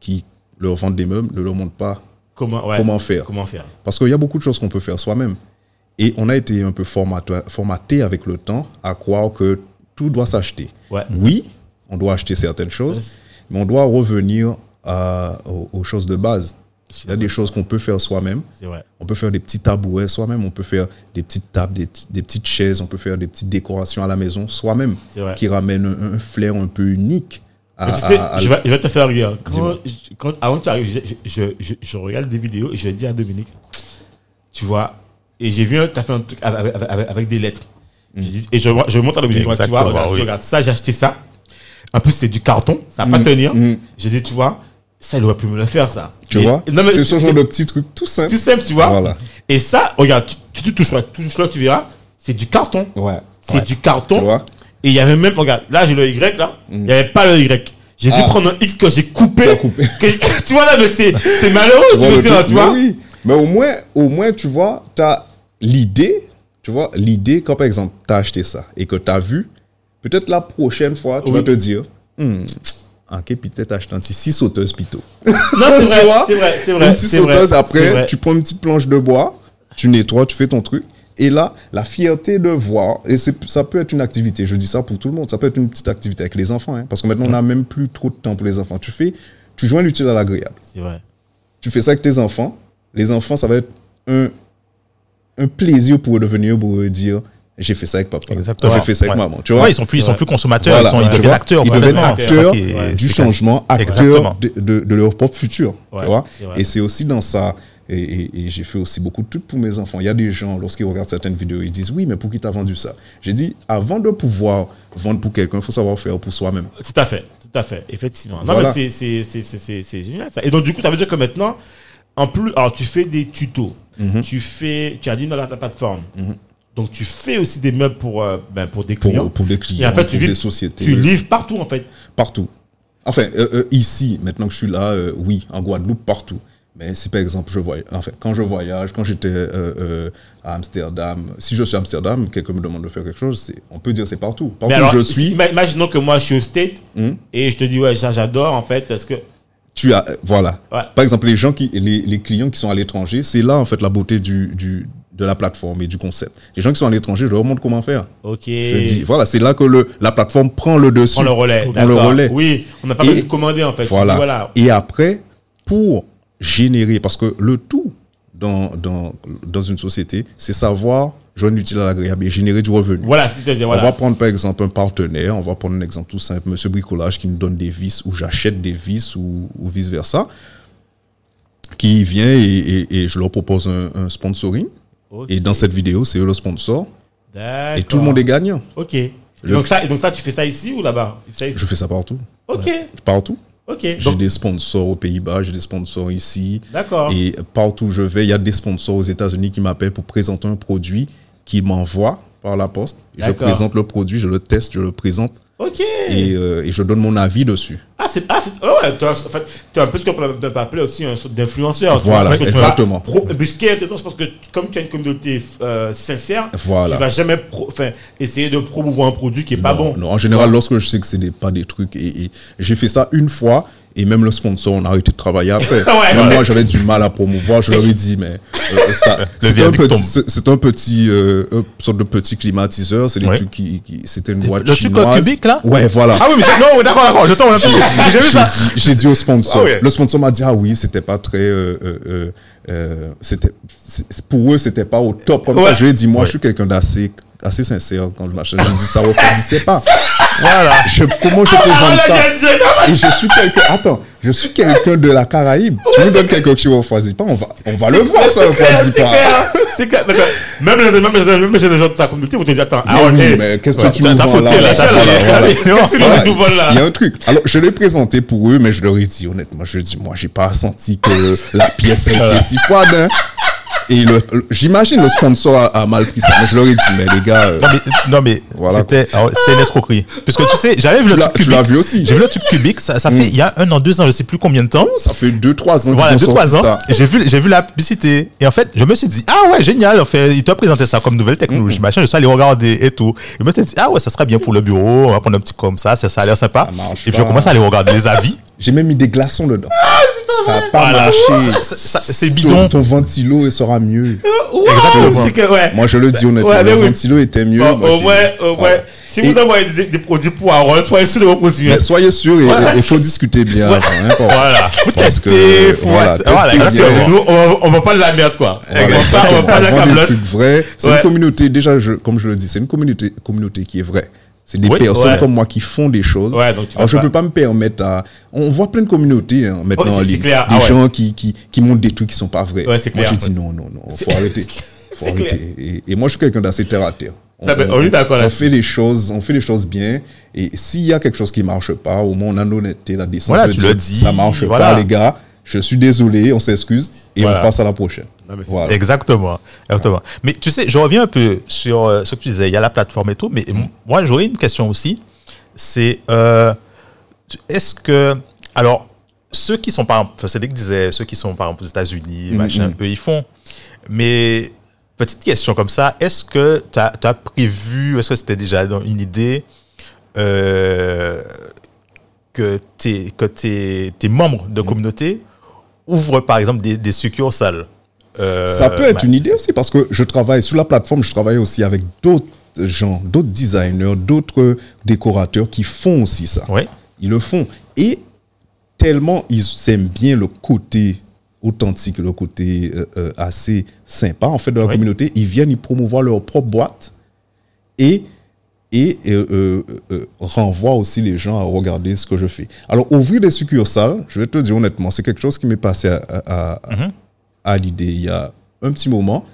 Speaker 1: qui leur vendent des meubles ne leur montrent pas
Speaker 2: Comment, ouais.
Speaker 1: comment faire.
Speaker 2: Comment faire
Speaker 1: Parce qu'il y a beaucoup de choses qu'on peut faire soi-même. Et on a été un peu formaté, formaté avec le temps à croire que tout doit s'acheter.
Speaker 2: Ouais.
Speaker 1: Oui, on doit acheter certaines choses, mais on doit revenir à- aux, aux choses de base. Il y a des choses qu'on peut faire soi-même. On peut faire des petits tabourets soi-même, on peut faire des petites tables, des, des petites chaises, on peut faire des petites décorations à la maison soi-même qui ramènent un, un flair un peu unique. À-
Speaker 2: Mais tu sais,
Speaker 1: à- à-
Speaker 2: je, vais, je vais te faire rire. Quand, je- avant que tu arrives, je, je, je, je regarde des vidéos et je dis à Dominique, tu vois, et j'ai vu, tu as fait un truc avec, avec- avec- avec des lettres. Je dis- et je, je montre à Dominique, tu vois, regarde,
Speaker 3: oui.
Speaker 2: regarde ça, j'ai acheté ça. En plus, c'est du carton, ça va pas
Speaker 1: Mm,
Speaker 2: tenir.
Speaker 1: mm.
Speaker 2: J'ai dit, tu vois, ça, il aurait pu me le faire, ça.
Speaker 1: Tu
Speaker 2: Et-
Speaker 1: vois C'est ce genre de petit truc tout simple.
Speaker 2: tout simple, tu vois.
Speaker 1: Voilà.
Speaker 2: Et ça, regarde, tu, tu, tu touches là, tu touches là, tu verras, c'est du carton.
Speaker 1: Ouais.
Speaker 2: C'est du carton.
Speaker 1: Tu vois
Speaker 2: Et il y avait même, regarde, là, j'ai le Y, là. Il n'y avait pas le Y. J'ai dû
Speaker 1: Ah.
Speaker 2: prendre un X que j'ai coupé.
Speaker 1: Tu as coupé.
Speaker 2: que- tu vois, là, mais c'est malheureux, tu,
Speaker 1: vois
Speaker 2: veux dire, tu vois.
Speaker 1: Mais oui. Mais au moins, au moins, tu vois, tu as l'idée, tu vois, l'idée, quand par exemple, tu as acheté ça et que tu as vu, peut-être la prochaine fois, tu
Speaker 2: Oui.
Speaker 1: vas te dire, hmm, ok, peut-être acheter un petit six sauteuses plutôt.
Speaker 2: Non, c'est vrai,
Speaker 1: vois?
Speaker 2: c'est vrai, c'est vrai.
Speaker 1: Une six
Speaker 2: c'est vrai,
Speaker 1: sauteuse,
Speaker 2: c'est
Speaker 1: après, tu prends une petite planche de bois, tu nettoies, tu fais ton truc. Et là, la fierté de voir, et ça peut être une activité, je dis ça pour tout le monde, ça peut être une petite activité avec les enfants, hein, parce que maintenant, on n'a même plus trop de temps pour les enfants. Tu fais, tu joins l'utile à l'agréable
Speaker 2: C'est vrai.
Speaker 1: tu fais ça avec tes enfants, les enfants, ça va être un, un plaisir pour eux de venir pour eux dire j'ai fait ça avec papa,
Speaker 3: Exactement.
Speaker 1: j'ai fait ça avec
Speaker 3: Ouais.
Speaker 1: maman. Tu vois
Speaker 3: Ouais, ils sont plus, ils sont plus consommateurs,
Speaker 1: Voilà.
Speaker 3: ils, sont, ils
Speaker 1: Tu
Speaker 3: deviennent acteurs.
Speaker 1: Ils deviennent acteurs du changement, acteurs de, de- de leur propre futur.
Speaker 2: Ouais,
Speaker 1: tu vois et c'est aussi dans ça. Et, et- et j'ai fait aussi beaucoup de trucs pour mes enfants. Il y a des gens, lorsqu'ils regardent certaines vidéos, ils disent Oui, mais pour qui t'as vendu ça? J'ai dit Avant de pouvoir vendre pour quelqu'un, il faut savoir faire pour soi-même.
Speaker 2: Tout à fait, tout à fait, effectivement. Non,
Speaker 1: Voilà.
Speaker 2: mais c'est- génial ça. Et donc, du coup, ça veut dire que maintenant, en plus, alors tu fais des tutos,
Speaker 1: Mhm.
Speaker 2: tu fais, tu as dit dans la, la plateforme. Donc, tu fais aussi des meubles pour, euh, ben, pour des clients.
Speaker 1: Pour, pour les
Speaker 2: Et
Speaker 1: clients,
Speaker 2: en fait, tu,
Speaker 1: pour sociétés.
Speaker 2: tu livres partout, en fait.
Speaker 1: Partout. Enfin, euh, euh, ici, maintenant que je suis là, oui, en Guadeloupe, partout. Mais si par exemple, je voyage, enfin, quand je voyage, quand j'étais euh, euh, à Amsterdam, si je suis à Amsterdam, quelqu'un me demande de faire quelque chose, on peut dire c'est partout. Partout
Speaker 2: Mais alors,
Speaker 1: je suis,
Speaker 2: ima- imaginons que moi, je suis au State
Speaker 1: Hmm?
Speaker 2: et je te dis, ouais, ça, j'adore, en fait, parce que.
Speaker 1: tu as, voilà.
Speaker 2: Ouais.
Speaker 1: Par exemple, les gens qui, les, les clients qui sont à l'étranger, c'est là en fait la beauté du, du, de la plateforme et du concept. Les gens qui sont à l'étranger, je leur montre comment faire.
Speaker 2: Ok.
Speaker 1: Je dis, voilà, c'est là que le, la plateforme prend le dessus.
Speaker 2: Prends le relais.
Speaker 1: Prend le relais.
Speaker 2: Oui, on n'a pas besoin de commander, en fait. Tu
Speaker 1: Voilà.
Speaker 2: dis, voilà.
Speaker 1: Et après, pour générer, parce que le tout dans, dans, dans une société, c'est savoir joindre l'utile à l'agréable et générer du revenu.
Speaker 2: Voilà ce que veux dire.
Speaker 1: On va prendre par exemple un partenaire, on va prendre un exemple tout simple, Monsieur Bricolage qui nous donne des vis ou j'achète des vis ou, ou vice versa, qui vient et, et- et je leur propose un, un sponsoring. Et dans cette vidéo, c'est eux le sponsor et tout le monde est gagnant.
Speaker 2: Ok.
Speaker 1: Le-
Speaker 2: donc, ça, donc ça, tu fais ça ici ou là-bas?
Speaker 1: Je fais ça partout.
Speaker 2: Ok.
Speaker 1: Partout. J'ai des sponsors aux Pays-Bas, j'ai des sponsors ici.
Speaker 2: D'accord.
Speaker 1: Et partout où je vais, il y a des sponsors aux États-Unis qui m'appellent pour présenter un produit qu'ils m'envoient par la poste. Je présente le produit, je le teste, je le présente
Speaker 2: Ok.
Speaker 1: et, euh, et je donne mon avis dessus.
Speaker 2: Ah, c'est. Ah. Oh, ouais, tu as, en fait, tu as un peu ce qu'on peut appeler aussi un sorte d'influenceur. tu
Speaker 1: Voilà, exactement.
Speaker 2: mais ce qui est intéressant, je pense que comme tu as une communauté euh, sincère,
Speaker 1: Voilà.
Speaker 2: tu vas jamais pro- essayer de promouvoir un produit qui est pas bon.
Speaker 1: non, en général, lorsque je sais que c'est des- pas des trucs, et, et j'ai fait ça une fois, et même le sponsor, on a arrêté de travailler après.
Speaker 2: Ouais, ouais.
Speaker 1: Moi, j'avais du mal à promouvoir, je leur ai dit, mais euh, ça, c'est un petit, c'est c'est un petit, euh, sorte de petit climatiseur, c'est des
Speaker 3: Ouais.
Speaker 1: trucs qui, qui c'était une boîte
Speaker 3: Le truc
Speaker 1: chinoise.
Speaker 3: cubique, là?
Speaker 1: Ouais, voilà.
Speaker 3: Ah oui, mais non, d'accord, d'accord, je t'en J'ai vu ça.
Speaker 1: J'ai dit- au sponsor.
Speaker 3: Ah ouais.
Speaker 1: Le sponsor m'a dit ah oui, c'était pas très. euh, euh, euh, euh, c'était pour eux, c'était pas au top. Comme ça,
Speaker 2: Ouais.
Speaker 1: je lui ai dit moi, je suis quelqu'un d'assez assez sincère quand je m'achète. Je lui ai dit ça refroidissait pas.
Speaker 3: Voilà.
Speaker 1: Je, comment je peux
Speaker 2: Ah,
Speaker 1: vendre ça Et je suis quelqu'un. Attends, je suis quelqu'un de la Caraïbe. Tu nous donnes quelqu'un qui ne refroidit pas, on va, on va le voir, ça
Speaker 2: clair,
Speaker 1: refroidit
Speaker 2: c'est clair. Même les, même les, gens de ta communauté vont te dire Attends,
Speaker 1: Mais
Speaker 2: hey,
Speaker 1: mais qu'est-ce que tu nous vends là.
Speaker 2: Qu'est-ce que tu nous voles là?
Speaker 1: Il y a un truc. Alors, je l'ai présenté pour eux, mais je leur ai dit, honnêtement, je dis, moi, j'ai pas senti que la pièce été si froide. Et j'imagine le sponsor a, a mal pris ça, mais je leur ai dit, mais les gars, euh,
Speaker 3: Non mais, non, mais
Speaker 1: Voilà.
Speaker 3: c'était une escroquerie. Puisque tu sais, j'avais vu le truc
Speaker 1: tu l'as vu aussi.
Speaker 3: J'ai vu le truc cubique, ça, ça fait il y a un an, deux ans, je sais plus combien de temps.
Speaker 1: Ça fait 2-3 ans
Speaker 3: Voilà, deux, trois ans. J'ai vu, j'ai vu la publicité. Et en fait, je me suis dit, ah ouais, génial. En fait, il t'a présenté ça comme nouvelle technologie, machin. Je suis allé regarder et tout. Et je me suis dit, ah ouais, ça serait bien pour le bureau. On va prendre un petit comme ça. Ça, ça a l'air sympa.
Speaker 1: Ça
Speaker 3: Et puis, on commence à aller regarder les avis.
Speaker 1: J'ai même mis des glaçons dedans. ça n'a pas
Speaker 3: Voilà.
Speaker 1: marché.
Speaker 3: Ça- ça- C'est bidon.
Speaker 1: ton ventilo il sera mieux.
Speaker 3: Exactement.
Speaker 2: C'est que, ouais.
Speaker 1: Moi, je le dis honnêtement,
Speaker 2: Ouais,
Speaker 1: le
Speaker 2: oui.
Speaker 1: ventilo était mieux.
Speaker 2: Bon,
Speaker 1: Moi,
Speaker 2: au moins, au moins,
Speaker 1: Voilà.
Speaker 2: si
Speaker 1: Et-
Speaker 2: vous envoyez des, des produits pour Harold, soyez sûr de vos produits.
Speaker 1: Mais soyez sûr, et- il faut discuter bien avant. hein, quand-
Speaker 3: Voilà. Faut
Speaker 1: Parce que.
Speaker 3: Faut
Speaker 1: voilà,
Speaker 3: voilà,
Speaker 1: tester
Speaker 3: exactement.
Speaker 1: bien.
Speaker 2: Nous, on va, on va pas de la merde, quoi.
Speaker 1: Voilà,
Speaker 2: on va pas, on va
Speaker 1: exactement.
Speaker 2: pas de la cablotte.
Speaker 1: C'est
Speaker 2: Ouais.
Speaker 1: une communauté, déjà, je, comme je le dis, c'est une communauté, communauté qui est vraie. C'est des
Speaker 3: Oui,
Speaker 1: personnes
Speaker 2: ouais.
Speaker 1: comme moi qui font des choses.
Speaker 2: Ouais, donc tu
Speaker 1: Alors, je ne peux pas me permettre à. On voit plein de communautés hein, maintenant
Speaker 2: Oh,
Speaker 1: en ligne.
Speaker 2: clair.
Speaker 1: Des
Speaker 2: Ah ouais.
Speaker 1: gens qui, qui, qui montrent des trucs qui sont pas vrais. Moi, j'ai dit non, non, non,
Speaker 2: C'est-
Speaker 1: faut arrêter. Faut arrêter. Et, et moi, je suis quelqu'un d'assez terre à terre. On,
Speaker 2: on
Speaker 1: fait les choses, on fait les choses bien. Et s'il y a quelque chose qui marche pas, au moins on a l'honnêteté, la décence
Speaker 3: Voilà,
Speaker 1: de dire
Speaker 3: dis,
Speaker 1: ça marche
Speaker 3: voilà.
Speaker 1: pas, les gars. Je suis désolé, on s'excuse et
Speaker 3: Voilà.
Speaker 1: on passe à la prochaine.
Speaker 2: Non, mais c'est-
Speaker 1: Voilà.
Speaker 3: Exactement. Exactement. Mais tu sais, je reviens un peu sur euh, ce que tu disais. Il y a la plateforme et tout, mais m- moi, j'aurais une question aussi. C'est euh, est-ce que. Alors, ceux qui sont par exemple, Cédric disait, ceux qui sont par exemple aux États-Unis,
Speaker 1: Mhm,
Speaker 3: machin,
Speaker 1: mhm.
Speaker 3: eux, ils font. Mais, petite question comme ça, est-ce que tu as, prévu, est-ce que c'était déjà dans une idée euh, que tes, que tes, tes membres de communauté ouvrent par exemple des, des succursales euh,
Speaker 1: Ça peut être
Speaker 3: bah,
Speaker 1: une idée aussi parce que je travaille sur la plateforme, je travaille aussi avec d'autres gens, d'autres designers, d'autres décorateurs qui font aussi ça.
Speaker 3: Oui.
Speaker 1: Ils le font. Et tellement ils aiment bien le côté authentique, le côté euh, euh, assez sympa en fait de la
Speaker 3: Oui.
Speaker 1: communauté, ils viennent y promouvoir leur propre boîte et et euh, renvoient aussi les gens à regarder ce que je fais. Alors ouvrir des succursales, je vais te dire honnêtement, c'est quelque chose qui m'est passé à, à- à-
Speaker 3: Mhm.
Speaker 1: À l'idée il y a un petit moment,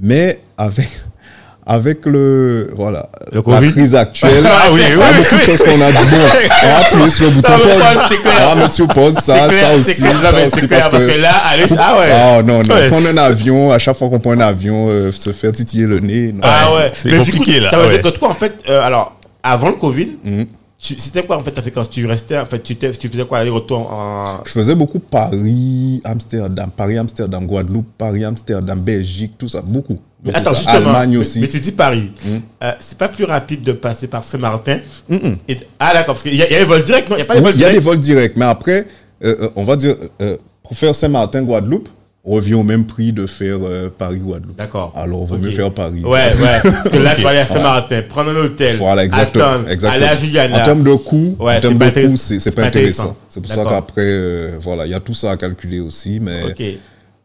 Speaker 1: mais avec avec le voilà
Speaker 2: Le
Speaker 1: la
Speaker 2: Covid.
Speaker 1: crise actuelle,
Speaker 3: Ah oui, oui,
Speaker 1: a
Speaker 3: oui,
Speaker 1: choses qu'on a dit bon, on va appuyer sur le bouton pause, on va mettre sur pause ça,
Speaker 2: clair,
Speaker 1: ça aussi,
Speaker 2: clair. Non,
Speaker 1: ça
Speaker 2: mais
Speaker 1: aussi
Speaker 2: c'est clair, parce que là, allez, ah ouais.
Speaker 1: ah non non,
Speaker 3: Ouais.
Speaker 1: prendre un avion, à chaque fois qu'on prend un avion, euh, se faire titiller le nez, non.
Speaker 2: Ah ouais.
Speaker 3: c'est compliqué,
Speaker 2: coup,
Speaker 3: là,
Speaker 2: Ça veut
Speaker 3: ouais.
Speaker 2: dire que toi, en fait, euh, alors, avant le Covid,
Speaker 1: Mhm.
Speaker 2: tu- c'était quoi en fait ta fréquence? Tu restais, en fait, tu, tu faisais quoi aller-retour en.
Speaker 1: Je faisais beaucoup Paris, Amsterdam, Paris, Amsterdam, Guadeloupe, Paris, Amsterdam, Belgique, tout ça, beaucoup.
Speaker 2: Attends,
Speaker 1: ça.
Speaker 2: justement.
Speaker 1: Allemagne
Speaker 2: mais-
Speaker 1: aussi.
Speaker 2: Mais tu dis Paris.
Speaker 1: Mhm.
Speaker 2: Euh, c'est pas plus rapide de passer par Saint-Martin
Speaker 1: Mhm.
Speaker 2: et- Ah d'accord, parce qu'il y, y a des vols directs, non? Il n'y a pas
Speaker 1: Oui,
Speaker 2: vols
Speaker 1: il y a
Speaker 2: directs
Speaker 1: vols directs, mais après, euh, euh, on va dire, euh, pour faire Saint-Martin, Guadeloupe, revient au même prix de faire euh, Paris-Guadeloupe.
Speaker 2: D'accord.
Speaker 1: Alors, vaut
Speaker 2: Ok.
Speaker 1: mieux faire Paris.
Speaker 2: Ouais, ouais. Que là, tu vas aller à Saint-Martin, prendre un hôtel.
Speaker 1: Voilà, exactement.
Speaker 2: Attendre,
Speaker 1: exactement.
Speaker 2: aller à Juliana.
Speaker 1: En termes de coût,
Speaker 2: Ouais,
Speaker 1: en termes
Speaker 2: c'est pas
Speaker 1: de
Speaker 2: intéressant.
Speaker 1: coût, c'est pas intéressant. C'est pour ça qu'après, euh, voilà, il y a tout ça à calculer aussi, mais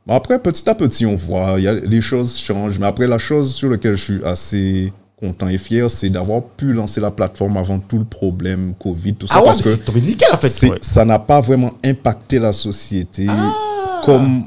Speaker 1: après, petit à petit, on voit, y a, les choses changent. Mais après, la chose sur laquelle je suis assez content et fier, c'est d'avoir pu lancer la plateforme avant tout le problème Covid, tout ça,
Speaker 2: Ah ouais,
Speaker 1: parce
Speaker 2: mais
Speaker 1: que
Speaker 2: nickel en fait. ouais.
Speaker 1: ça n'a pas vraiment impacté la société comme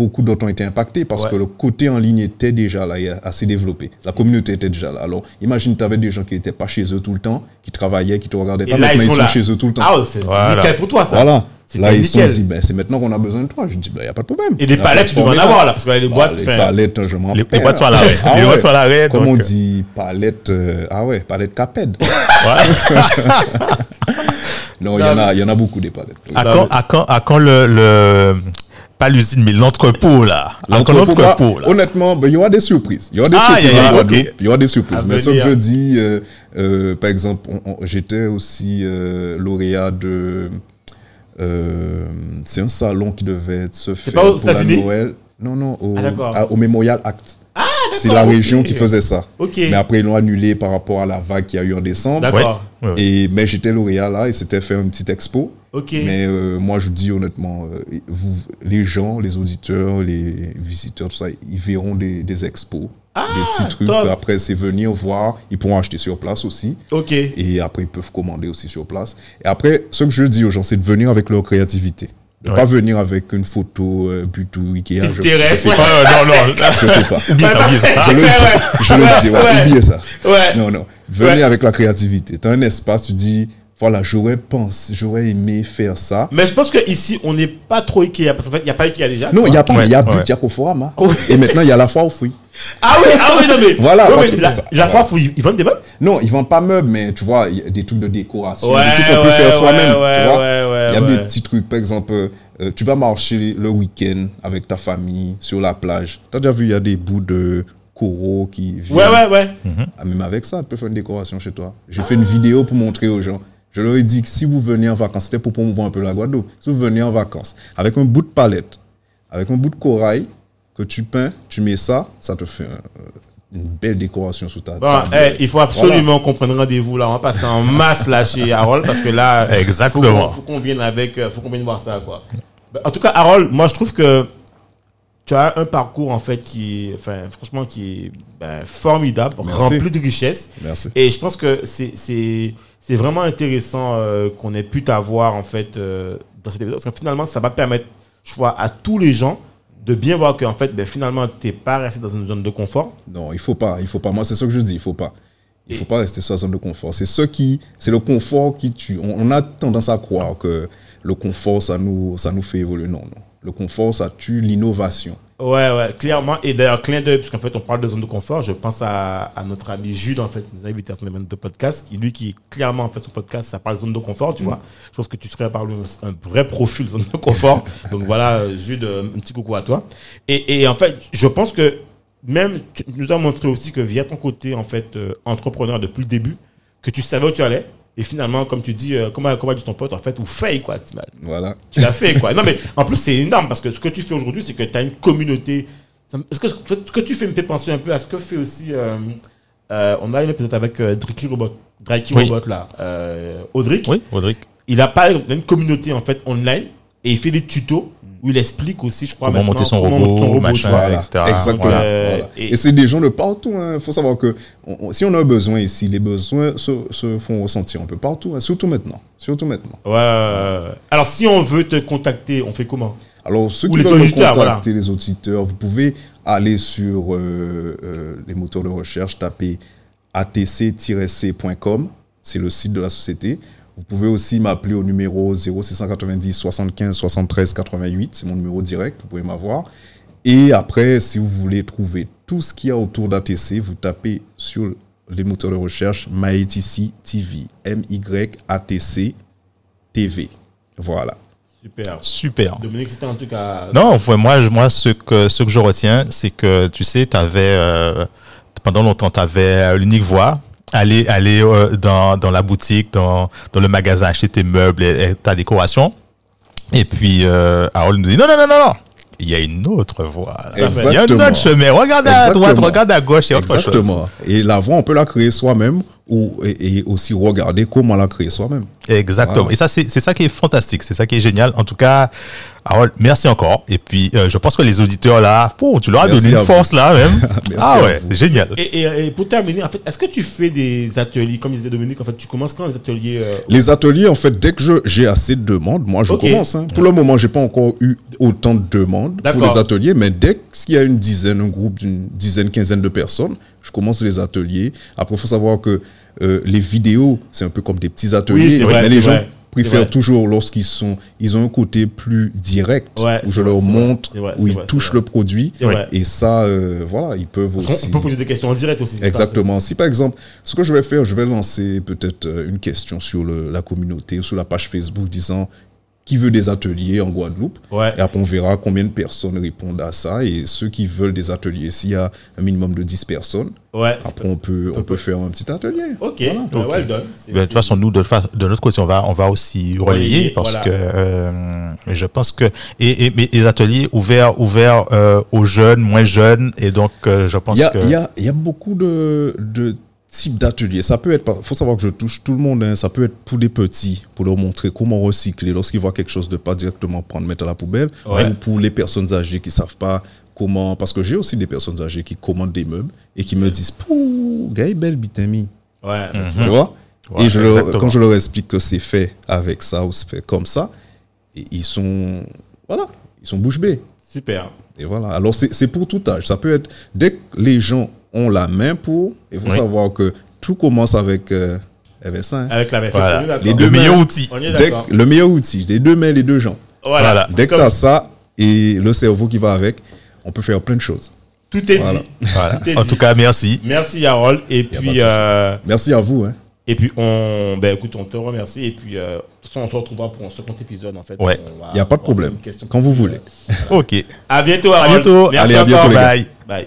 Speaker 1: beaucoup d'autres ont été impactés, parce
Speaker 2: Ah. Ouais.
Speaker 1: que le côté en ligne était déjà là, assez développé. La communauté était déjà là. Alors, imagine, tu avais des gens qui n'étaient pas chez eux tout le temps, qui travaillaient, qui te regardaient
Speaker 2: Et
Speaker 1: pas,
Speaker 2: là,
Speaker 1: maintenant
Speaker 2: ils sont là.
Speaker 1: chez eux tout le temps.
Speaker 2: Ah ouais, c'est c'est
Speaker 3: Voilà.
Speaker 2: nickel pour toi ça.
Speaker 1: Voilà. Là, ils se sont
Speaker 2: nickel.
Speaker 1: dit, ben, c'est maintenant qu'on a besoin de toi. Je dis, il n'y a pas de problème.
Speaker 2: Et des palettes, tu dois en avoir là, parce que là, les
Speaker 1: Bah,
Speaker 2: boîtes.
Speaker 1: les palettes, je m'en
Speaker 3: Les- les boîtes sont à l'arrêt.
Speaker 1: Ah
Speaker 3: Les
Speaker 1: ouais.
Speaker 3: boîtes sont à l'arrêt,
Speaker 1: Comme
Speaker 3: donc,
Speaker 1: on
Speaker 3: euh.
Speaker 1: dit, palette. euh, ah ouais, palette caped. non, il y, en a- y en a beaucoup des palettes.
Speaker 3: À quand, à quand, à quand le, le- pas l'usine, mais l'entrepôt là.
Speaker 1: L'entrepôt, bah,
Speaker 3: là.
Speaker 1: Honnêtement, ben, il y aura des surprises. Il y aura des
Speaker 3: Ah,
Speaker 1: surprises
Speaker 3: y.
Speaker 1: Il aura des surprises.
Speaker 2: À
Speaker 1: Mais ce que je dis, euh, euh, par exemple, j'étais aussi euh, lauréat de. euh, c'est un salon qui devait se faire
Speaker 2: pas aux
Speaker 1: pour la Noël. Non, non, au,
Speaker 2: Ah,
Speaker 1: à- au Memorial Act. C'est la région qui faisait ça. Mais après, ils l'ont annulé par rapport à la vague qu'il y a eu en décembre.
Speaker 2: D'accord.
Speaker 3: Ouais.
Speaker 1: Et, mais j'étais lauréat là et c'était faire une petite expo. Mais euh, moi, je dis honnêtement, euh, vous, les gens, les auditeurs, les visiteurs, tout ça, ils verront des, des expos, des petits trucs.
Speaker 2: top.
Speaker 1: Après, c'est venir voir. Ils pourront acheter sur place aussi.
Speaker 2: Ok.
Speaker 1: Et après, ils peuvent commander aussi sur place. Et après, ce que je dis aux gens, c'est de venir avec leur créativité. De ne
Speaker 3: Ouais.
Speaker 1: pas venir avec une photo euh, Butou Ikea. Je, je
Speaker 2: T'intéresses,
Speaker 1: fais
Speaker 2: ouais.
Speaker 1: pas.
Speaker 3: Euh, non, non,
Speaker 1: Je fais pas.
Speaker 3: oublie ça, oublie ça.
Speaker 1: Je le dis. Je le dis. Ouais,
Speaker 2: Ouais.
Speaker 1: Oubliez ça.
Speaker 2: Ouais.
Speaker 1: Non, non. Venez
Speaker 2: Ouais.
Speaker 1: avec la créativité. Tu as un espace, tu dis, voilà, j'aurais pensé, j'aurais aimé faire ça.
Speaker 2: Mais je pense qu'ici, on n'est pas trop Ikea. Parce qu'en fait, il n'y a pas Ikea déjà.
Speaker 1: Non, il n'y a pas,
Speaker 3: Ouais,
Speaker 1: il y a
Speaker 3: ouais.
Speaker 1: but, il y a Conforama.
Speaker 2: Oui.
Speaker 1: Et maintenant, il y a la foire aux fruits.
Speaker 2: Ah oui, ah oui, non mais.
Speaker 1: Voilà, parce
Speaker 2: mais
Speaker 1: que
Speaker 2: la,
Speaker 1: ça-
Speaker 2: la fois, faut- ils vendent des meubles?
Speaker 1: Non, ils vendent pas meubles, mais tu vois, il y a des trucs de décoration,
Speaker 2: Ouais,
Speaker 1: des trucs qu'on peut
Speaker 2: ouais,
Speaker 1: faire
Speaker 2: ouais,
Speaker 1: soi-même.
Speaker 2: ouais,
Speaker 1: tu vois
Speaker 2: ouais, ouais,
Speaker 1: il y a
Speaker 2: ouais.
Speaker 1: des petits trucs, par exemple, euh, tu vas marcher le week-end avec ta famille sur la plage. Tu as déjà vu, il y a des bouts de coraux qui viennent.
Speaker 2: Ouais, ouais, ouais.
Speaker 1: Ah, même avec ça, tu peux faire une décoration chez toi. J'ai fait une vidéo pour montrer aux gens. Je leur ai dit que si vous venez en vacances, c'était pour promouvoir un peu la Guadeloupe. Si vous venez en vacances avec un bout de palette, avec un bout de corail que tu peins, tu mets ça, ça te fait euh, une belle décoration sous ta
Speaker 2: Bon,
Speaker 1: table.
Speaker 2: eh, il faut absolument qu'on prenne rendez-vous là. On va passer en masse là chez Harold parce que là,
Speaker 3: Exactement.
Speaker 2: Faut, faut qu'on vienne avec, euh, faut qu'on vienne voir ça quoi. Ben, En tout cas, Harold, moi je trouve que tu as un parcours en fait qui, enfin, franchement, qui est ben, formidable,
Speaker 1: Merci.
Speaker 2: rempli de richesses.
Speaker 1: Merci.
Speaker 2: Et je pense que c'est c'est vraiment intéressant euh, qu'on ait pu t'avoir en fait euh, dans cette épisode parce que finalement ça va permettre, je vois, à tous les gens de bien voir que en fait, ben, finalement, t'es pas resté dans une zone de confort.
Speaker 1: Non, il faut pas, il faut pas. Moi, c'est ce que je dis, il faut pas. Il faut pas rester sur la zone de confort. C'est ce qui, c'est le confort qui tue. On, on a tendance à croire que le confort, ça nous, ça nous fait évoluer. Non, non. Le confort, ça tue l'innovation.
Speaker 2: Ouais, ouais, clairement. Et d'ailleurs, clin d'œil, puisqu'en fait, on parle de zone de confort. Je pense à, à notre ami Jules, en fait, qui nous a invité à son événement de podcast. Qui, lui, qui, clairement, en fait, son podcast, ça parle de zone de confort, tu vois. Je pense que tu serais par un, vrai profil zone de confort. Donc voilà, euh, Jules, euh, un petit coucou à toi. Et, et en fait, je pense que même, tu nous as montré aussi que via ton côté, en fait, euh, entrepreneur depuis le début, que tu savais où tu allais. Et finalement, comme tu dis, euh, comment, comment dit ton pote, en fait, ou fait, quoi. tu m'as-
Speaker 1: Voilà.
Speaker 2: tu l'as fait, quoi. Non, mais en plus, c'est énorme parce que ce que tu fais aujourd'hui, c'est que tu as une communauté. Est-ce que ce que tu fais me fait penser un peu à ce que fait aussi. euh, euh, on a une épisode avec euh, Dricky Robot. Dricky
Speaker 3: Oui.
Speaker 2: Robot, là. Euh, Audric.
Speaker 3: Oui, Audric.
Speaker 2: Il a pas il a une communauté, en fait, online. Et il fait des tutos où il explique aussi, je crois,
Speaker 3: Comment monter son
Speaker 2: comment
Speaker 3: robot, machin.
Speaker 1: Voilà.
Speaker 3: etc.
Speaker 1: Exactement.
Speaker 3: Voilà.
Speaker 2: Euh,
Speaker 1: Voilà.
Speaker 2: et-
Speaker 1: Et, c'est des gens de partout. Il faut savoir que on- on- si on a un besoin ici, les besoins se, se font ressentir un peu partout, hein, surtout maintenant. Surtout maintenant.
Speaker 2: Ouais. Alors, si on veut te contacter, on fait comment?
Speaker 1: Alors, ceux
Speaker 2: Ou
Speaker 1: qui
Speaker 2: les
Speaker 1: veulent contacter, les auditeurs, vous pouvez aller sur euh, euh, les moteurs de recherche, taper atc-c.com, c'est le site de la société. Vous pouvez aussi m'appeler au numéro 0690 75 73 88, c'est mon numéro direct, vous pouvez m'avoir. Et après, si vous voulez trouver tout ce qu'il y a autour d'ATC, vous tapez sur les moteurs de recherche MyATC TV, M-Y-A-T-C TV. Voilà.
Speaker 2: Super.
Speaker 3: Super.
Speaker 2: Dominique, c'était en tout cas.
Speaker 3: Non, enfin, moi, moi ce, que, ce que je retiens, c'est que, tu sais, tu avais, pendant longtemps, tu avais l'unique voie. Aller, aller euh, dans, dans la boutique, dans, dans le magasin, acheter tes meubles et, et ta décoration. Et puis, euh, Harold nous dit non, non, non, non, non. Il y a une autre voie. Il y a un autre chemin. Regarde à droite, regarde à gauche, il y a autre chose.
Speaker 1: Exactement. Et la voix, on peut la créer soi-même ou, et, et aussi regarder comment la créer soi-même.
Speaker 3: Exactement.
Speaker 1: Voilà.
Speaker 3: Et ça, c'est c'est ça qui est fantastique. C'est ça qui est génial. En tout cas, Harold, merci encore. Et puis, euh, je pense que les auditeurs là, oh, tu leur as
Speaker 1: Merci
Speaker 3: donné une
Speaker 1: vous.
Speaker 3: force là même. Ah ouais,
Speaker 1: vous.
Speaker 3: génial.
Speaker 2: Et, et- et pour terminer, en fait, est-ce que tu fais des ateliers, comme disait Dominique, en fait, tu commences quand les ateliers euh,
Speaker 1: Les ateliers, en fait, dès que je- j'ai assez de demandes, moi, je commence. hein. Pour le moment, j'ai pas encore eu autant de demandes pour les ateliers, mais dès qu'il y a une dizaine, un groupe d'une dizaine, quinzaine de personnes, je commence les ateliers. Après, il faut savoir que euh, les vidéos, c'est un peu comme des petits ateliers,
Speaker 2: vrai,
Speaker 1: mais les
Speaker 2: c'est
Speaker 1: gens
Speaker 2: vrai.
Speaker 1: Préfèrent toujours lorsqu'ils sont, ils ont un côté plus direct,
Speaker 2: Ouais,
Speaker 1: où je
Speaker 2: vrai,
Speaker 1: leur montre,
Speaker 2: vrai,
Speaker 1: où ils
Speaker 2: vrai,
Speaker 1: touchent le produit. Et ça, euh, voilà, ils peuvent aussi.
Speaker 2: On peut poser des questions en direct aussi. ça,
Speaker 1: Exactement. Si par exemple, ce que je vais faire, je vais lancer peut-être euh, une question sur le- la communauté, sur la page Facebook disant qui veut des ateliers en Guadeloupe.
Speaker 2: Ouais.
Speaker 1: Et après, on verra combien de personnes répondent à ça. Et ceux qui veulent des ateliers, s'il y a un minimum de 10 personnes,
Speaker 2: Ouais.
Speaker 1: après, on peut, on peut faire un petit atelier.
Speaker 2: Ok,
Speaker 1: Voilà.
Speaker 2: bah, well done.
Speaker 3: Ben, de toute façon, nous, de, fa- de notre côté, on va, on va aussi relayer parce
Speaker 2: voilà.
Speaker 3: que euh, je pense que et, et mais les ateliers ouverts, ouverts euh, aux jeunes, moins jeunes, et donc euh, je pense
Speaker 1: Il y a,
Speaker 3: que
Speaker 1: il y a, il y a beaucoup de, de types d'ateliers. Ça peut être, il faut savoir que je touche tout le monde. hein. Ça peut être pour les petits, pour leur montrer comment recycler lorsqu'ils voient quelque chose de pas directement prendre, mettre à la poubelle.
Speaker 2: Ouais.
Speaker 1: Ou pour les personnes âgées qui savent pas comment. Parce que j'ai aussi des personnes âgées qui commandent des meubles et qui me disent Pouh, gars, belle bitami.
Speaker 2: Ouais, bah, tu
Speaker 1: Tu vois
Speaker 3: Ouais,
Speaker 1: Et je leur-
Speaker 3: exactement.
Speaker 1: quand je leur explique que c'est fait avec ça ou c'est fait comme ça, et ils sont. Voilà, ils sont bouche bée.
Speaker 2: super.
Speaker 1: Et voilà. Alors, c'est c'est pour tout âge. Ça peut être. Dès que les gens ont la main pour, il faut
Speaker 3: Oui.
Speaker 1: savoir que tout commence avec euh, MSA, hein.
Speaker 2: Avec la même
Speaker 3: Voilà.
Speaker 1: Les
Speaker 3: le
Speaker 1: deux
Speaker 3: meilleur
Speaker 1: mains.
Speaker 3: outil.
Speaker 2: On est
Speaker 1: Dès
Speaker 2: d'accord.
Speaker 1: que- le meilleur outil, les deux mains, les deux gens.
Speaker 2: Voilà.
Speaker 3: Voilà.
Speaker 1: Dès que tu as ça et le cerveau qui va avec, on peut faire plein de choses.
Speaker 2: Tout est
Speaker 1: Voilà.
Speaker 2: dit.
Speaker 3: Voilà.
Speaker 2: Tout est
Speaker 3: En
Speaker 2: dit.
Speaker 3: tout cas, merci.
Speaker 2: Merci Harold. Et puis, euh,
Speaker 1: Merci à vous. Hein.
Speaker 2: et puis on, ben écoute, on te remercie. Et puis, euh, on se retrouvera pour un second épisode en fait.
Speaker 3: Ouais.
Speaker 1: Il n'y a pas de problème. Quand vous voulez.
Speaker 3: Ok.
Speaker 2: À bientôt,
Speaker 3: À
Speaker 2: Harold.
Speaker 3: bientôt.
Speaker 2: Merci
Speaker 1: Allez, à bientôt,
Speaker 2: encore.
Speaker 1: les gars.
Speaker 3: Bye.
Speaker 2: Bye.